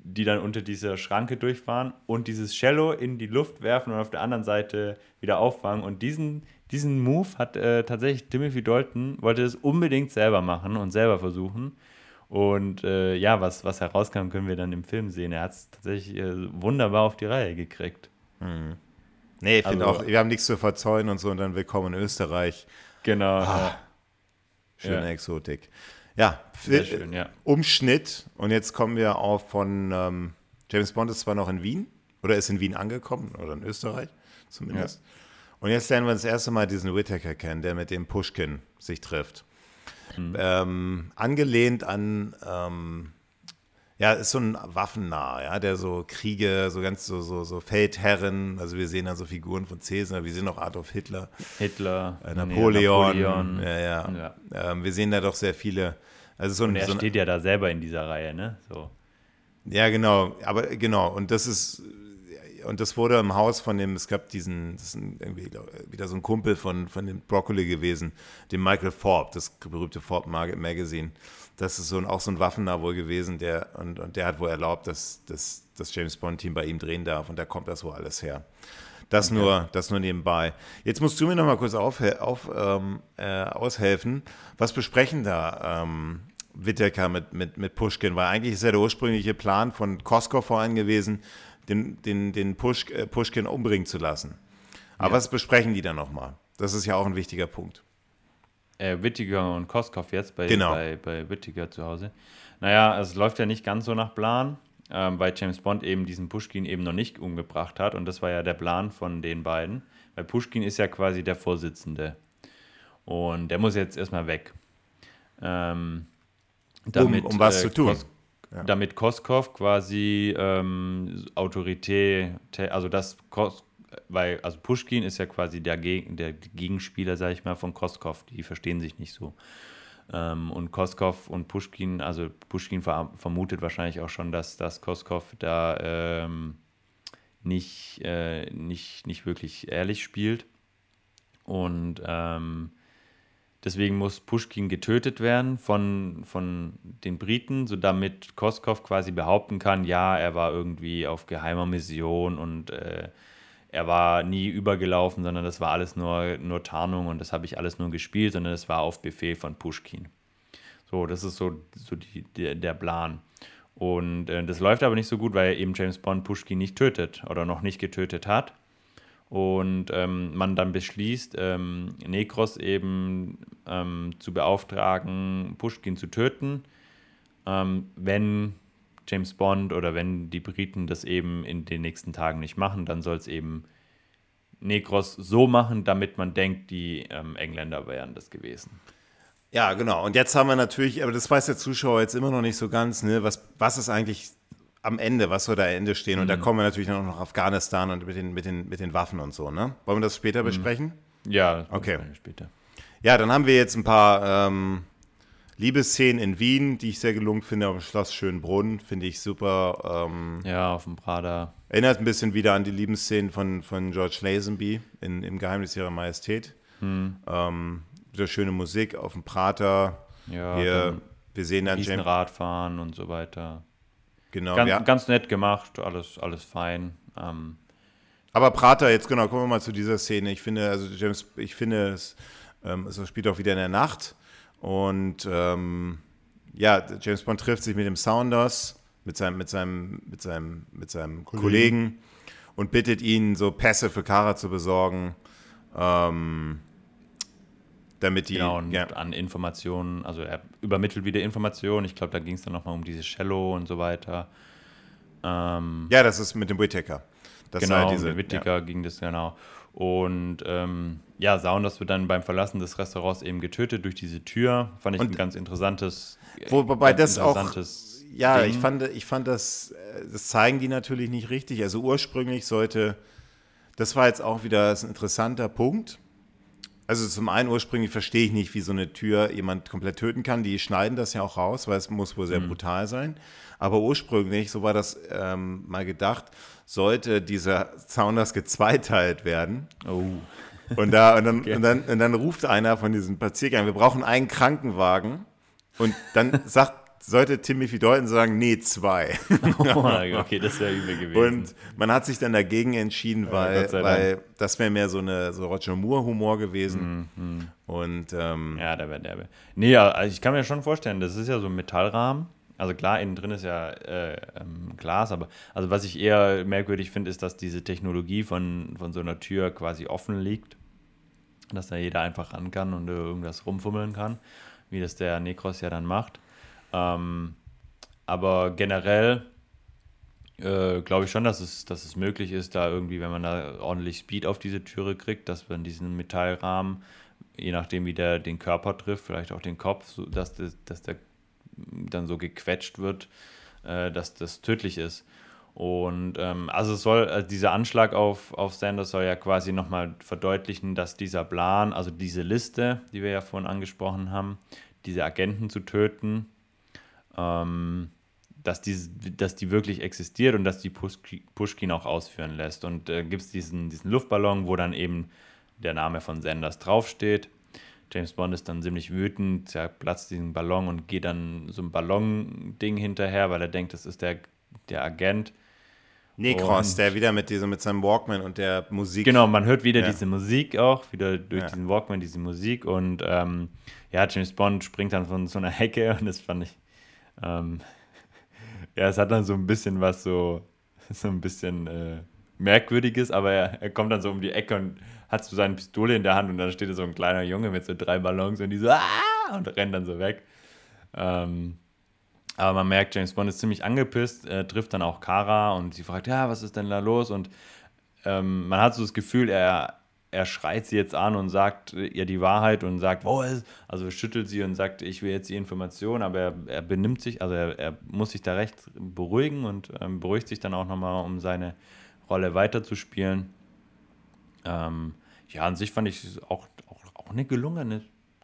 die dann unter dieser Schranke durchfahren und dieses Cello in die Luft werfen und auf der anderen Seite wieder auffangen. Und diesen, diesen Move hat äh, tatsächlich Timothy Dalton, wollte es unbedingt selber machen und selber versuchen. Und äh, ja, was, was herauskam, können wir dann im Film sehen. Er hat es tatsächlich äh, wunderbar auf die Reihe gekriegt. Mhm. Nee, ich finde also, auch, wir haben nichts zu verzeihen und so und dann willkommen in Österreich. Genau. Ah, schöne ja. Exotik. Ja, Sehr schön, ja, Umschnitt und jetzt kommen wir auch von ähm, James Bond ist zwar noch in Wien oder ist in Wien angekommen oder in Österreich zumindest. Ja. Und jetzt lernen wir das erste Mal diesen Whittaker kennen, der mit dem Pushkin sich trifft. Mhm. Ähm, angelehnt an, ähm, ja, ist so ein Waffennah, ja, der so Kriege, so ganz so, so, so Feldherren, also wir sehen da so Figuren von Caesar, wir sehen auch Adolf Hitler. Hitler. Äh, Napoleon. Napoleon. Ja, ja. ja. Ähm, wir sehen da doch sehr viele. Also so Und er so steht ja da selber in dieser Reihe, ne? So. Ja, genau, aber genau, und das ist und das wurde im Haus von dem, es gab diesen, das ist irgendwie wieder so ein Kumpel von, von dem Broccoli gewesen, dem Michael Forbes, das berühmte Forbes Magazine. Das ist so ein, auch so ein Waffennah wohl gewesen, der, und, und der hat wohl erlaubt, dass, dass das James Bond-Team bei ihm drehen darf und da kommt das wohl alles her. Das, okay. nur, das nur nebenbei. Jetzt musst du mir noch mal kurz auf, auf, ähm, äh, aushelfen. Was besprechen da ähm, Whittaker mit, mit, mit Pushkin? Weil eigentlich ist ja der ursprüngliche Plan von Koskov vor allem gewesen, den, den, den Push, äh, Pushkin umbringen zu lassen. Aber ja. was besprechen die dann nochmal? Das ist ja auch ein wichtiger Punkt. Äh, Whittaker und Koskov jetzt bei, genau. bei, bei Whittaker zu Hause. Naja, es läuft ja nicht ganz so nach Plan ähm, weil James Bond eben diesen Pushkin eben noch nicht umgebracht hat. Und das war ja der Plan von den beiden. Weil Pushkin ist ja quasi der Vorsitzende. Und der muss jetzt erstmal weg. Ähm, damit, um, um was äh, zu tun. Kos ja. Damit Koskov quasi ähm, Autorität, also das Kos weil, also Pushkin ist ja quasi der, Geg der Gegenspieler, sag ich mal, von Koskov. Die verstehen sich nicht so. Ähm, und Koskov und Pushkin, also Pushkin ver vermutet wahrscheinlich auch schon, dass, dass Koskov da ähm, nicht, äh, nicht, nicht wirklich ehrlich spielt. Und ähm, deswegen muss Pushkin getötet werden von, von den Briten, so damit Koskov quasi behaupten kann, ja, er war irgendwie auf geheimer Mission und äh, er war nie übergelaufen, sondern das war alles nur, nur Tarnung und das habe ich alles nur gespielt, sondern es war auf Befehl von Pushkin. So, das ist so, so die, der, der Plan. Und äh, das läuft aber nicht so gut, weil eben James Bond Pushkin nicht tötet oder noch nicht getötet hat. Und ähm, man dann beschließt, ähm, Nekros eben ähm, zu beauftragen, Pushkin zu töten, ähm, wenn James Bond oder wenn die Briten das eben in den nächsten Tagen nicht machen, dann soll es eben Negros so machen, damit man denkt, die ähm, Engländer wären das gewesen. Ja, genau. Und jetzt haben wir natürlich, aber das weiß der Zuschauer jetzt immer noch nicht so ganz, ne, was, was ist eigentlich am Ende, was soll da am Ende stehen? Und mhm. da kommen wir natürlich noch nach Afghanistan und mit den, mit, den, mit den Waffen und so, ne? Wollen wir das später mhm. besprechen? Ja, okay. später. Ja, dann haben wir jetzt ein paar ähm, Liebesszenen in Wien, die ich sehr gelungen finde, auf dem Schloss Schönbrunn, finde ich super. Ähm, ja, auf dem Prada. Erinnert ein bisschen wieder an die Liebesszenen von, von George Lazenby in, im Geheimnis ihrer Majestät. Hm. Ähm, wieder schöne Musik auf dem Prater. Ja, wir, wir sehen dann James Radfahren und so weiter. Genau. Ganz, ja. ganz nett gemacht, alles, alles fein. Ähm, aber Prater, jetzt genau, kommen wir mal zu dieser Szene. Ich finde, also James, ich finde, es, ähm, es spielt auch wieder in der Nacht. Und ähm, ja, James Bond trifft sich mit dem Saunders, mit seinem, mit seinem, mit seinem, mit seinem Kollegen. Kollegen und bittet ihn, so Pässe für Kara zu besorgen. Ähm, damit die genau, und ja. an Informationen, also er übermittelt wieder Informationen. Ich glaube, da ging es dann nochmal um diese Shallow und so weiter. Ähm, ja, das ist mit dem Whittaker. Das genau, halt diese, mit dem Whittaker ja. ging das genau. Und ähm, ja, Saunders wird dann beim Verlassen des Restaurants eben getötet durch diese Tür. Fand ich und ein ganz interessantes. Wobei ganz das interessantes auch. Ja, Ding. ich fand, ich fand das, äh, das zeigen die natürlich nicht richtig. Also ursprünglich sollte, das war jetzt auch wieder ein interessanter Punkt. Also zum einen ursprünglich verstehe ich nicht, wie so eine Tür jemand komplett töten kann. Die schneiden das ja auch raus, weil es muss wohl sehr mhm. brutal sein. Aber ursprünglich, so war das ähm, mal gedacht, sollte dieser Zaun gezweiteilt werden. Oh. Und, da, und, dann, [LAUGHS] okay. und, dann, und dann ruft einer von diesen Spaziergängern, wir brauchen einen Krankenwagen. Und dann [LAUGHS] sagt, sollte Timothy Dalton sagen, nee, zwei. [LAUGHS] Oh, okay, das wäre übel gewesen. Und man hat sich dann dagegen entschieden, weil, ja, weil das wäre mehr so eine so Roger Moore-Humor gewesen. Mhm. Und ähm, ja, der wäre derbe. Nee, also ich kann mir schon vorstellen, das ist ja so ein Metallrahmen. Also klar, innen drin ist ja äh, ähm, Glas, aber also was ich eher merkwürdig finde, ist, dass diese Technologie von, von so einer Tür quasi offen liegt. Dass da jeder einfach ran kann und irgendwas rumfummeln kann, wie das der Necros ja dann macht. Ähm, aber generell äh, glaube ich schon, dass es, dass es möglich ist, da irgendwie, wenn man da ordentlich Speed auf diese Türe kriegt, dass man diesen Metallrahmen, je nachdem wie der den Körper trifft, vielleicht auch den Kopf, so, dass, das, dass der dann so gequetscht wird, äh, dass das tödlich ist. Und ähm, also es soll, also dieser Anschlag auf, auf Sanders soll ja quasi nochmal verdeutlichen, dass dieser Plan, also diese Liste, die wir ja vorhin angesprochen haben, diese Agenten zu töten, ähm, dass, die, dass die wirklich existiert und dass die Pushkin auch ausführen lässt. Und äh, gibt es diesen, diesen Luftballon, wo dann eben der Name von Sanders draufsteht. James Bond ist dann ziemlich wütend, zerplatzt diesen Ballon und geht dann so ein Ballon-Ding hinterher, weil er denkt, das ist der, der Agent. Necros, und, der wieder mit diesem, mit seinem Walkman und der Musik. Genau, man hört wieder ja. diese Musik auch, wieder durch ja. diesen Walkman diese Musik und ähm, ja, James Bond springt dann von so einer [LAUGHS] Hecke und das fand ich, ähm, [LAUGHS] ja, es hat dann so ein bisschen was so, [LAUGHS] so ein bisschen äh, merkwürdiges, aber er, er kommt dann so um die Ecke und hat so seine Pistole in der Hand und dann steht da so ein kleiner Junge mit so drei Ballons und die so, ah, und rennt dann so weg. Ähm, aber man merkt, James Bond ist ziemlich angepisst, äh, trifft dann auch Kara und sie fragt, ja, was ist denn da los? Und ähm, man hat so das Gefühl, er, er schreit sie jetzt an und sagt ihr die Wahrheit und sagt, wo ist, also schüttelt sie und sagt, ich will jetzt die Information, aber er, er benimmt sich, also er, er, muss sich da recht beruhigen und ähm, beruhigt sich dann auch nochmal, um seine Rolle weiterzuspielen. Ähm, ja, an sich fand ich es auch, auch, auch eine gelungene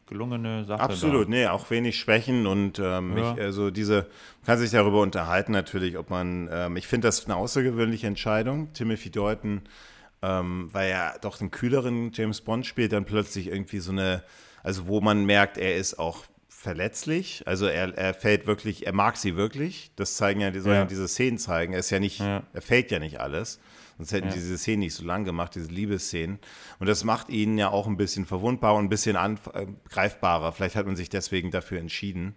gelungene Sache. Absolut, da. nee, auch wenig Schwächen und ähm, ja. ich, also diese, man kann sich darüber unterhalten natürlich, ob man, ähm, ich finde das eine außergewöhnliche Entscheidung, Timothy Deuten, ähm, weil er doch den kühleren James Bond spielt, dann plötzlich irgendwie so eine, also wo man merkt, er ist auch verletzlich, also er, er fällt wirklich, er mag sie wirklich, das zeigen ja, die, ja. diese Szenen zeigen, er ist ja nicht, ja. er fällt ja nicht alles. Sonst hätten ja. diese Szenen nicht so lang gemacht, diese Liebesszenen. Und das macht ihn ja auch ein bisschen verwundbar und ein bisschen greifbarer. Vielleicht hat man sich deswegen dafür entschieden.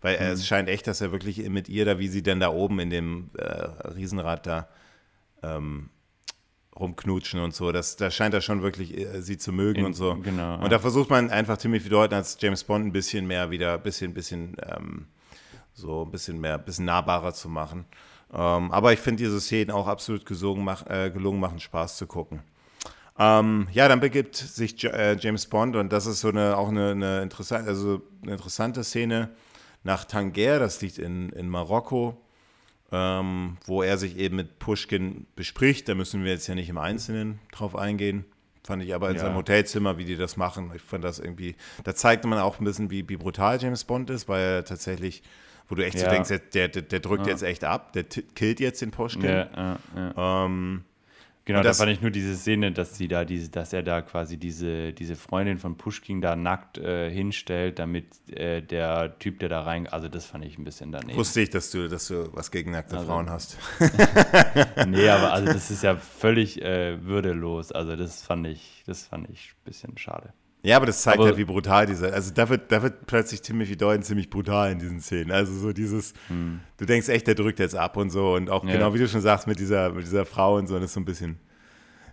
Weil mhm. es scheint echt, dass er wirklich mit ihr da, wie sie denn da oben in dem äh, Riesenrad da ähm, rumknutschen und so. Das, da scheint er schon wirklich äh, sie zu mögen in, und so. Genau, und ja. da versucht man einfach Timothy Dalton als James Bond ein bisschen mehr wieder, ein bisschen, bisschen, ähm, so ein bisschen mehr, ein bisschen nahbarer zu machen. Ähm, aber ich finde diese Szenen auch absolut gesungen, mach, äh, gelungen, machen Spaß zu gucken. Ähm, ja, dann begibt sich J äh, James Bond und das ist so eine auch eine, eine, interessante, also eine interessante Szene nach Tanger, das liegt in, in Marokko, ähm, wo er sich eben mit Pushkin bespricht. Da müssen wir jetzt ja nicht im Einzelnen drauf eingehen. Fand ich aber in ja. seinem Hotelzimmer, wie die das machen. Ich fand das irgendwie, da zeigt man auch ein bisschen, wie, wie brutal James Bond ist, weil er tatsächlich wo du echt ja. so denkst, der, der, der drückt ja. jetzt echt ab, der killt jetzt den Pushkin. Ja, ähm, genau, da fand ich nur diese Szene, dass sie da diese, dass er da quasi diese, diese Freundin von Pushkin da nackt äh, hinstellt, damit äh, der Typ, der da rein, also das fand ich ein bisschen daneben. Wusste ich, dass du, dass du was gegen nackte also, Frauen hast. [LAUGHS] nee, aber also das ist ja völlig äh, würdelos. Also das fand ich, das fand ich ein bisschen schade. Ja, aber das zeigt aber, halt, wie brutal dieser. Also da wird, da wird plötzlich Timothy Dalton ziemlich brutal in diesen Szenen. Also so dieses, hm. du denkst echt, der drückt jetzt ab und so. Und auch ja. genau wie du schon sagst, mit dieser, mit dieser Frau und so, das ist so ein bisschen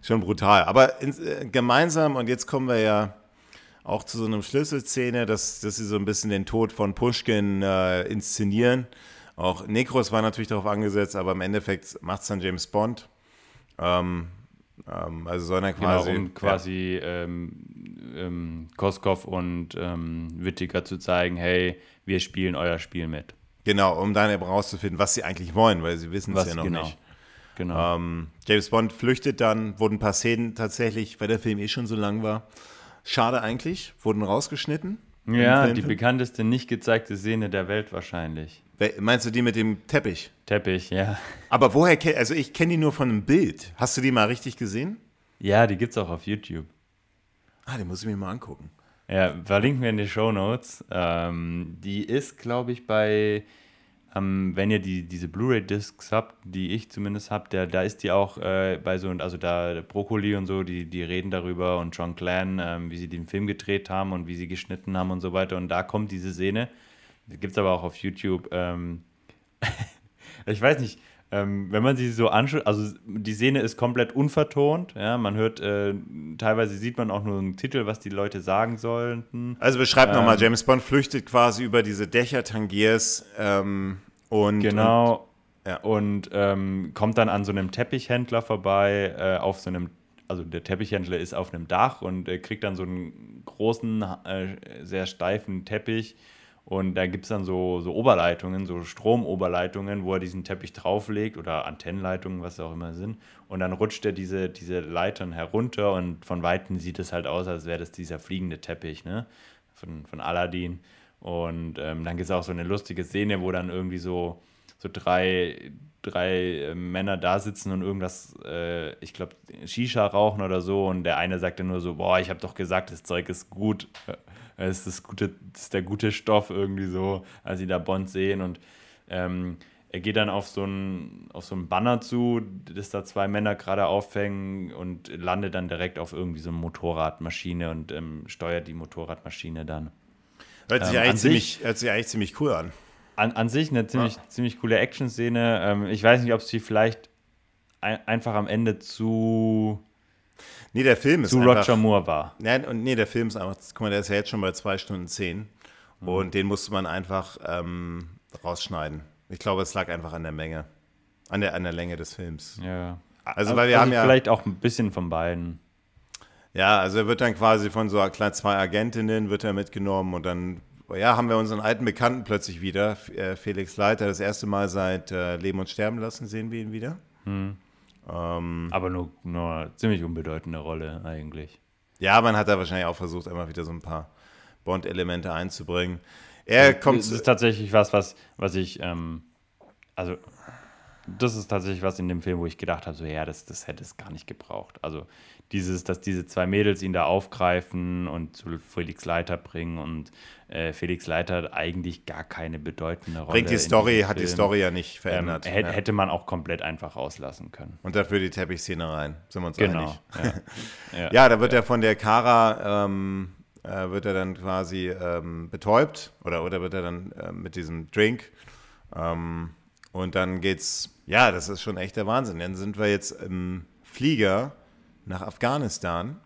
schon brutal. Aber in, äh, gemeinsam, und jetzt kommen wir ja auch zu so einer Schlüsselszene, dass, dass sie so ein bisschen den Tod von Pushkin äh, inszenieren. Auch Nekros war natürlich darauf angesetzt, aber im Endeffekt macht es dann James Bond. Ähm, also soll er quasi. Genau, um quasi ja. ähm, ähm, Koskov und ähm, Wittiger zu zeigen, hey, wir spielen euer Spiel mit. Genau, um dann eben rauszufinden, was sie eigentlich wollen, weil sie wissen es ja noch genau. nicht. Genau. Ähm, James Bond flüchtet dann, wurden ein paar Szenen tatsächlich, weil der Film eh schon so lang war. Schade eigentlich, wurden rausgeschnitten. Ja, die bekannteste nicht gezeigte Szene der Welt wahrscheinlich. Meinst du die mit dem Teppich? Teppich, ja. Aber woher, also ich kenne die nur von einem Bild. Hast du die mal richtig gesehen? Ja, die gibt es auch auf YouTube. Ah, die muss ich mir mal angucken. Ja, verlinken wir in die Show Notes. Ähm, die ist, glaube ich, bei, ähm, wenn ihr die, diese Blu-ray-Discs habt, die ich zumindest habe, da ist die auch äh, bei so, also da Brokkoli und so, die, die reden darüber und John Clan, ähm, wie sie den Film gedreht haben und wie sie geschnitten haben und so weiter. Und da kommt diese Szene. Gibt es aber auch auf YouTube. Ähm, [LAUGHS] ich weiß nicht, ähm, wenn man sie so anschaut, also die Szene ist komplett unvertont, ja, man hört, äh, teilweise sieht man auch nur einen Titel, was die Leute sagen sollten. Also beschreib ähm, nochmal, James Bond flüchtet quasi über diese Dächer Tangiers ähm, und Genau. Und, ja. und ähm, kommt dann an so einem Teppichhändler vorbei, äh, auf so einem also der Teppichhändler ist auf einem Dach und äh, kriegt dann so einen großen, äh, sehr steifen Teppich und da gibt es dann so, so Oberleitungen, so Stromoberleitungen, wo er diesen Teppich drauflegt oder Antennenleitungen, was auch immer sind. Und dann rutscht er diese, diese Leitern herunter und von Weitem sieht es halt aus, als wäre das dieser fliegende Teppich ne? von, von Aladdin. Und ähm, dann gibt es auch so eine lustige Szene, wo dann irgendwie so, so drei, drei äh, Männer da sitzen und irgendwas, äh, ich glaube, Shisha rauchen oder so und der eine sagt dann nur so, boah, ich habe doch gesagt, das Zeug ist gut, es ist, das gute, das ist der gute Stoff irgendwie so, als sie da Bond sehen und ähm, er geht dann auf so ein, auf so ein Banner zu, das da zwei Männer gerade aufhängen und landet dann direkt auf irgendwie so eine Motorradmaschine und ähm, steuert die Motorradmaschine dann. Hört sich, ähm, eigentlich, ziemlich, hört sich eigentlich ziemlich cool an. An, an sich eine ziemlich, ja. ziemlich coole Action-Szene. Ähm, ich weiß nicht, ob sie vielleicht ein, einfach am Ende zu. Nee, der Film ist zu einfach, Roger Moore war. Nein, und nee, der Film ist einfach, guck mal, der ist ja jetzt schon bei zwei Stunden zehn. Mhm. Und den musste man einfach ähm, rausschneiden. Ich glaube, es lag einfach an der Menge. An der, an der Länge des Films. Ja. Also, weil wir also haben ja. Vielleicht auch ein bisschen von beiden. Ja, also er wird dann quasi von so zwei Agentinnen wird er mitgenommen und dann ja, haben wir unseren alten Bekannten plötzlich wieder, äh, Felix Leiter, das erste Mal seit äh, Leben und Sterben lassen sehen wir ihn wieder. Hm. Ähm, Aber nur, nur eine ziemlich unbedeutende Rolle eigentlich. Ja, man hat da wahrscheinlich auch versucht, immer wieder so ein paar Bond-Elemente einzubringen. Er kommt. Das ist tatsächlich was, was, was ich, ähm, also das ist tatsächlich was in dem Film, wo ich gedacht habe, so ja, das, das hätte es gar nicht gebraucht. Also dieses, dass diese zwei Mädels ihn da aufgreifen und zu Felix Leiter bringen und äh, Felix Leiter hat eigentlich gar keine bedeutende Rolle. Bringt die Story, hat die Story ja nicht verändert. Ähm, hätte, ja. hätte man auch komplett einfach rauslassen können. Und dafür die Teppichszene rein, sind wir uns genau, einig. Ja. [LAUGHS] ja, ja da wird ja. er von der Kara ähm, äh, wird er dann quasi ähm, betäubt oder, oder wird er dann äh, mit diesem Drink. Ähm, und dann geht's, ja, das ist schon echt der Wahnsinn. Dann sind wir jetzt im Flieger nach Afghanistan.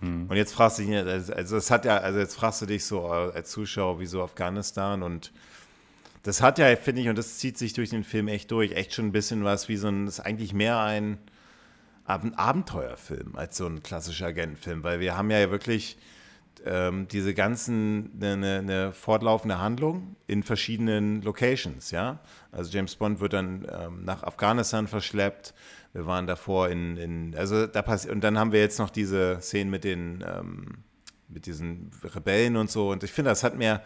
Hm. Und jetzt fragst du dich, also, also es hat ja, also jetzt fragst du dich so als Zuschauer, wieso Afghanistan und das hat ja, finde ich, und das zieht sich durch den Film echt durch, echt schon ein bisschen was wie so ein, das ist eigentlich mehr ein, ein Abenteuerfilm als so ein klassischer Agentenfilm, weil wir haben ja wirklich ähm, diese ganzen, eine, ne, eine, fortlaufende Handlung in verschiedenen Locations, ja. Also James Bond wird dann ähm, nach Afghanistan verschleppt. Wir waren davor in, in also da passiert, und dann haben wir jetzt noch diese Szenen mit den, ähm, mit diesen Rebellen und so. Und ich finde, das hat mehr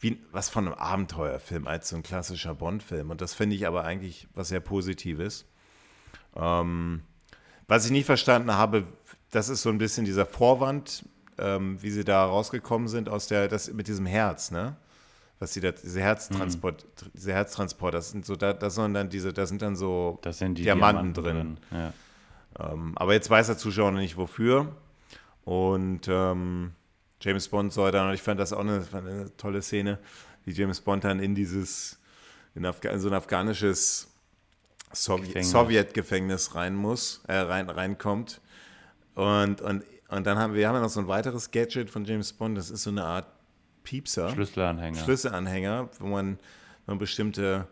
wie was von einem Abenteuerfilm als so ein klassischer Bond-Film. Und das finde ich aber eigentlich was sehr Positives. Ähm, was ich nicht verstanden habe, das ist so ein bisschen dieser Vorwand, ähm, wie sie da rausgekommen sind aus der, das mit diesem Herz, ne? Was sie da, diese Herztransport, mhm. diese Herztransport, das sind so, da, das sind dann diese, da sind dann so sind Diamanten, Diamanten drin. Ja. Ähm, aber jetzt weiß der Zuschauer noch nicht wofür. Und ähm, James Bond soll dann, und ich fand das auch eine, eine, tolle Szene, wie James Bond dann in dieses, in, Afga in so ein afghanisches Sowjet-Gefängnis Sowjet rein muss, äh, rein, reinkommt. Und, und und dann haben wir haben noch so ein weiteres Gadget von James Bond, das ist so eine Art Piepser. Schlüsselanhänger. Schlüsselanhänger, wo man, man bestimmte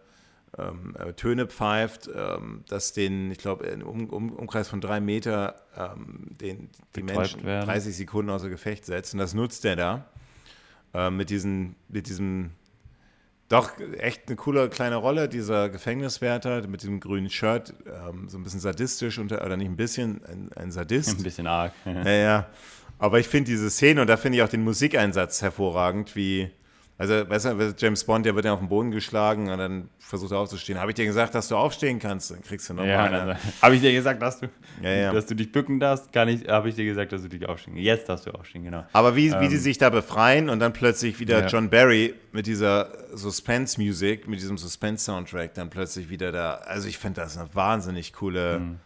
ähm, äh, Töne pfeift, ähm, dass den, ich glaube, im um, um, Umkreis von drei Meter ähm, den, die Menschen werden. 30 Sekunden außer Gefecht setzt. Und das nutzt er da äh, mit, diesen, mit diesem doch echt eine coole kleine Rolle, dieser Gefängniswärter mit dem grünen Shirt, ähm, so ein bisschen sadistisch, unter, oder nicht ein bisschen, ein, ein Sadist. [LAUGHS] Ein bisschen arg. ja, ja. Aber ich finde diese Szene und da finde ich auch den Musikeinsatz hervorragend, wie also, weißt du, James Bond, der wird ja auf den Boden geschlagen und dann versucht er aufzustehen. Habe ich dir gesagt, dass du aufstehen kannst? Dann kriegst du nochmal ja, eine. Also, habe ich dir gesagt, dass du, ja, ja. dass du dich bücken darfst? Kann ich, habe ich dir gesagt, dass du dich aufstehen Jetzt darfst du aufstehen, genau. Aber wie, ähm, wie die sich da befreien und dann plötzlich wieder John Barry mit dieser Suspense-Musik, mit diesem Suspense-Soundtrack dann plötzlich wieder da. Also, ich finde das eine wahnsinnig coole, mhm.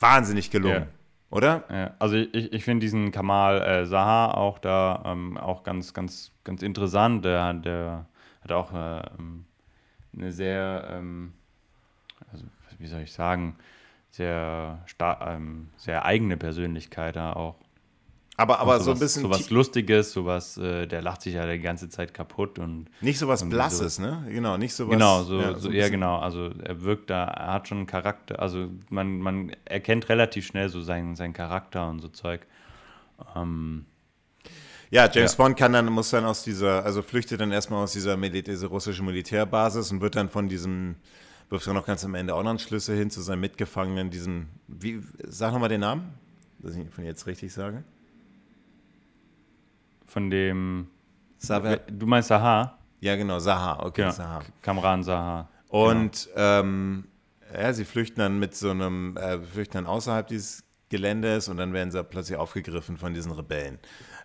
wahnsinnig gelungen. Oder? Ja, also ich, ich finde diesen Kamal äh, Saha auch da ähm, auch ganz, ganz, ganz interessant. Der, der hat auch äh, ähm, eine sehr, ähm, also wie soll ich sagen, sehr, ähm, sehr eigene Persönlichkeit da auch. Aber, aber so, ein bisschen. So was Lustiges, sowas, äh, der lacht sich ja die ganze Zeit kaputt und. Nicht so was Blasses, so, ne? Genau, nicht so was. Genau, so, ja, so, ja, genau. Also er wirkt da, er hat schon einen Charakter, also man, man erkennt relativ schnell so seinen, seinen Charakter und so Zeug. Ähm, ja, James ja. Bond kann dann, muss dann aus dieser, also flüchtet dann erstmal aus dieser, dieser russischen Militärbasis und wird dann von diesem, wirft dann noch ganz am Ende auch noch einen Schlüssel hin zu seinem Mitgefangenen, diesem, wie, sag nochmal den Namen, dass ich ihn von jetzt richtig sage von dem. Saver du meinst Aha? Ja, genau, Sahar, okay, Ja, Sahar. Kamran Sahar. Und ähm, ja, sie flüchten dann mit so einem, äh, flüchten dann außerhalb dieses Geländes und dann werden sie plötzlich aufgegriffen von diesen Rebellen.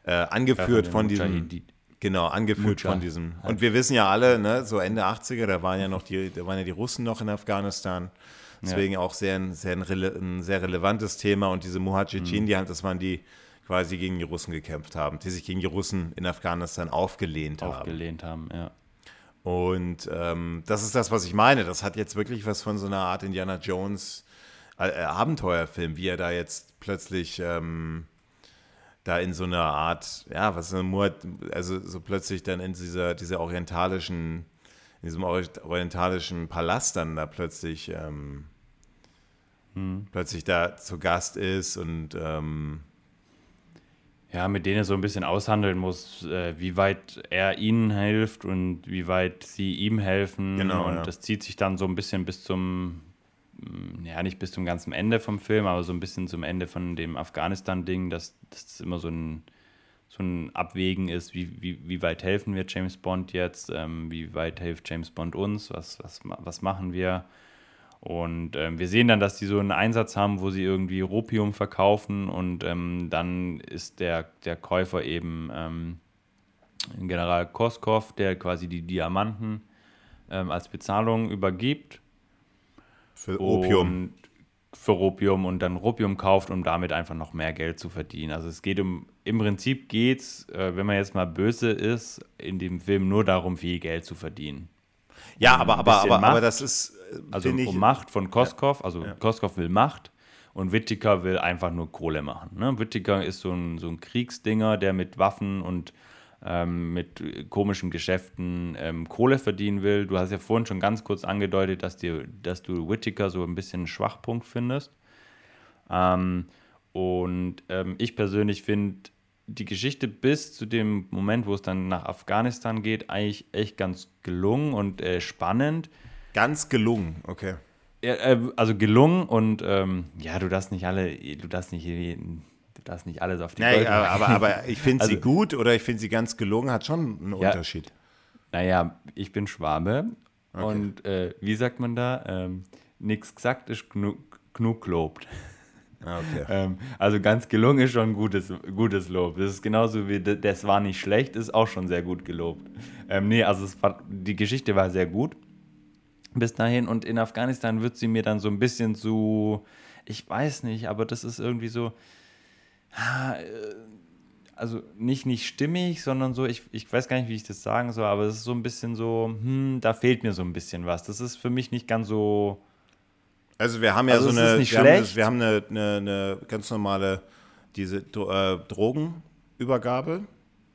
Äh, angeführt Ja, von den diesem, genau, angeführt von Mujah- diesem. Und wir wissen ja alle, ne, so Ende 80er, da waren ja noch die, da waren ja die Russen noch in Afghanistan. Deswegen auch sehr, ein, sehr, ein, rele ein sehr relevantes Thema. Und diese Mhm. Mujahideen, die haben, das waren die quasi gegen die Russen gekämpft haben, die sich gegen die Russen in Afghanistan aufgelehnt haben. aufgelehnt haben, ja. Und ähm, das ist das, was ich meine. Das hat jetzt wirklich was von so einer Art Indiana Jones äh, äh, Abenteuerfilm, wie er da jetzt plötzlich ähm, da in so einer Art, ja, was also so plötzlich dann in dieser, dieser orientalischen, in diesem ori- orientalischen Palast dann da plötzlich ähm, plötzlich da zu Gast ist und ähm, Ja, mit denen er so ein bisschen aushandeln muss, äh, wie weit er ihnen hilft und wie weit sie ihm helfen. Genau, und ja. das zieht sich dann so ein bisschen bis zum, mm, ja, nicht bis zum ganzen Ende vom Film, aber so ein bisschen zum Ende von dem Afghanistan-Ding, dass das immer so ein, so ein Abwägen ist, wie, wie, wie weit helfen wir James Bond jetzt, ähm, wie weit hilft James Bond uns, was, was, was machen wir. Und ähm, wir sehen dann, dass die so einen Einsatz haben, wo sie irgendwie Ropium verkaufen und ähm, dann ist der, der Käufer eben ähm, General Koskov, der quasi die Diamanten ähm, als Bezahlung übergibt. für Opium. Für Opium und dann Opium kauft, um damit einfach noch mehr Geld zu verdienen. Also es geht um, im Prinzip geht's, äh, wenn man jetzt mal böse ist, in dem Film nur darum, viel Geld zu verdienen. Ja, aber, aber, aber, aber das ist, Also finde ich, um Macht von Koskov, also Koskov will Macht und Whittaker will einfach nur Kohle machen. Ne? Whittaker ist so ein, so ein Kriegsdinger, der mit Waffen und ähm, mit äh, komischen Geschäften ähm, Kohle verdienen will. Du hast ja vorhin schon ganz kurz angedeutet, dass, dir, dass du Whittaker so ein bisschen einen Schwachpunkt findest. Ähm, und ähm, ich persönlich finde die Geschichte bis zu dem Moment, wo es dann nach Afghanistan geht, eigentlich echt ganz gelungen und äh, spannend. Ganz gelungen, okay. Ja, äh, also gelungen und ähm, ja, du darfst nicht alle, du darfst nicht, du darfst nicht alles auf die Nee, Gold aber, aber, ich finde sie Also- gut oder ich finde sie ganz gelungen, hat schon einen Ja. Unterschied. Naja, ich bin Schwabe und äh, wie sagt man da? Ähm, nix gesagt ist genug, genug gelobt. Ah, Okay. [LAUGHS] Ähm, also ganz gelungen ist schon gutes, gutes Lob. Das ist genauso wie das war nicht schlecht, ist auch schon sehr gut gelobt. Ähm, nee, also war, die Geschichte war sehr gut bis dahin und in Afghanistan wird sie mir dann so ein bisschen zu, ich weiß nicht, aber das ist irgendwie so, ah, äh, also nicht, nicht stimmig, sondern so, ich, ich weiß gar nicht, wie ich das sagen soll, aber es ist so ein bisschen so, hm, da fehlt mir so ein bisschen was. Das ist für mich nicht ganz so, Also wir haben ja Also so eine, wir, haben, schlecht. wir haben eine, eine, eine ganz normale diese äh, Drogenübergabe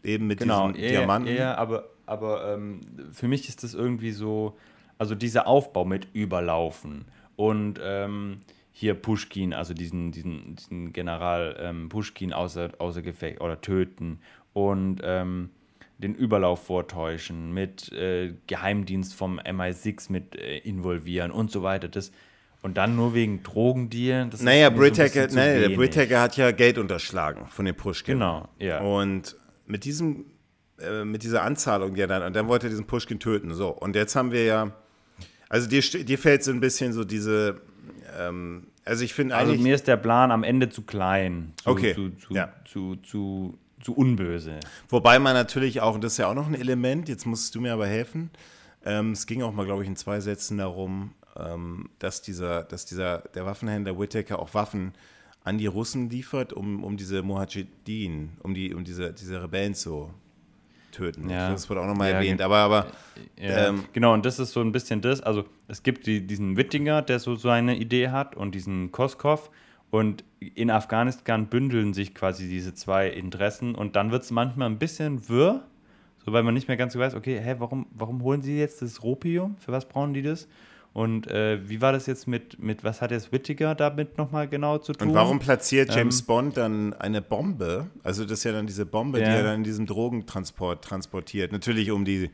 eben mit Genau, diesen eher, Diamanten. eher, aber, aber ähm, für mich ist das irgendwie so, also dieser Aufbau mit Überlaufen und ähm, hier Pushkin, also diesen, diesen, diesen General ähm, Pushkin außer, außer Gefecht oder töten und ähm, den Überlauf vortäuschen, mit äh, Geheimdienst vom MI6 mit äh, involvieren und so weiter. Das, und dann nur wegen Drogendealen. das Naja, Brittaker, nee, der. Brittaker hat ja Geld unterschlagen von den Pushkin. Genau, ja. Und mit diesem, äh, mit dieser Anzahlung, er dann, und dann wollte er diesen Pushkin töten. So, und jetzt haben wir ja, also dir, dir fällt so ein bisschen so diese, ähm, also ich finde Also mir ist der Plan am Ende zu klein, zu, Okay, zu, zu, ja. zu, zu, zu unböse. wobei man natürlich auch, und das ist ja auch noch ein Element, jetzt musst du mir aber helfen, ähm, es ging auch mal, glaube ich, in zwei Sätzen darum, ähm, dass dieser, dass dieser, der Waffenhändler Whittaker auch Waffen an die Russen liefert, um, um diese Mujahideen, um die, um diese, diese Rebellen zu töten. Ja. Das wurde auch nochmal Ja, erwähnt, aber, aber Ja, Ähm, genau, und das ist so ein bisschen das. Also, es gibt die, diesen Wittinger, der so, so eine Idee hat, und diesen Koskov. Und in Afghanistan bündeln sich quasi diese zwei Interessen. Und dann wird es manchmal ein bisschen wirr, so weil man nicht mehr ganz so weiß, okay, hä, warum, warum holen sie jetzt das Ropium? Für was brauchen die das? Und äh, wie war das jetzt mit, mit was hat jetzt Whittaker damit nochmal genau zu tun? Und warum platziert James Ähm, Bond dann eine Bombe? Also das ist ja dann diese Bombe, die Ja. er dann in diesem Drogentransport transportiert. Natürlich um die,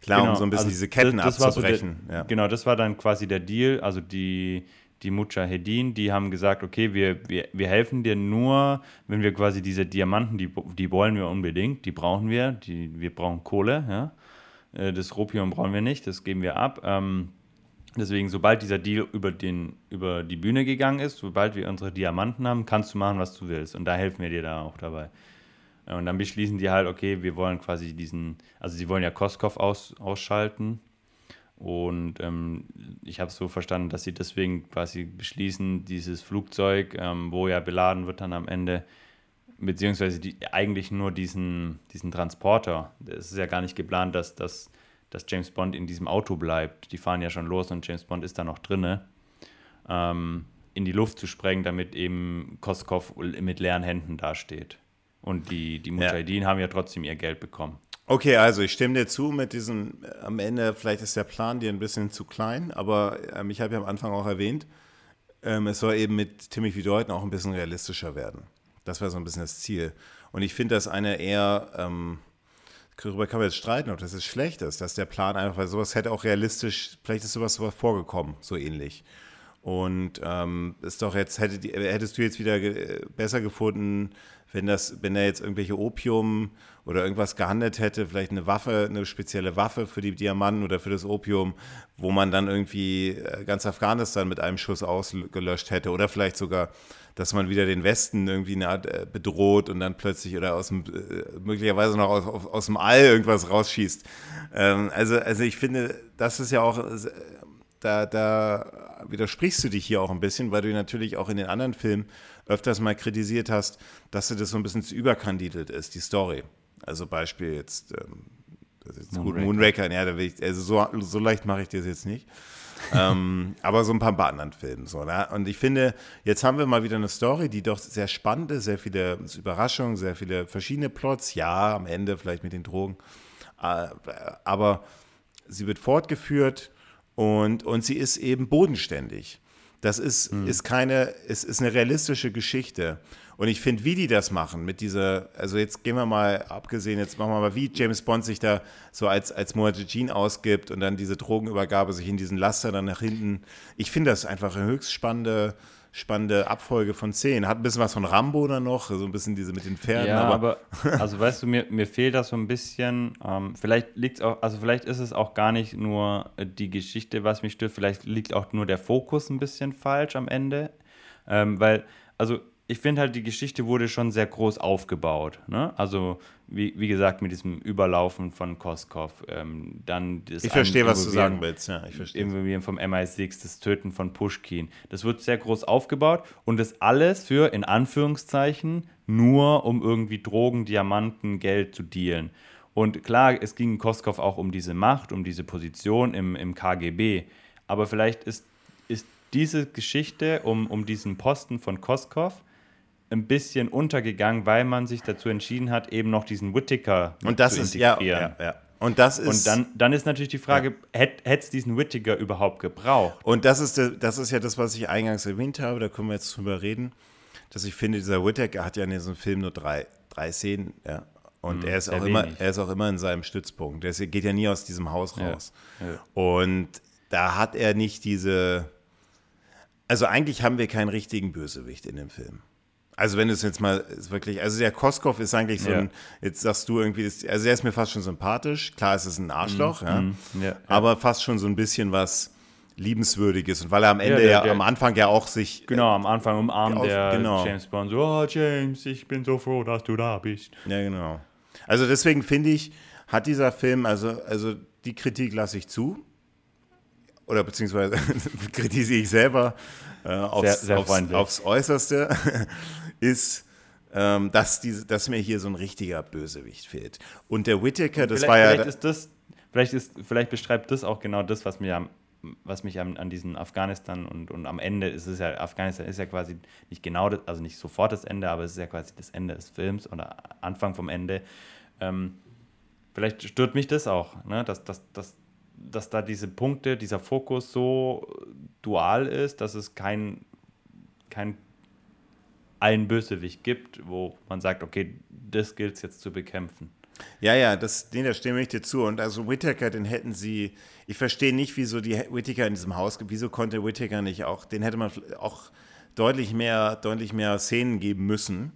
klar, um Genau, so ein bisschen also diese Ketten das- das war so der- abzubrechen. ja. Genau, das war dann quasi der Deal. Also die, die Mujahedin, die haben gesagt, okay, wir, wir, wir helfen dir nur, wenn wir quasi diese Diamanten, die, die wollen wir unbedingt, die brauchen wir, die, wir brauchen Kohle, ja. Äh, das Ropium brauchen wir nicht, das geben wir ab. Ähm, deswegen, sobald dieser Deal über, den, über die Bühne gegangen ist, sobald wir unsere Diamanten haben, kannst du machen, was du willst. Und da helfen wir dir da auch dabei. Und dann beschließen die halt, okay, wir wollen quasi diesen, also sie wollen ja Koskov aus, ausschalten. Und ähm, ich habe so verstanden, dass sie deswegen quasi beschließen, dieses Flugzeug, ähm, wo ja beladen wird dann am Ende, beziehungsweise die, eigentlich nur diesen, diesen Transporter. Es ist ja gar nicht geplant, dass, dass, dass James Bond in diesem Auto bleibt. Die fahren ja schon los und James Bond ist da noch drinne. Ähm, in die Luft zu sprengen, damit eben Koskov mit leeren Händen dasteht. Und die, die Mujahideen ja. haben ja trotzdem ihr Geld bekommen. Okay, also ich stimme dir zu mit diesem, am Ende, vielleicht ist der Plan dir ein bisschen zu klein, aber ähm, ich habe ja am Anfang auch erwähnt, ähm, es soll eben mit Timothy Deuten auch ein bisschen realistischer werden. Das war so ein bisschen das Ziel. Und ich finde, dass eine eher, ähm, darüber kann man jetzt streiten, ob das jetzt schlecht ist, dass der Plan einfach, weil sowas hätte auch realistisch, vielleicht ist sowas, sowas vorgekommen, so ähnlich. Und ähm, ist doch jetzt, hättet, hättest du jetzt wieder ge besser gefunden, wenn das, wenn er jetzt irgendwelche Opium oder irgendwas gehandelt hätte, vielleicht eine Waffe, eine spezielle Waffe für die Diamanten oder für das Opium, wo man dann irgendwie äh, ganz Afghanistan mit einem Schuss ausgelöscht hätte oder vielleicht sogar, dass man wieder den Westen irgendwie eine Art äh, bedroht und dann plötzlich oder aus dem, äh, möglicherweise noch aus, aus dem All irgendwas rausschießt. Ähm, also, also ich finde, das ist ja auch, da, da widersprichst du dich hier auch ein bisschen, weil du natürlich auch in den anderen Filmen öfters mal kritisiert hast, dass das so ein bisschen zu überkandidelt ist, die Story. Also Beispiel jetzt, ähm, das ist jetzt Moonraker. gut, Moonraker, ja, da will ich, also so, so leicht mache ich das jetzt nicht. Ähm, aber so ein paar, anderen Filmen. So, ne? Und ich finde, jetzt haben wir mal wieder eine Story, die doch sehr spannend ist, sehr viele Überraschungen, sehr viele verschiedene Plots. Ja, am Ende vielleicht mit den Drogen. Äh, aber sie wird fortgeführt und, und sie ist eben bodenständig. Das ist, mhm. ist keine, es ist eine realistische Geschichte. Und ich finde, wie die das machen mit dieser, also jetzt gehen wir mal, abgesehen, jetzt machen wir mal, wie James Bond sich da so als, als Moajin ausgibt und dann diese Drogenübergabe sich in diesen Laster dann nach hinten. Ich finde das einfach eine höchst spannende, spannende Abfolge von Szenen. Hat ein bisschen was von Rambo dann noch, so ein bisschen diese mit den Pferden. Ja, aber, aber [LAUGHS] also weißt du, mir, mir fehlt das so ein bisschen. Ähm, vielleicht liegt auch, also vielleicht ist es auch gar nicht nur die Geschichte, was mich stört, vielleicht liegt auch nur der Fokus ein bisschen falsch am Ende. Ähm, weil, also ich finde halt, die Geschichte wurde schon sehr groß aufgebaut. Ne? Also, wie, wie gesagt, mit diesem Überlaufen von Koskov. Ähm, dann das ich verstehe, was du sagen willst. Ja, ich verstehe. Involvieren vom MI6, das Töten von Pushkin. Das wird sehr groß aufgebaut und das alles für, in Anführungszeichen, nur um irgendwie Drogen, Diamanten, Geld zu dealen. Und klar, es ging Koskov auch um diese Macht, um diese Position im, im KGB. Aber vielleicht ist, ist diese Geschichte um, um diesen Posten von Koskov ein bisschen untergegangen, weil man sich dazu entschieden hat, eben noch diesen Whittaker und das zu ist, integrieren. Ja, ja, ja. Und das ist. Und dann, dann ist natürlich die Frage, ja. hätte es diesen Whittaker überhaupt gebraucht? Und das ist, das ist ja das, was ich eingangs erwähnt habe, da können wir jetzt drüber reden, dass ich finde, dieser Whittaker hat ja in diesem Film nur drei, drei Szenen, ja. Und hm, er, ist auch immer, er ist auch immer in seinem Stützpunkt. Er geht ja nie aus diesem Haus raus. Ja, ja. Und da hat er nicht diese. Also eigentlich haben wir keinen richtigen Bösewicht in dem Film. Also wenn du es jetzt mal wirklich, also der Koskov ist eigentlich so ja. ein, jetzt sagst du irgendwie, also er ist mir fast schon sympathisch. Klar, es ist ein Arschloch, mm, ja, mm, ja, aber fast schon so ein bisschen was liebenswürdiges und weil er am Ende der, der, ja am Anfang ja auch sich genau am Anfang umarmt der genau. James Bond so, oh James, ich bin so froh, dass du da bist. Ja genau. Also deswegen finde ich, hat dieser Film, also also die Kritik lasse ich zu oder beziehungsweise [LAUGHS] kritisiere ich selber äh, aufs, sehr, sehr aufs, aufs Äußerste. [LAUGHS] ist, ähm, dass, diese, dass mir hier so ein richtiger Bösewicht fehlt. Und der Whittaker, das war ja. Vielleicht, ist das, vielleicht, ist, vielleicht beschreibt das auch genau das, was mir am was mich an, an diesen Afghanistan und, und am Ende ist es ja, Afghanistan ist ja quasi nicht genau, das, also nicht sofort das Ende, aber es ist ja quasi das Ende des Films oder Anfang vom Ende. Ähm, vielleicht stört mich das auch, ne? dass, dass, dass, dass da diese Punkte, dieser Fokus so dual ist, dass es kein, kein einen Bösewicht gibt, wo man sagt, okay, das gilt es jetzt zu bekämpfen. Ja, ja, das, nee, da stimme ich dir zu. Und also Whittaker, den hätten sie, ich verstehe nicht, wieso die Whittaker in diesem Haus, wieso konnte Whittaker nicht auch, den hätte man auch deutlich mehr, deutlich mehr Szenen geben müssen.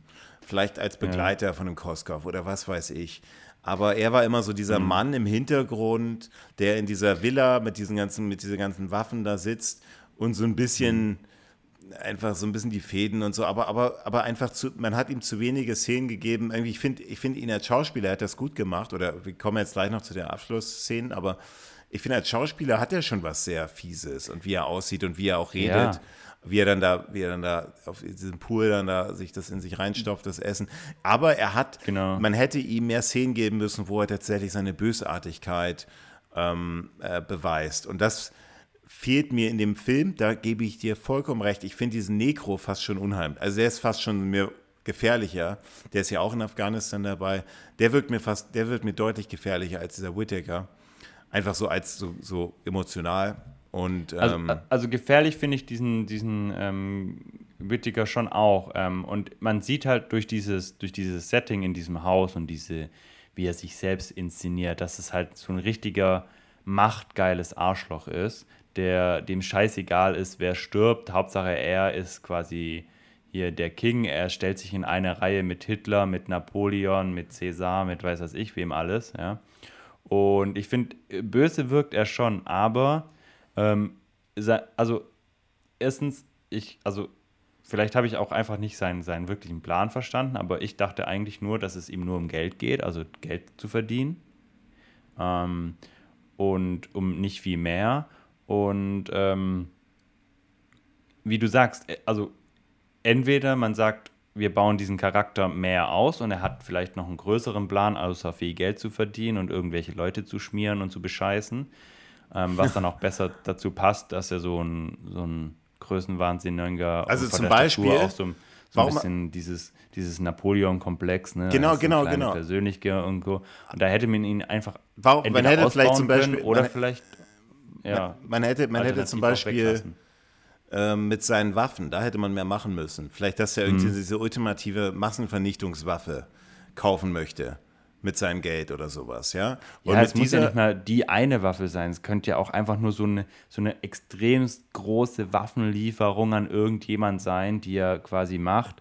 vielleicht als Begleiter ja. von einem Koskov oder was weiß ich. Aber er war immer so dieser mhm. Mann im Hintergrund, der in dieser Villa mit diesen ganzen, mit diesen ganzen Waffen da sitzt und so ein bisschen, mhm. Einfach so ein bisschen die Fäden und so, aber, aber, aber einfach zu, man hat ihm zu wenige Szenen gegeben. Irgendwie, ich finde ich find ihn als Schauspieler, er hat das gut gemacht, oder wir kommen jetzt gleich noch zu den Abschlussszenen, aber ich finde, als Schauspieler hat er schon was sehr Fieses und wie er aussieht und wie er auch redet. Ja wie er dann da, wie er dann da auf diesem Pool dann da sich das in sich reinstopft, das Essen. Aber er hat, genau. man hätte ihm mehr Szenen geben müssen, wo er tatsächlich seine Bösartigkeit ähm, äh, beweist. Und das fehlt mir in dem Film, da gebe ich dir vollkommen recht. Ich finde diesen Nekro fast schon unheimlich. Also der ist fast schon mir gefährlicher. Der ist ja auch in Afghanistan dabei. Der wirkt mir fast, der wird mir deutlich gefährlicher als dieser Whittaker. Einfach so als so, so emotional. Und, also, ähm, also, also, gefährlich finde ich diesen, diesen ähm, Whittaker schon auch. Ähm, und man sieht halt durch dieses, durch dieses Setting in diesem Haus und diese, wie er sich selbst inszeniert, dass es halt so ein richtiger machtgeiles Arschloch ist, der dem scheißegal ist, wer stirbt. Hauptsache er ist quasi hier der King. Er stellt sich in eine Reihe mit Hitler, mit Napoleon, mit Cäsar, mit weiß was ich wem alles. Ja. Und ich finde, böse wirkt er schon, aber ähm, also, erstens, ich, also, vielleicht habe ich auch einfach nicht seinen, seinen wirklichen Plan verstanden, aber ich dachte eigentlich nur, dass es ihm nur um Geld geht, also Geld zu verdienen. Ähm, und um nicht viel mehr. Und ähm, wie du sagst, äh, also entweder man sagt, wir bauen diesen Charakter mehr aus und er hat vielleicht noch einen größeren Plan, außer viel Geld zu verdienen und irgendwelche Leute zu schmieren und zu bescheißen ähm, was dann auch besser dazu passt, dass er so ein, so ein Größenwahnsinniger also zum Beispiel auch so, so ein bisschen dieses, dieses Napoleon-Komplex, ne? Genau, genau, genau. Persönliche und so. Und da hätte man ihn einfach warum, man hätte vielleicht zum Beispiel oder vielleicht ja, man, hätte man hätte zum Beispiel ähm, mit seinen Waffen, da hätte man mehr machen müssen. Vielleicht, dass er irgendwie mhm. diese ultimative Massenvernichtungswaffe kaufen möchte mit seinem Geld oder sowas, ja. Und ja, es muss ja nicht mal die eine Waffe sein. Es könnte ja auch einfach nur so eine, so eine extremst große Waffenlieferung an irgendjemand sein, die er quasi macht,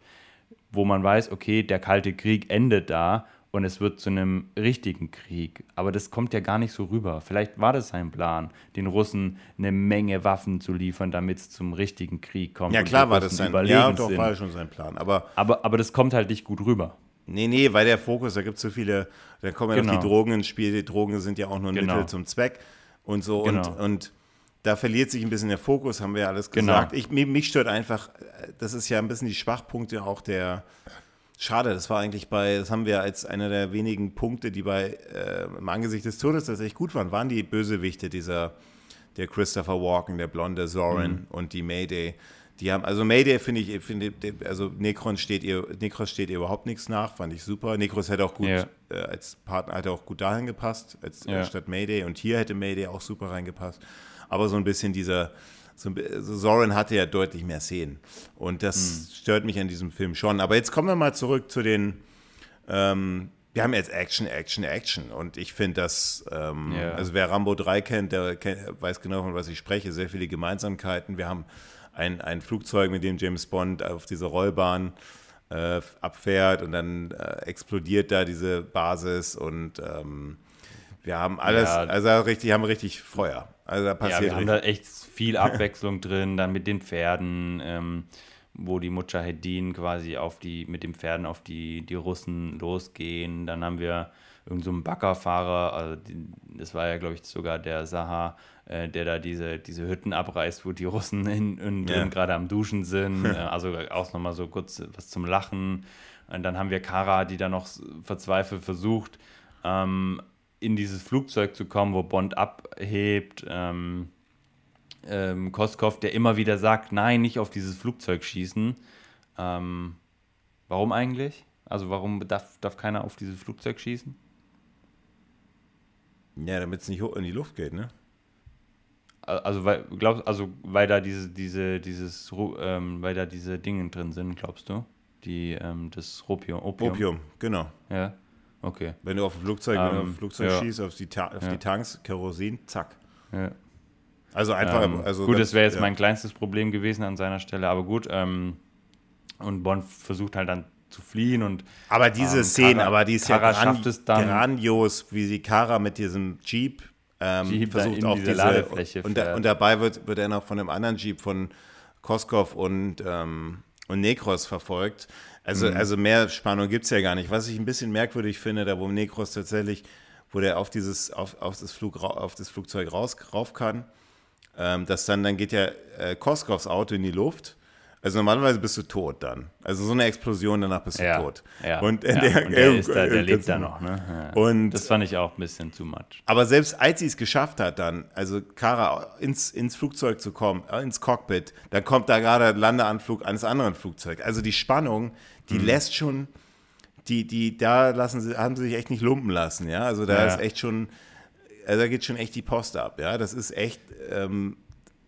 wo man weiß, okay, der Kalte Krieg endet da und es wird zu einem richtigen Krieg. Aber das kommt ja gar nicht so rüber. Vielleicht war das sein Plan, den Russen eine Menge Waffen zu liefern, damit es zum richtigen Krieg kommt. Ja, klar war das sein Plan. Ja, doch, war schon sein Plan. Aber, aber, aber das kommt halt nicht gut rüber. Nee, nee, weil der Fokus, da gibt es so viele, da kommen ja genau. noch die Drogen ins Spiel. Die Drogen sind ja auch nur ein genau. Mittel zum Zweck und so. Genau. Und, und da verliert sich ein bisschen der Fokus, haben wir ja alles genau. gesagt. Ich, mich stört einfach, das ist ja ein bisschen die Schwachpunkte auch der. Schade, das war eigentlich bei, das haben wir als einer der wenigen Punkte, die bei äh, im Angesicht des Todes tatsächlich gut waren, waren die Bösewichte dieser, der Christopher Walken, der blonde Zoran mhm. und die Mayday. Die haben, also Mayday finde ich, finde, also Necron steht ihr, Necros steht ihr überhaupt nichts nach, fand ich super. Necros hätte auch gut, ja. äh, als Partner hätte auch gut dahin gepasst, als ja. statt Mayday. Und hier hätte Mayday auch super reingepasst. Aber so ein bisschen dieser, so, also Soren hatte ja deutlich mehr Szenen. Und das mhm. stört mich an diesem Film schon. Aber jetzt kommen wir mal zurück zu den, ähm, wir haben jetzt Action, Action, Action. Und ich finde das, ähm, ja. also wer Rambo 3 kennt, der kennt, weiß genau, von was ich spreche, sehr viele Gemeinsamkeiten. Wir haben ein, ein Flugzeug, mit dem James Bond auf diese Rollbahn äh, abfährt und dann äh, explodiert da diese Basis und ähm, wir haben alles, ja. also richtig, haben richtig Feuer. Also da passiert ja, wir haben da echt viel [LAUGHS] Abwechslung drin, dann mit den Pferden, ähm, wo die Mujahedin quasi auf die, mit den Pferden auf die, die Russen losgehen. Dann haben wir irgendeinen so Baggerfahrer, also die, das war ja, glaube ich, sogar der Saha, äh, der da diese, diese Hütten abreißt, wo die Russen in, in, ja. gerade am Duschen sind. [LAUGHS] äh, also auch nochmal so kurz was zum Lachen. Und dann haben wir Kara, die da noch verzweifelt versucht, ähm, in dieses Flugzeug zu kommen, wo Bond abhebt. Ähm, ähm, Koskov, der immer wieder sagt, nein, nicht auf dieses Flugzeug schießen. Ähm, warum eigentlich? Also warum darf, darf keiner auf dieses Flugzeug schießen? Ja, damit es nicht hoch in die Luft geht, ne? Also weil glaubst also weil da diese diese dieses ähm, weil da diese Dinge drin sind, glaubst du? Die ähm, das Opium, Opium. Opium, genau. Ja. Okay. Wenn du auf ein Flugzeug, wenn du auf ein ähm, Flugzeug ja. schießt, auf die, Ta auf ja. die Tanks, Kerosin, zack. Ja. Also einfach. Ähm, also gut, das wäre jetzt mein kleinstes Problem gewesen an seiner Stelle, aber gut. Ähm, und Bond versucht halt dann zu fliehen und aber diese ähm, Szene, aber die ist Kara ja gran grandios, wie sie Kara mit diesem Jeep, ähm, Jeep versucht auf diese diese Ladefläche und, und dabei wird, wird er noch von einem anderen Jeep von Koskov und, ähm, und Nekros verfolgt. Also, Mhm. also mehr Spannung gibt es ja gar nicht. Was ich ein bisschen merkwürdig finde, da wo Nekros tatsächlich, wo der auf dieses, auf, auf das, Flug, auf das Flugzeug raus, rauf kann, ähm, dass dann, dann geht ja äh, Koskovs Auto in die Luft. Also normalerweise bist du tot dann. Also so eine Explosion, danach bist du ja, tot. Ja. Und, äh, ja. der, und der, äh, ist da, der lebt da noch. Ne? Und- das fand ich auch ein bisschen too much. Aber selbst als sie es geschafft hat, dann, also Kara ins, ins Flugzeug zu kommen, äh, ins Cockpit, dann kommt da gerade ein Landeanflug eines anderen Flugzeugs. Also die Spannung, die Mhm. lässt schon, die, die, da lassen sie, haben sie sich echt nicht lumpen lassen, ja. Also da Ja. ist echt schon, also da geht schon echt die Post ab, ja. Das ist echt ähm,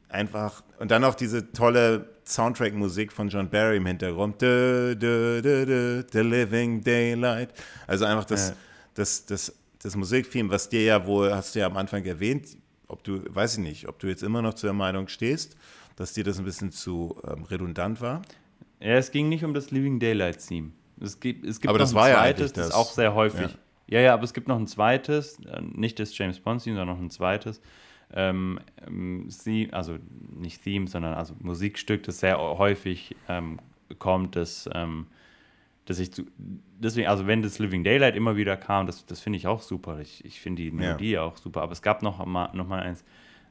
einfach. Und dann auch diese tolle Soundtrack-Musik von John Barry im Hintergrund. Du, du, du, the Living Daylight. Also einfach das, Ja. das, das, das Musiktheme, was dir ja wohl, hast du ja am Anfang erwähnt, ob du, weiß ich nicht, ob du jetzt immer noch zu der Meinung stehst, dass dir das ein bisschen zu ähm, redundant war. Ja, es ging nicht um das Living Daylight Theme. Es gibt, es gibt Aber noch das ein war ja zweites, eigentlich das ist auch sehr häufig. Ja. ja, aber es gibt noch ein zweites, äh, nicht das James Bond Theme, sondern noch ein zweites. Ähm, Theme, also nicht Theme, sondern also Musikstück, das sehr häufig ähm, kommt, das, ähm, dass ich zu, deswegen, also wenn das Living Daylight immer wieder kam, das, das finde ich auch super. Ich, ich finde die Melodie auch super, aber es gab noch mal, noch mal eins,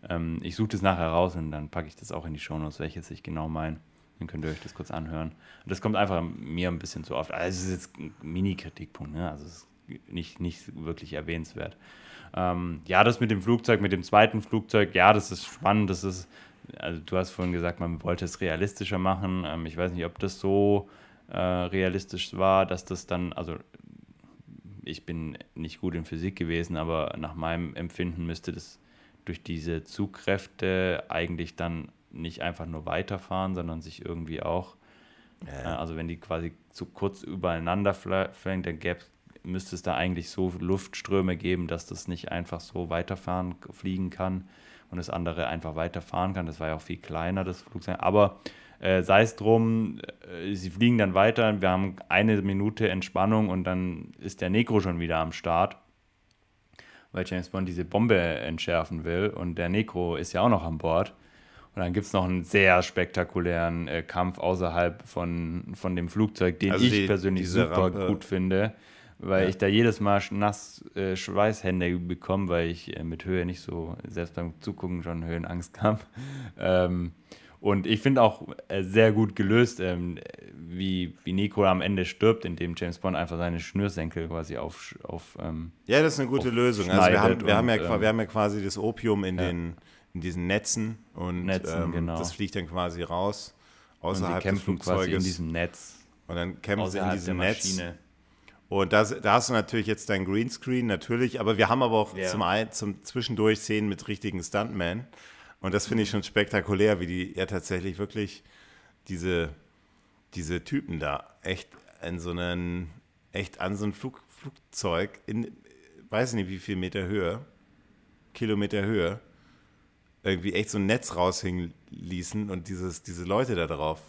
ähm, ich suche das nachher raus und dann packe ich das auch in die Shownotes, welches ich genau meine. Dann könnt ihr euch das kurz anhören. Und das kommt einfach mir ein bisschen zu oft. Also es ist jetzt ein Mini-Kritikpunkt, ne? Also es ist nicht, nicht wirklich erwähnenswert. Ähm, ja, das mit dem Flugzeug, mit dem zweiten Flugzeug, ja, das ist spannend. Das ist, also du hast vorhin gesagt, man wollte es realistischer machen. Ähm, ich weiß nicht, ob das so äh, realistisch war, dass das dann, also ich bin nicht gut in Physik gewesen, aber nach meinem Empfinden müsste das durch diese Zugkräfte eigentlich dann nicht einfach nur weiterfahren, sondern sich irgendwie auch, äh, also wenn die quasi zu kurz übereinander fliegen, dann gäbe, müsste es da eigentlich so Luftströme geben, dass das nicht einfach so weiterfahren, fliegen kann und das andere einfach weiterfahren kann. Das war ja auch viel kleiner, das Flugzeug. Aber äh, sei es drum, äh, sie fliegen dann weiter, wir haben eine Minute Entspannung und dann ist der Negro schon wieder am Start weil James Bond diese Bombe entschärfen will und der Necro ist ja auch noch an Bord. Und dann gibt es noch einen sehr spektakulären äh, Kampf außerhalb von, von dem Flugzeug, den Also ich die- persönlich super Rampe. gut finde, weil Ja. ich da jedes Mal nass äh, Schweißhände bekomme, weil ich äh, mit Höhe nicht so, selbst beim Zugucken schon Höhenangst habe. [LAUGHS] Ähm, und ich finde auch äh, sehr gut gelöst, ähm, wie, wie Nico am Ende stirbt, indem James Bond einfach seine Schnürsenkel quasi auf, auf ähm, Ja, das ist eine gute Lösung. Also wir haben, wir, haben ja, und, qua- ähm, wir haben ja quasi das Opium in, den, in diesen Netzen und Netzen, ähm, genau. das fliegt dann quasi raus außerhalb des quasi in Flugzeuges. diesem Netz. und dann kämpfen sie in diesem Netz. Maschine. Und das, da hast du natürlich jetzt dein Greenscreen, natürlich, aber wir haben aber auch Ja. zum, zum Zwischendurch Szenen mit richtigen Stuntmen. Und das finde ich schon spektakulär, wie die ja tatsächlich wirklich diese, diese Typen da echt in so einen, echt an so ein Flug, Flugzeug in, weiß nicht wie viel Meter Höhe, Kilometer Höhe, irgendwie echt so ein Netz raushängen ließen und dieses, diese Leute da drauf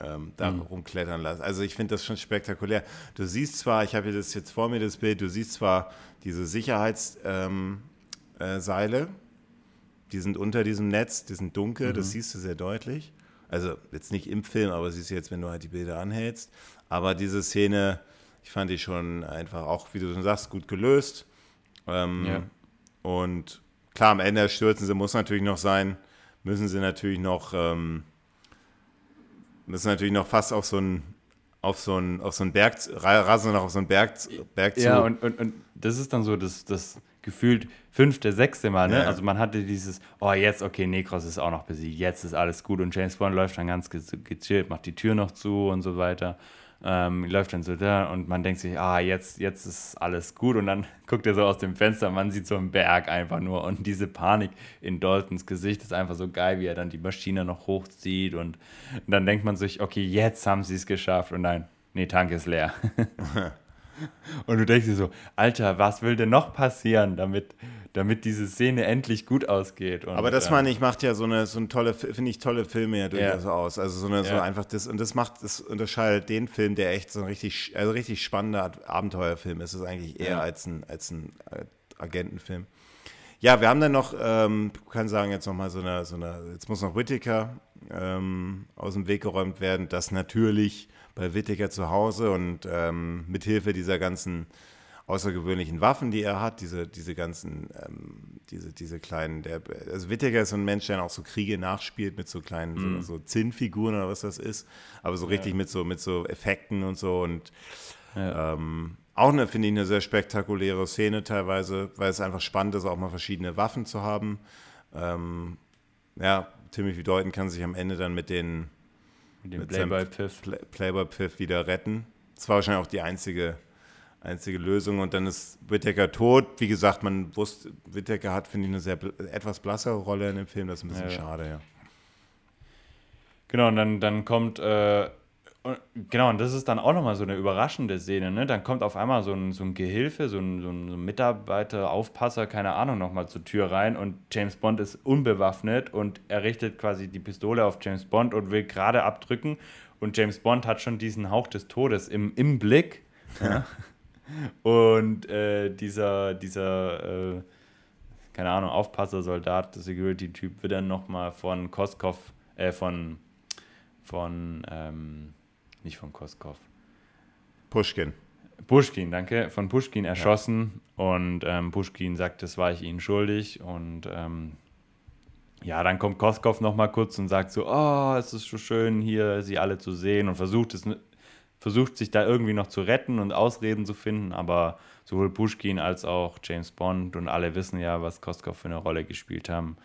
ähm, da rumklettern lassen. Also ich finde das schon spektakulär. Du siehst zwar, ich habe hier das jetzt vor mir, das Bild, du siehst zwar diese Sicherheitsseile, ähm, äh, die sind unter diesem Netz, die sind dunkel, das siehst du sehr deutlich. Also jetzt nicht im Film, aber siehst du jetzt, wenn du halt die Bilder anhältst. Aber diese Szene, ich fand die schon einfach auch, wie du schon sagst, gut gelöst. Ähm, Ja. Und klar, am Ende stürzen sie, muss natürlich noch sein, müssen sie natürlich noch, ähm, müssen natürlich noch fast auf so einen, auf so einen, auf so einen Berg, ra- rasen noch auf so einen Berg, Berg zu. Ja, und, und, und das ist dann so das, das gefühlt fünfte, sechste Mal, ne? Ja. Also man hatte dieses, oh jetzt, okay, Nekros ist auch noch besiegt, jetzt ist alles gut und James Bond läuft dann ganz ge- gechillt, macht die Tür noch zu und so weiter. Ähm, läuft dann so da und man denkt sich, ah, jetzt, jetzt ist alles gut. Und dann [LAUGHS] guckt er so aus dem Fenster, man sieht so einen Berg einfach nur. Und diese Panik in Daltons Gesicht ist einfach so geil, wie er dann die Maschine noch hochzieht. Und, und dann denkt man sich, okay, jetzt haben sie es geschafft. Und nein, nee, Tank ist leer. [LAUGHS] [LAUGHS] Und du denkst dir so, Alter, was will denn noch passieren, damit, damit diese Szene endlich gut ausgeht. Und, Aber das ähm, meine ich, macht ja so eine, so eine tolle, finde ich, tolle Filme ja durchaus ja. aus. Also so eine, so einfach das, und das macht, das unterscheidet den Film, der echt so ein richtig, also richtig spannender Abenteuerfilm ist, ist eigentlich eher ja. als ein, als ein äh, Agentenfilm. Ja, wir haben dann noch, ähm, kann sagen, jetzt nochmal so eine, so eine, jetzt muss noch Whittaker ähm, aus dem Weg geräumt werden. Das natürlich bei Whittaker zu Hause und ähm, mithilfe dieser ganzen außergewöhnlichen Waffen, die er hat, diese, diese ganzen, ähm, diese, diese kleinen, der, also Whittaker ist so ein Mensch, der auch so Kriege nachspielt mit so kleinen, mm. so, so Zinnfiguren oder was das ist, aber so richtig ja. mit so, mit so Effekten und so und ja. ähm, auch eine, finde ich, eine sehr spektakuläre Szene teilweise, weil es einfach spannend ist, auch mal verschiedene Waffen zu haben. Ähm, ja, Timothy Deuten kann sich am Ende dann mit den mit dem Playboy-Piff Play Playboy-Piff wieder retten. Das war wahrscheinlich auch die einzige, einzige Lösung. Und dann ist Whittaker tot. Wie gesagt, man wusste, Whittaker hat, finde ich, eine sehr etwas blassere Rolle in dem Film. Das ist ein bisschen ja, schade, ja. Genau, und dann, dann kommt äh, und, genau, und das ist dann auch nochmal so eine überraschende Szene. Ne? Dann kommt auf einmal so ein, so ein Gehilfe, so ein, so ein Mitarbeiter, Aufpasser, keine Ahnung, nochmal zur Tür rein und James Bond ist unbewaffnet und er richtet quasi die Pistole auf James Bond und will gerade abdrücken. Und James Bond hat schon diesen Hauch des Todes im, im Blick. Ja? und äh, dieser, dieser äh, keine Ahnung, Aufpasser, Soldat, Security-Typ wird dann nochmal von Koskov, äh, von, von, ähm, nicht von Koskov. Pushkin. Pushkin, danke, von Pushkin erschossen. Ja. und ähm, Pushkin sagt, das war ich ihnen schuldig. Und ähm, ja, dann kommt Koskov noch mal kurz und sagt so, oh, es ist so schön hier, sie alle zu sehen. Und versucht es, versucht sich da irgendwie noch zu retten und Ausreden zu finden, aber sowohl Pushkin als auch James Bond und alle wissen ja, was Koskov für eine Rolle gespielt haben.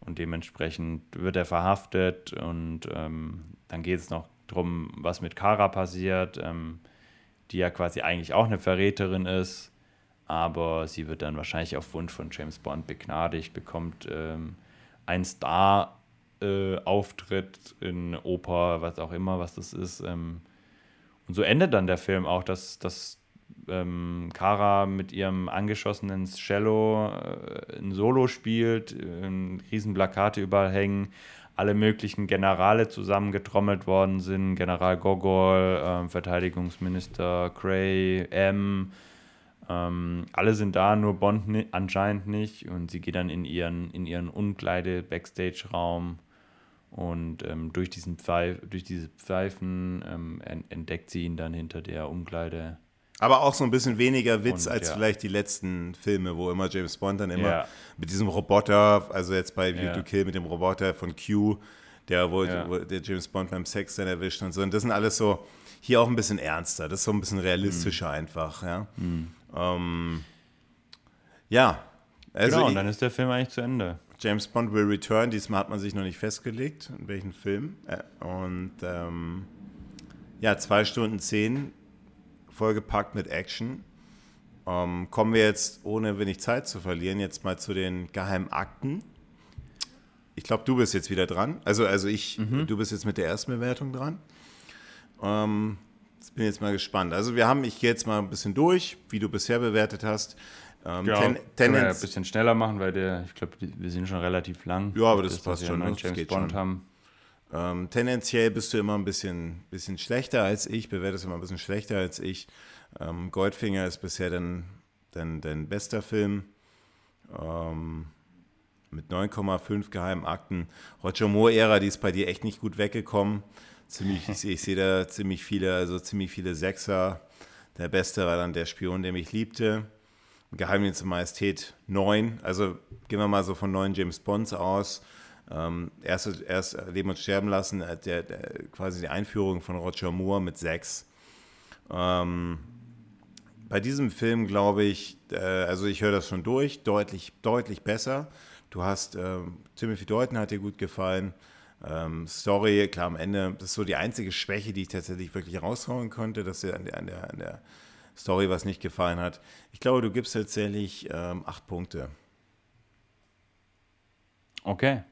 Und dementsprechend wird er verhaftet. Und ähm, dann geht es noch drum, was mit Kara passiert, ähm, die ja quasi eigentlich auch eine Verräterin ist, aber sie wird dann wahrscheinlich auf Wunsch von James Bond begnadigt, bekommt ähm, einen Star-Auftritt äh, in Oper, was auch immer, was das ist. Ähm, und so endet dann der Film auch, dass, dass ähm, Kara mit ihrem angeschossenen Cello äh, ein Solo spielt, äh, riesen überall hängen alle möglichen Generale zusammengetrommelt worden sind. General Gogol, äh, Verteidigungsminister Gray, M. Ähm, alle sind da, nur Bond ni anscheinend nicht. Und sie geht dann in ihren, in ihren Umkleide-Backstage-Raum. Und ähm, durch, diesen Pfeif durch diese Pfeifen ähm, entdeckt sie ihn dann hinter der Umkleide. Aber auch so ein bisschen weniger Witz und, als ja. vielleicht die letzten Filme, wo immer James Bond dann immer ja. mit diesem Roboter, also jetzt bei View ja. to Kill mit dem Roboter von Q, der, wo, wo, der James Bond beim Sex dann erwischt und so. Und das sind alles so, hier auch ein bisschen ernster, das ist so ein bisschen realistischer mhm. einfach, ja. Mhm. Ähm, ja. Also genau, und dann ist der Film eigentlich zu Ende. James Bond will return, diesmal hat man sich noch nicht festgelegt, in welchen Film. Und ähm, ja, zwei Stunden zehn vollgepackt mit Action. Ähm, kommen wir jetzt, ohne wenig Zeit zu verlieren, jetzt mal zu den geheimen Akten. Ich glaube, du bist jetzt wieder dran. Also, also ich, mhm. du bist jetzt mit der ersten Bewertung dran. Ähm, bin jetzt mal gespannt. Also wir haben, ich gehe jetzt mal ein bisschen durch, wie du bisher bewertet hast. Ähm, ja, ten, können wir ja ein bisschen schneller machen, weil der, ich glaube, wir sind schon relativ lang. Ja, aber das, das passt schon. Das James Bond schon. haben. Ähm, tendenziell bist du immer ein bisschen, bisschen schlechter als ich, bewertest immer ein bisschen schlechter als ich. Ähm, Goldfinger ist bisher dein, dein, dein bester Film. Ähm, mit 9,5 geheimen Akten. Roger Moore-Ära, die ist bei dir echt nicht gut weggekommen. Ziemlich, ich, ich sehe da ziemlich viele, also ziemlich viele Sechser. Der beste war dann der Spion, der mich liebte. Geheimdienst Majestät 9. Also gehen wir mal so von neun James Bonds aus. Ähm, erst, erst Leben und Sterben lassen, äh, der, der, quasi die Einführung von Roger Moore mit sechs. Ähm, bei diesem Film glaube ich, äh, also ich höre das schon durch, deutlich, deutlich besser. Du hast, äh, Timothy Deuten hat dir gut gefallen. Ähm, Story, klar, am Ende, das ist so die einzige Schwäche, die ich tatsächlich wirklich raushauen konnte, dass dir an der, an der, an der Story was nicht gefallen hat. Ich glaube, du gibst tatsächlich ähm, acht Punkte. Okay.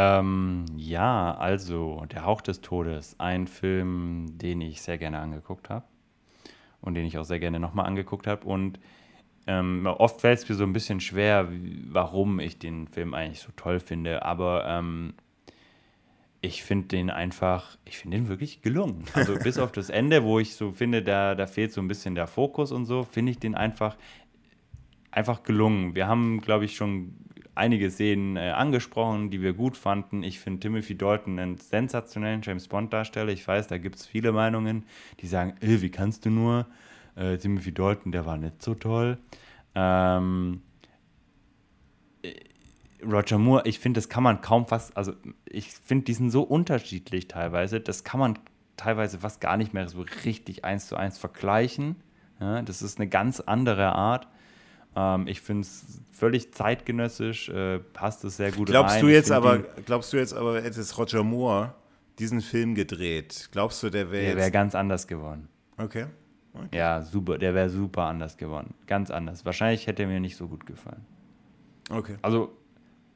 Ähm, ja, also Der Hauch des Todes, ein Film, den ich sehr gerne angeguckt habe und den ich auch sehr gerne nochmal angeguckt habe. Und ähm, oft fällt es mir so ein bisschen schwer, warum ich den Film eigentlich so toll finde, aber ähm, ich finde den einfach, ich finde den wirklich gelungen. Also [LAUGHS] bis auf das Ende, wo ich so finde, da, da fehlt so ein bisschen der Fokus und so, finde ich den einfach, einfach gelungen. Wir haben, glaube ich, schon einige Szenen äh, angesprochen, die wir gut fanden. Ich finde Timothy Dalton einen sensationellen James Bond-Darsteller. Ich weiß, da gibt es viele Meinungen, die sagen, äh, wie kannst du nur? Äh, Timothy Dalton, der war nicht so toll. Ähm, äh, Roger Moore, ich finde, das kann man kaum fast, also ich finde, die sind so unterschiedlich teilweise, das kann man teilweise fast gar nicht mehr so richtig eins zu eins vergleichen. Ja, das ist eine ganz andere Art. Ähm, ich finde es völlig zeitgenössisch, äh, passt es sehr gut glaubst rein. Du jetzt aber, glaubst du jetzt aber, hätte es Roger Moore diesen Film gedreht, glaubst du, der wäre. Der wäre ganz anders geworden. Okay. okay. Ja, super, der wäre super anders geworden. Ganz anders. Wahrscheinlich hätte er mir nicht so gut gefallen. Okay. Also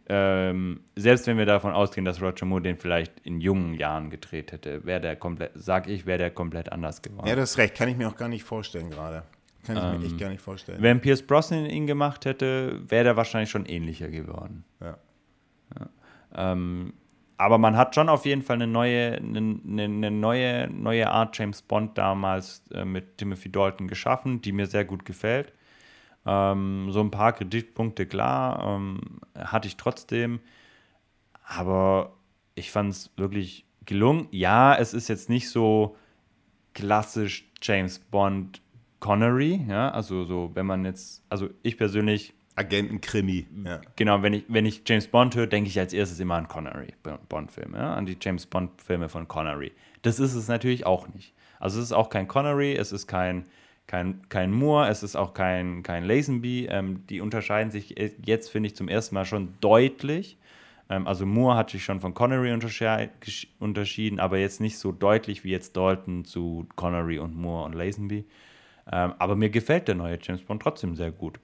ähm, selbst wenn wir davon ausgehen, dass Roger Moore den vielleicht in jungen Jahren gedreht hätte, wäre der komplett, sag ich, wäre der komplett anders geworden. Ja, das ist recht, kann ich mir auch gar nicht vorstellen gerade. Kann ich ähm, mir echt gar nicht vorstellen. Wenn Pierce Brosnan ihn gemacht hätte, wäre der wahrscheinlich schon ähnlicher geworden. Ja. ja. Ähm, aber man hat schon auf jeden Fall eine neue, eine, eine neue, neue Art James Bond damals äh, mit Timothy Dalton geschaffen, die mir sehr gut gefällt. Ähm, so ein paar Kritikpunkte, klar, ähm, hatte ich trotzdem. Aber ich fand es wirklich gelungen. Ja, es ist jetzt nicht so klassisch James Bond Connery, ja, also so, wenn man jetzt, also ich persönlich. Agentenkrimi, ja. Genau, wenn ich, wenn ich James Bond höre, denke ich als erstes immer an Connery, Bond-Filme, ja, an die James Bond-Filme von Connery. Das ist es natürlich auch nicht. Also es ist auch kein Connery, es ist kein kein, kein Moore, es ist auch kein, kein Lazenby. Ähm, die unterscheiden sich jetzt, finde ich, zum ersten Mal schon deutlich. Ähm, also Moore hat sich schon von Connery unterschieden, aber jetzt nicht so deutlich wie jetzt Dalton zu Connery und Moore und Lazenby. Ähm, aber mir gefällt der neue James Bond trotzdem sehr gut.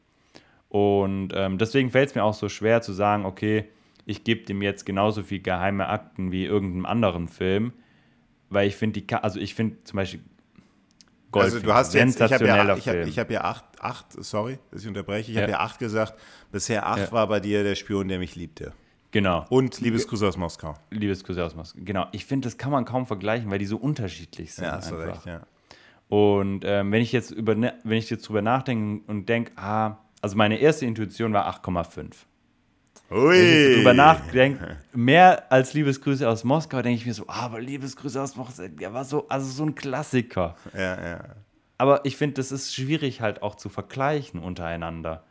Und ähm, deswegen fällt es mir auch so schwer zu sagen, okay, ich gebe dem jetzt genauso viel geheime Akten wie irgendeinem anderen Film, weil ich finde die, also ich finde zum Beispiel Golf. Also du hast jetzt, ich habe ja, ich hab, ich hab ja acht, acht, sorry, dass ich unterbreche, ich ja. habe ja acht gesagt. Bisher acht ja. war bei dir der Spion, der mich liebte. Genau. Und Liebesgrüße aus Moskau. Liebesgrüße aus Moskau. Genau. Ich finde, das kann man kaum vergleichen, weil die so unterschiedlich sind. Ja, hast du recht, ja. Und ähm, wenn ich jetzt über, ne, wenn ich jetzt drüber nachdenke und denke, ah, also meine erste Intuition war 8,5. Ui. Wenn ich drüber nachdenke, mehr als Liebesgrüße aus Moskau, denke ich mir so, ah, aber Liebesgrüße aus Moskau, der war so, also so ein Klassiker. Ja, ja. Aber ich finde, das ist schwierig halt auch zu vergleichen untereinander.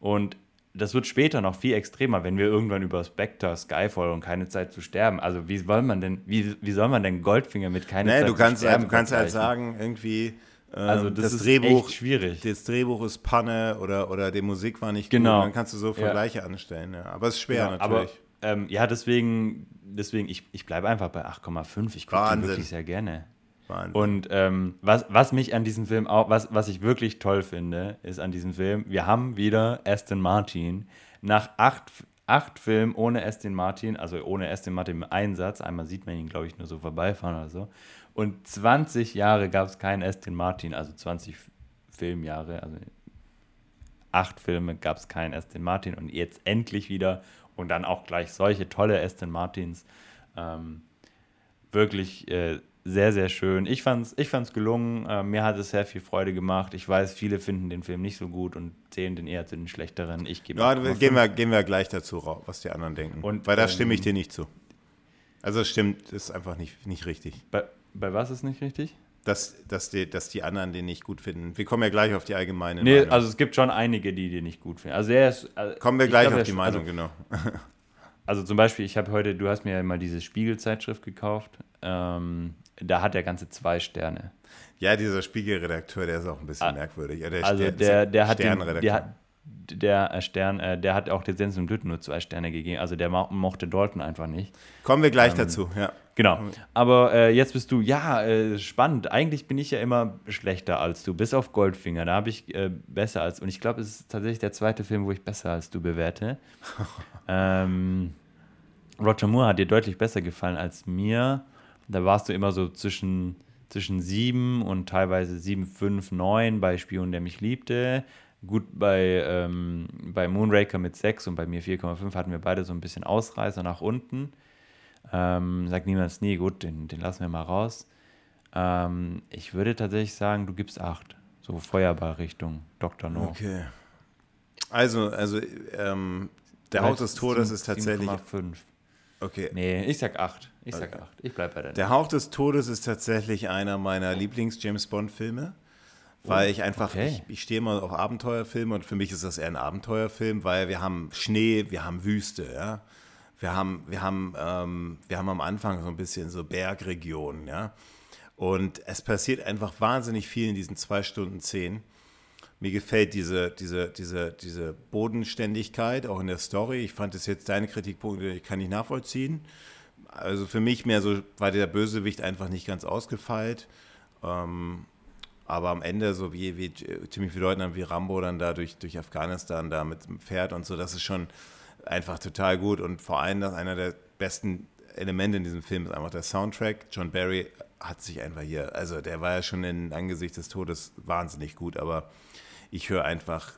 Und das wird später noch viel extremer, wenn wir irgendwann über Spectre, Skyfall und keine Zeit zu sterben. Also wie soll man denn, wie, wie soll man denn Goldfinger mit keine nee, Zeit du kannst, zu sterben? du kannst halt sagen, irgendwie also ähm, das, das ist Drehbuch, echt schwierig. Das Drehbuch ist Panne oder, oder die Musik war nicht genau. gut. Dann kannst du so Vergleiche ja. anstellen. Ja. Aber es ist schwer genau. natürlich. Aber ähm, ja, deswegen, deswegen ich, ich bleibe einfach bei 8,5. Ich gucke wirklich sehr gerne. Wahnsinn. Und ähm, was, was mich an diesem Film auch, was, was ich wirklich toll finde, ist an diesem Film, wir haben wieder Aston Martin. Nach acht, acht Filmen ohne Aston Martin, also ohne Aston Martin im Einsatz, einmal sieht man ihn, glaube ich, nur so vorbeifahren oder so, und 20 Jahre gab es keinen Aston Martin, also 20 Filmjahre, also acht Filme gab es keinen Aston Martin und jetzt endlich wieder und dann auch gleich solche tolle Aston Martins. Ähm, wirklich äh, sehr, sehr schön. Ich fand es ich fand's gelungen. Äh, mir hat es sehr viel Freude gemacht. Ich weiß, viele finden den Film nicht so gut und zählen den eher zu den schlechteren. Ich gebe ja, gehen wir, gehen wir gleich dazu, was die anderen denken. Und, Weil da ähm, stimme ich dir nicht zu. Also es stimmt, ist einfach nicht, nicht richtig. Bei, bei was ist nicht richtig? Dass, dass, die, dass die anderen den nicht gut finden. Wir kommen ja gleich auf die allgemeine nee, Meinung. also es gibt schon einige, die den nicht gut finden. Also er ist, also kommen wir gleich glaub, auf die Meinung, also, genau. Also zum Beispiel, ich habe heute, du hast mir ja mal diese Spiegelzeitschrift gekauft. Ähm, da hat er ganze zwei Sterne. Ja, dieser Spiegelredakteur, der ist auch ein bisschen ah, merkwürdig. Ja, der also Stern, der, der, hat den, der, hat, der Stern, äh, der hat auch den Sens und Glück nur zwei Sterne gegeben. Also der mochte Dalton einfach nicht. Kommen wir gleich ähm, dazu, ja. Genau. Aber äh, jetzt bist du, ja, äh, spannend. Eigentlich bin ich ja immer schlechter als du, bis auf Goldfinger. Da habe ich äh, besser als, und ich glaube, es ist tatsächlich der zweite Film, wo ich besser als du bewerte. [LAUGHS] ähm, Roger Moore hat dir deutlich besser gefallen als mir. Da warst du immer so zwischen, zwischen 7 und teilweise 7, 5, 9 bei Spion, der mich liebte. Gut, bei, ähm, bei Moonraker mit 6 und bei mir 4,5 hatten wir beide so ein bisschen Ausreißer nach unten. Ähm, sagt niemals nie, gut, den, den lassen wir mal raus. Ähm, ich würde tatsächlich sagen, du gibst 8. So Feuerballrichtung Dr. No. Okay. Also, also ähm, der Hauch des Todes ist tatsächlich. 7,5. Okay. Nee, ich sag 8. Ich sag Okay. 8. Ich bleib bei der Der Hauch des Todes ist tatsächlich einer meiner Lieblings-James Bond-Filme. Weil ich einfach, okay. ich, ich stehe mal auf Abenteuerfilme und für mich ist das eher ein Abenteuerfilm, weil wir haben Schnee, wir haben Wüste, ja. Wir haben, wir haben, ähm, wir haben am Anfang so ein bisschen so Bergregionen, ja. Und es passiert einfach wahnsinnig viel in diesen zwei Stunden zehn. Mir gefällt diese, diese, diese, diese Bodenständigkeit auch in der Story. Ich fand es jetzt deine Kritikpunkte, ich kann nicht nachvollziehen. Also für mich mehr so war der Bösewicht einfach nicht ganz ausgefeilt. Ähm, aber am Ende, so wie, wie Timothy Leutnant, wie Rambo dann da durch, durch Afghanistan da mit dem Pferd und so, das ist schon einfach total gut. Und vor allem, dass einer der besten Elemente in diesem Film ist einfach der Soundtrack. John Barry hat sich einfach hier, also der war ja schon in Angesicht des Todes wahnsinnig gut, aber ich höre einfach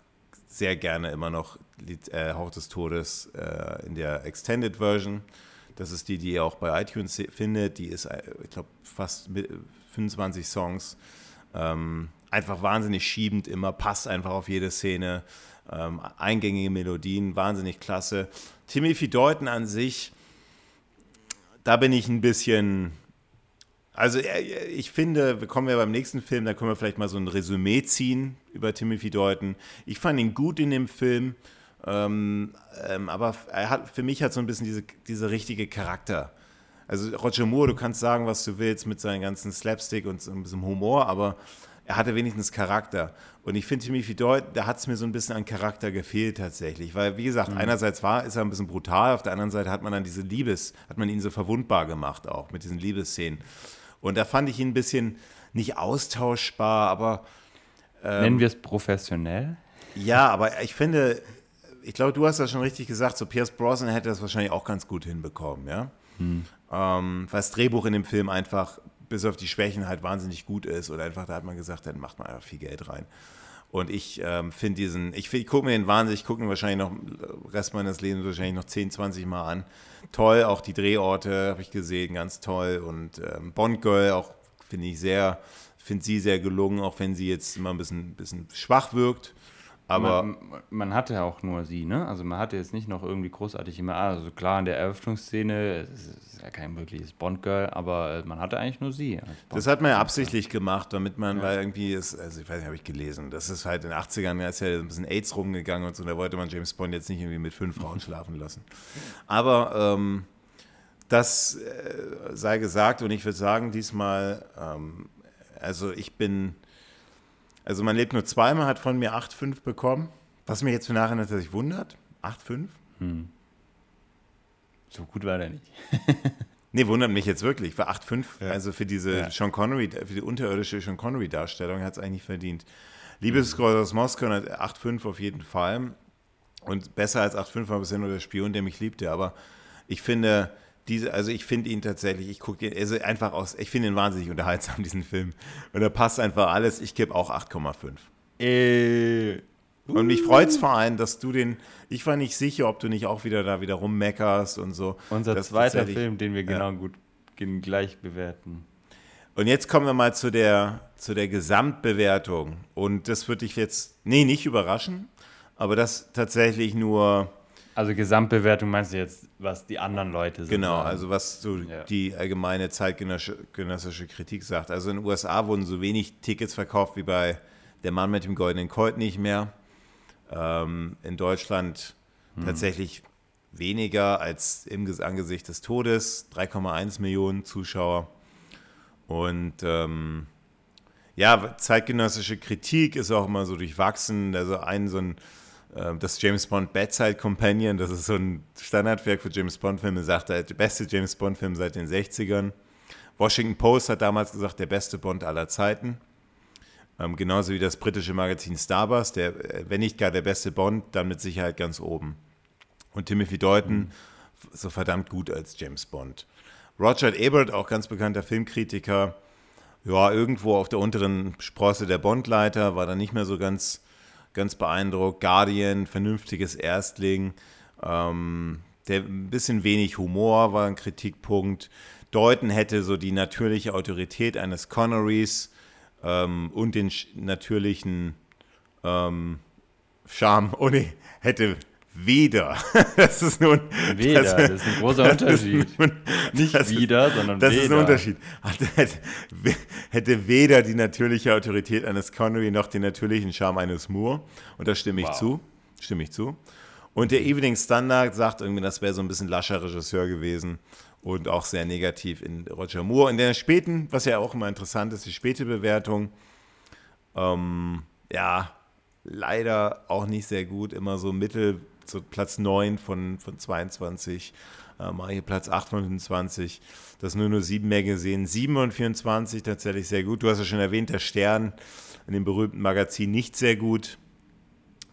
sehr gerne immer noch Lied, äh, Hauch des Todes äh, in der Extended Version. Das ist die, die ihr auch bei iTunes findet. Die ist, äh, ich glaube, fast mit 25 Songs. Ähm, einfach wahnsinnig schiebend immer, passt einfach auf jede Szene. Ähm, eingängige Melodien, wahnsinnig klasse. Timothy Deuten an sich, da bin ich ein bisschen. Also äh, ich finde, wir kommen ja beim nächsten Film, da können wir vielleicht mal so ein Resümee ziehen über Timothy Deuten. Ich fand ihn gut in dem Film, ähm, ähm, aber er hat, für mich hat so ein bisschen diese, diese richtige Charakter. Also Roger Moore, du kannst sagen, was du willst mit seinem ganzen Slapstick und so ein bisschen Humor, aber er hatte wenigstens Charakter. Und ich finde Timothy Deuten, da hat es mir so ein bisschen an Charakter gefehlt tatsächlich. Weil, wie gesagt, einerseits war, ist er ein bisschen brutal, auf der anderen Seite hat man dann diese Liebes, hat man ihn so verwundbar gemacht auch mit diesen Liebesszenen. Und da fand ich ihn ein bisschen nicht austauschbar, aber Nennen wir es professionell? ja, aber ich finde, ich glaube, du hast das schon richtig gesagt, so Pierce Brosnan hätte das wahrscheinlich auch ganz gut hinbekommen, ja. Ähm, weil das Drehbuch in dem Film einfach bis auf die Schwächen halt wahnsinnig gut ist und einfach, da hat man gesagt, dann macht man einfach viel Geld rein. Und ich ähm, finde diesen, ich, ich gucke mir den wahnsinnig, ich gucke ihn wahrscheinlich noch den Rest meines Lebens wahrscheinlich noch 10, 20 Mal an. Toll, auch die Drehorte habe ich gesehen, ganz toll. Und ähm, Bond Girl auch finde ich sehr, finde sie sehr gelungen, auch wenn sie jetzt immer ein bisschen, bisschen schwach wirkt. Aber man, man hatte ja auch nur sie, ne? Also man hatte jetzt nicht noch irgendwie großartig immer, also klar in der Eröffnungsszene, es ist ja kein wirkliches Bond-Girl, aber äh, man hatte eigentlich nur sie. Das hat man ja absichtlich gemacht, damit man, weil irgendwie ist, also ich weiß nicht, habe ich gelesen, das ist halt in den 80ern, da ist ja ein bisschen AIDS rumgegangen und so, da wollte man James Bond jetzt nicht irgendwie mit fünf Frauen schlafen lassen. Aber ähm, das äh, sei gesagt und ich würde sagen, diesmal, ähm, also ich bin, also man lebt nur zweimal, hat von mir 8,5 bekommen, was mich jetzt für nachher natürlich wundert. 8,5? So gut war der nicht. [LAUGHS] Nee, wundert mich jetzt wirklich. Für 8,5, also für diese Ja. Sean Connery, für die unterirdische Sean Connery-Darstellung hat es eigentlich verdient. Liebesgrüße aus Moskau, 8,5 auf jeden Fall. Und besser als 8,5 war bisher nur der Spion, der mich liebte. Aber ich finde, diese, also ich finde ihn tatsächlich, ich gucke ihn, also einfach aus, ich finde ihn wahnsinnig unterhaltsam, [LAUGHS] diesen Film. Und da passt einfach alles. Ich gebe auch 8,5. Äh, Und mich freut es vor allem, dass du den, ich war nicht sicher, ob du nicht auch wieder da wieder rummeckerst und so. unser Das zweiter Film, den wir genau gut gen- gleich bewerten. Und jetzt kommen wir mal zu der, zu der Gesamtbewertung. Und das würde ich jetzt, nee, nicht überraschen, aber das tatsächlich nur, Also Gesamtbewertung meinst du jetzt, was die anderen Leute genau, sagen? also was so Ja. die allgemeine zeitgenössische Kritik sagt. Also in den USA wurden so wenig Tickets verkauft wie bei Der Mann mit dem goldenen Colt nicht mehr. Ähm, in Deutschland tatsächlich weniger als im Ges- Angesicht des Todes, 3,1 Millionen Zuschauer. Und ähm, ja, zeitgenössische Kritik ist auch immer so durchwachsen. Also ein so ein das James Bond Bedside Companion, das ist so ein Standardwerk für James Bond Filme, sagt er, der beste James Bond Film seit den 60ern. Washington Post hat damals gesagt, der beste Bond aller Zeiten. Ähm, genauso wie das britische Magazin Starbus, der, äh, wenn nicht gar der beste Bond, dann mit Sicherheit ganz oben. Und Timothy Deuten so verdammt gut als James Bond. Roger Ebert, auch ganz bekannter Filmkritiker, ja, irgendwo auf der unteren Sprosse der Bondleiter, war dann nicht mehr so ganz ganz beeindruckt. Guardian, vernünftiges Erstling. Ähm, der ein bisschen wenig Humor war ein Kritikpunkt. Deuten hätte so die natürliche Autorität eines Connerys ähm, und den natürlichen ähm, Charme, oh nee, hätte weder. [LAUGHS] Das ist nun. Weder, das, das ist ein großer [LAUGHS] Unterschied. Nun, Nicht das, wieder, sondern das weder. Das ist ein Unterschied. Hätte, weder die natürliche Autorität eines Connery noch den natürlichen Charme eines Moore. Und da stimme ich wow. zu. Stimme ich zu. Und der Evening Standard sagt irgendwie, das wäre so ein bisschen lascher Regisseur gewesen und auch sehr negativ in Roger Moore. In der späten, was ja auch immer interessant ist, die späte Bewertung, ähm, ja, leider auch nicht sehr gut, immer so Mittel so Platz 9 von, von 22, äh, mal hier Platz 8 von 25, das nur nur 7 mehr gesehen. 7 und 24 tatsächlich sehr gut. Du hast ja schon erwähnt, der Stern in dem berühmten Magazin nicht sehr gut.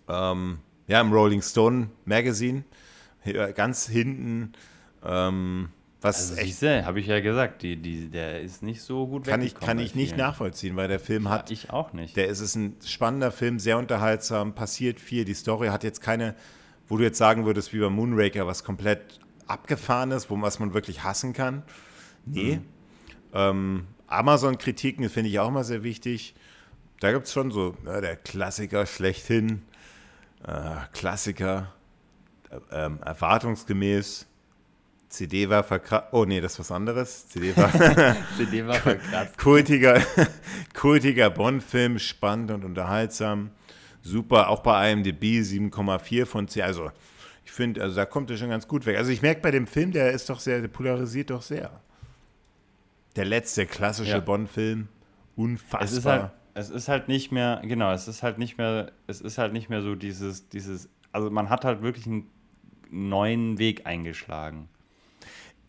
Ähm, ja, im Rolling Stone Magazine, ganz hinten. Ähm, was also, echt, habe ich ja gesagt, die, die, der ist nicht so gut kann ich Kann ich nicht nachvollziehen, weil der Film ja, hat. Ich auch nicht. Der ist, ist ein spannender Film, sehr unterhaltsam, passiert viel. Die Story hat jetzt keine wo du jetzt sagen würdest, wie bei Moonraker, was komplett abgefahren ist, wo, was man wirklich hassen kann. Nee. Mhm. Ähm, Amazon-Kritiken finde ich auch immer sehr wichtig. Da gibt es schon so ja, der Klassiker schlechthin. Äh, Klassiker. Äh, ähm, erwartungsgemäß. CD war verkratzt. Oh nee, das ist was anderes. CD war, [LAUGHS] CD war verkratzt. kultiger, [LAUGHS] kultiger Bond-Film, spannend und unterhaltsam super. Auch bei IMDb 7,4 von 10. Also ich finde, also da kommt er schon ganz gut weg. Also ich merke bei dem Film, der ist doch sehr, der polarisiert doch sehr. Der letzte klassische ja. Bond-Film, unfassbar. Es ist, halt, es ist halt nicht mehr, genau, es ist halt nicht mehr, es ist halt nicht mehr so dieses, dieses, also man hat halt wirklich einen neuen Weg eingeschlagen.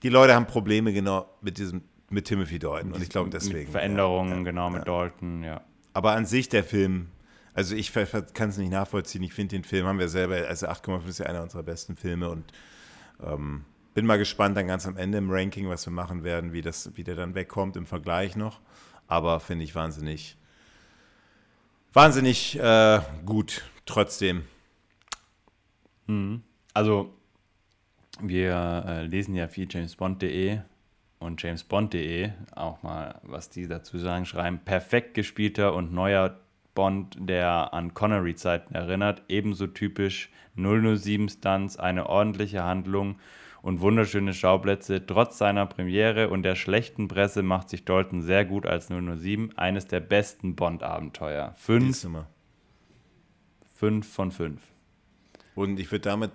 Die Leute haben Probleme genau mit diesem, mit Timothy Dalton und ich glaube deswegen. Mit Veränderungen, ja, genau, mit ja. Dalton, ja. Aber an sich der Film also ich kann es nicht nachvollziehen. Ich finde den Film, haben wir selber, also 8,5 ist ja einer unserer besten Filme und ähm, bin mal gespannt dann ganz am Ende im Ranking, was wir machen werden, wie, das, wie der dann wegkommt im Vergleich noch. Aber finde ich wahnsinnig, wahnsinnig äh, gut trotzdem. Mhm. Also wir äh, lesen ja viel jamesbond.de und jamesbond.de, auch mal, was die dazu sagen, schreiben, perfekt gespielter und neuer Bond, der an Connery-Zeiten erinnert. Ebenso typisch 007-Stunts, eine ordentliche Handlung und wunderschöne Schauplätze. Trotz seiner Premiere und der schlechten Presse macht sich Dalton sehr gut als 007. Eines der besten Bond-Abenteuer. Fünf, fünf von fünf. Und ich würde damit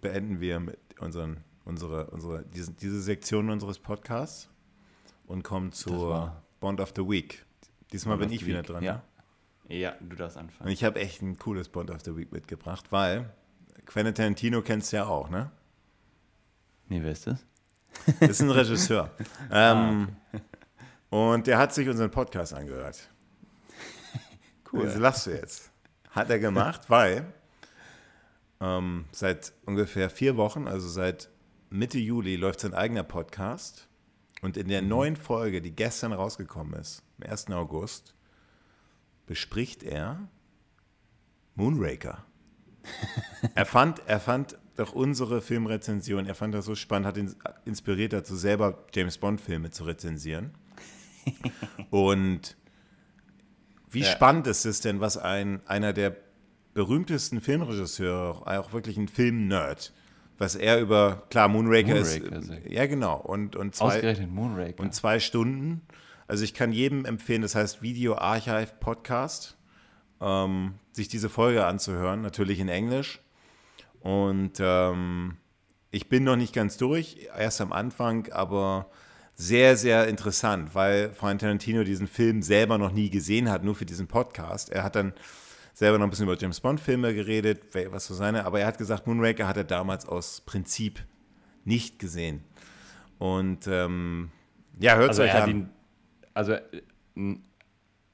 beenden wir mit unseren, unsere, unsere, diese, diese Sektion unseres Podcasts und kommen zur Bond of the Week. Diesmal Bond bin ich wieder dran. Ja. Ja, du darfst anfangen. Und ich habe echt ein cooles Bond of the Week mitgebracht, weil Quentin Tarantino kennst du ja auch, ne? Nee, wer ist das? Das ist ein Regisseur. [LAUGHS] ähm, ah, okay. Und der hat sich unseren Podcast angehört. Cool. Das lachst du jetzt. Hat er gemacht, weil ähm, seit ungefähr vier Wochen, also seit Mitte Juli, läuft sein eigener Podcast. Und in der mhm. neuen Folge, die gestern rausgekommen ist, am 1. August, bespricht er Moonraker. [LAUGHS] er, fand, er fand doch unsere Filmrezension, er fand das so spannend, hat ihn inspiriert dazu, selber James Bond-Filme zu rezensieren. [LAUGHS] Und wie ja. spannend ist es denn, was ein, einer der berühmtesten Filmregisseure, auch wirklich ein Film-Nerd, was er über, klar, Moonraker, Moonraker ist. Ja, genau. Und, und zwei, Ausgerechnet Moonraker. Und zwei Stunden also ich kann jedem empfehlen, das heißt Video Archive Podcast, ähm, sich diese Folge anzuhören, natürlich in Englisch. Und ähm, ich bin noch nicht ganz durch, erst am Anfang, aber sehr, sehr interessant, weil Frank Tarantino diesen Film selber noch nie gesehen hat, nur für diesen Podcast. Er hat dann selber noch ein bisschen über James Bond-Filme geredet, was so seine, aber er hat gesagt, Moonraker hat er damals aus Prinzip nicht gesehen. Und ähm, ja, hört also euch an. Also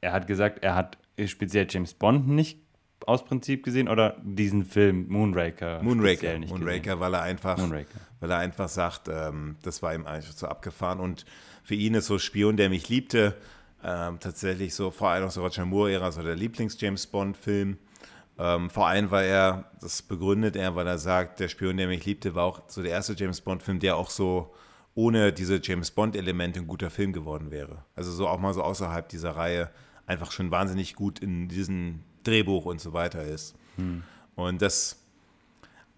er hat gesagt, er hat speziell James Bond nicht aus Prinzip gesehen oder diesen Film Moonraker? Moonraker, nicht Moonraker, gesehen. weil er einfach, Moonraker. weil er einfach sagt, ähm, das war ihm eigentlich so abgefahren und für ihn ist so Spion, der mich liebte, ähm, tatsächlich so vor allem aus der Roger Moore-Ära so der Lieblings-James Bond-Film Ähm, vor allem, weil er, das begründet er, weil er sagt, der Spion, der mich liebte, war auch so der erste James Bond-Film, der auch so ohne diese James Bond-Elemente ein guter Film geworden wäre. Also so auch mal so außerhalb dieser Reihe einfach schon wahnsinnig gut in diesem Drehbuch und so weiter ist. Hm. Und das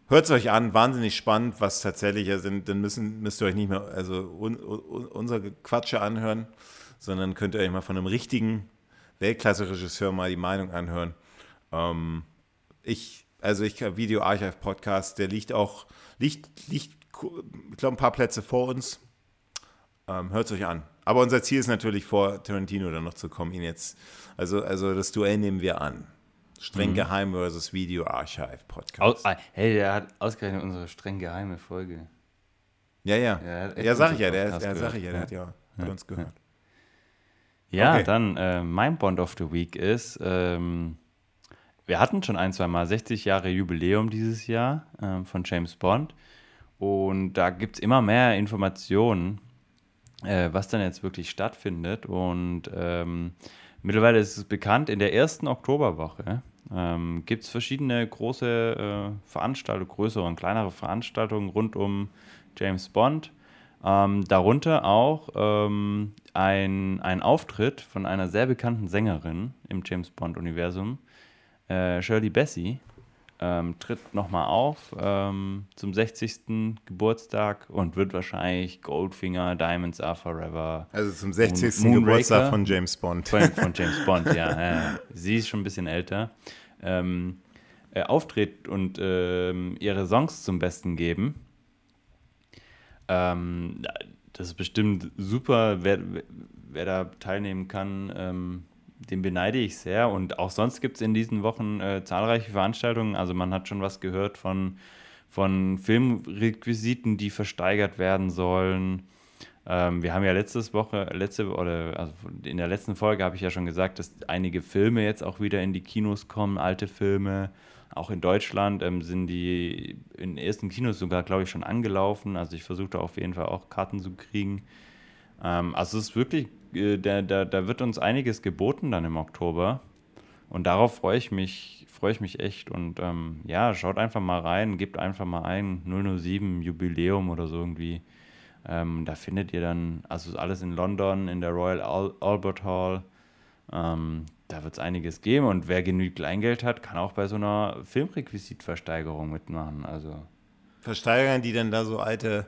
hört es euch an, wahnsinnig spannend, was tatsächlich sind. Dann müssen, müsst ihr euch nicht mehr also un, un, unsere Quatsche anhören, sondern könnt ihr euch mal von einem richtigen Weltklasse-Regisseur mal die Meinung anhören. Ähm, ich, also ich Video Archive Podcast, der liegt auch, liegt, liegt, ich glaube, ein paar Plätze vor uns. Ähm, Hört es euch an. Aber unser Ziel ist natürlich vor Tarantino dann noch zu kommen, ihn jetzt, also, also das Duell nehmen wir an. Streng mhm. geheim versus Video Archive Podcast. Oh, hey, der hat ausgerechnet unsere streng geheime Folge. Ja, ja. Ja, sag ich ja, der, der, sag ich ja, der hat ja, ja. uns gehört. Ja, okay. dann äh, mein Bond of the Week ist, ähm, wir hatten schon ein, zwei Mal 60 Jahre Jubiläum dieses Jahr ähm, von James Bond. Und da gibt es immer mehr Informationen, äh, was dann jetzt wirklich stattfindet. Und ähm, mittlerweile ist es bekannt, in der ersten Oktoberwoche ähm, gibt es verschiedene große äh, Veranstaltungen, größere und kleinere Veranstaltungen rund um James Bond. Ähm, darunter auch ähm, ein, ein Auftritt von einer sehr bekannten Sängerin im James Bond-Universum, äh, Shirley Bassey ähm, tritt nochmal auf ähm, zum 60. Geburtstag und wird wahrscheinlich Goldfinger, Diamonds Are Forever. Also zum 60. Moon, Geburtstag von James Bond. Von, von [LAUGHS] James Bond, ja. Äh, sie ist schon ein bisschen älter. Ähm, äh, auftritt und ähm, ihre Songs zum Besten geben. Ähm, das ist bestimmt super, wer, wer da teilnehmen kann ähm, den beneide ich sehr. Und auch sonst gibt es in diesen Wochen äh, zahlreiche Veranstaltungen. Also man hat schon was gehört von, von Filmrequisiten, die versteigert werden sollen. Ähm, wir haben ja letztes Woche, letzte oder also in der letzten Folge habe ich ja schon gesagt, dass einige Filme jetzt auch wieder in die Kinos kommen, alte Filme. Auch in Deutschland ähm, sind die in ersten Kinos sogar, glaube ich, schon angelaufen. Also ich versuche da auf jeden Fall auch Karten zu kriegen. Ähm, also es ist wirklich da, da, da wird uns einiges geboten dann im Oktober. Und darauf freue ich mich, freue ich mich echt. Und ähm, ja, schaut einfach mal rein, gebt einfach mal ein 007 Jubiläum oder so irgendwie. Ähm, da findet ihr dann, also alles in London, in der Royal Al Albert Hall. Ähm, da wird es einiges geben. Und wer genügend Kleingeld hat, kann auch bei so einer Filmrequisitversteigerung mitmachen. Also. Versteigern die denn da so alte,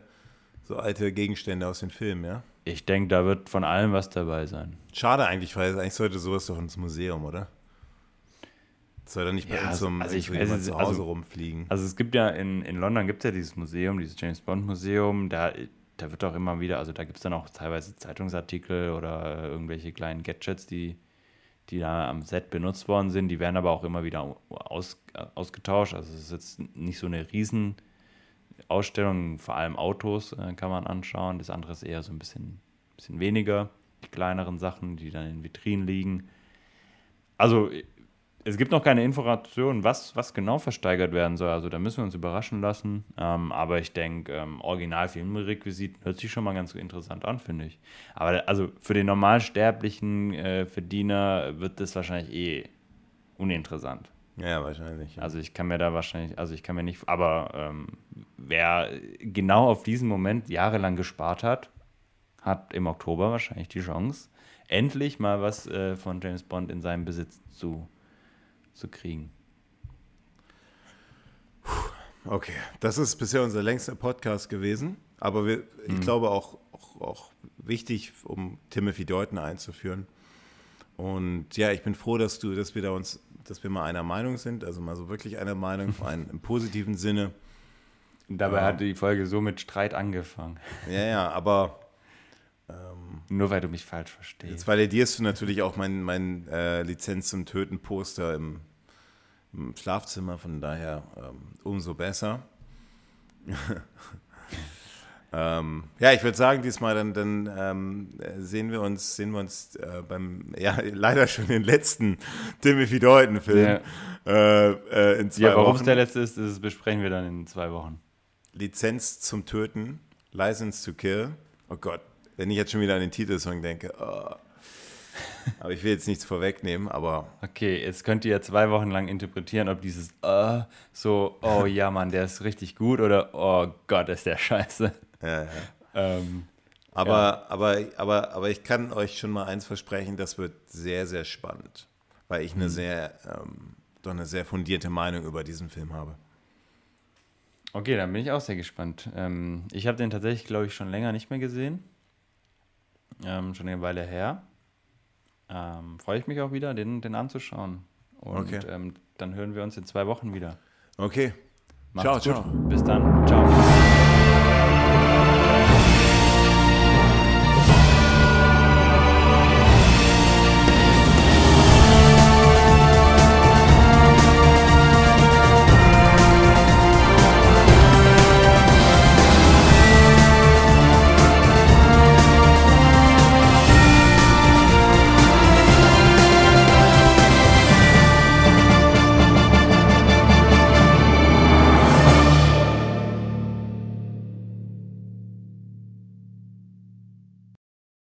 so alte Gegenstände aus den Filmen, ja? Ich denke, da wird von allem was dabei sein. Schade eigentlich, weil eigentlich sollte sowas doch ins Museum, oder? soll doch nicht bei ja, uns um also ich weiß, zu Hause also, rumfliegen. Also es gibt ja in, in London gibt es ja dieses Museum, dieses James Bond Museum, da, da wird auch immer wieder, also da gibt es dann auch teilweise Zeitungsartikel oder irgendwelche kleinen Gadgets, die, die da am Set benutzt worden sind. Die werden aber auch immer wieder aus, ausgetauscht. Also es ist jetzt nicht so eine riesen Ausstellungen, vor allem Autos, äh, kann man anschauen. Das andere ist eher so ein bisschen, bisschen weniger, die kleineren Sachen, die dann in Vitrinen liegen. Also es gibt noch keine Informationen, was, was genau versteigert werden soll. Also da müssen wir uns überraschen lassen. Ähm, aber ich denke, ähm, Original-Filmrequisiten hört sich schon mal ganz interessant an, finde ich. Aber also für den normalsterblichen äh, Verdiener wird das wahrscheinlich eh uninteressant. Ja, wahrscheinlich. Ja. Also ich kann mir da wahrscheinlich, also ich kann mir nicht, aber ähm, wer genau auf diesen Moment jahrelang gespart hat, hat im Oktober wahrscheinlich die Chance, endlich mal was äh, von James Bond in seinem Besitz zu, zu kriegen. Okay, das ist bisher unser längster Podcast gewesen, aber wir, ich mhm. glaube auch, auch, auch wichtig, um Timothy Deuten einzuführen. Und ja, ich bin froh, dass du, dass wir da uns dass wir mal einer Meinung sind, also mal so wirklich einer Meinung, vor allem im positiven Sinne. [LAUGHS] Dabei ähm, hat die Folge so mit Streit angefangen. Ja, ja, aber. Ähm, Nur weil du mich falsch verstehst. Jetzt validierst du natürlich auch mein, mein äh, Lizenz zum Töten-Poster im, im, Schlafzimmer, von daher ähm, umso besser. [LAUGHS] Ähm, ja, ich würde sagen, diesmal dann, dann ähm, sehen wir uns, sehen wir uns äh, beim, ja, [LAUGHS] leider schon den letzten Timothy Dalton-Film ja. äh, äh, in zwei ja, warum es der letzte ist, das besprechen wir dann in zwei Wochen. Lizenz zum Töten, License to Kill. Oh Gott, wenn ich jetzt schon wieder an den Titelsong denke. Oh. [LAUGHS] aber ich will jetzt nichts vorwegnehmen, aber. Okay, jetzt könnt ihr ja zwei Wochen lang interpretieren, ob dieses äh, so, oh ja, Mann, der ist richtig gut oder oh Gott, ist der scheiße. Ja, ja. Ähm, Aber, Ja. aber, aber, aber ich kann euch schon mal eins versprechen, das wird sehr, sehr spannend, weil ich eine sehr, ähm, doch eine sehr fundierte Meinung über diesen Film habe. okay, dann bin ich auch sehr gespannt. Ähm, ich habe den tatsächlich, glaube ich, schon länger nicht mehr gesehen. Ähm, schon eine Weile her. Ähm, Freue ich mich auch wieder, den, den anzuschauen. Und Okay. ähm, dann hören wir uns in zwei Wochen wieder. Okay. Macht's Ciao, gut. ciao. Bis dann. Ciao.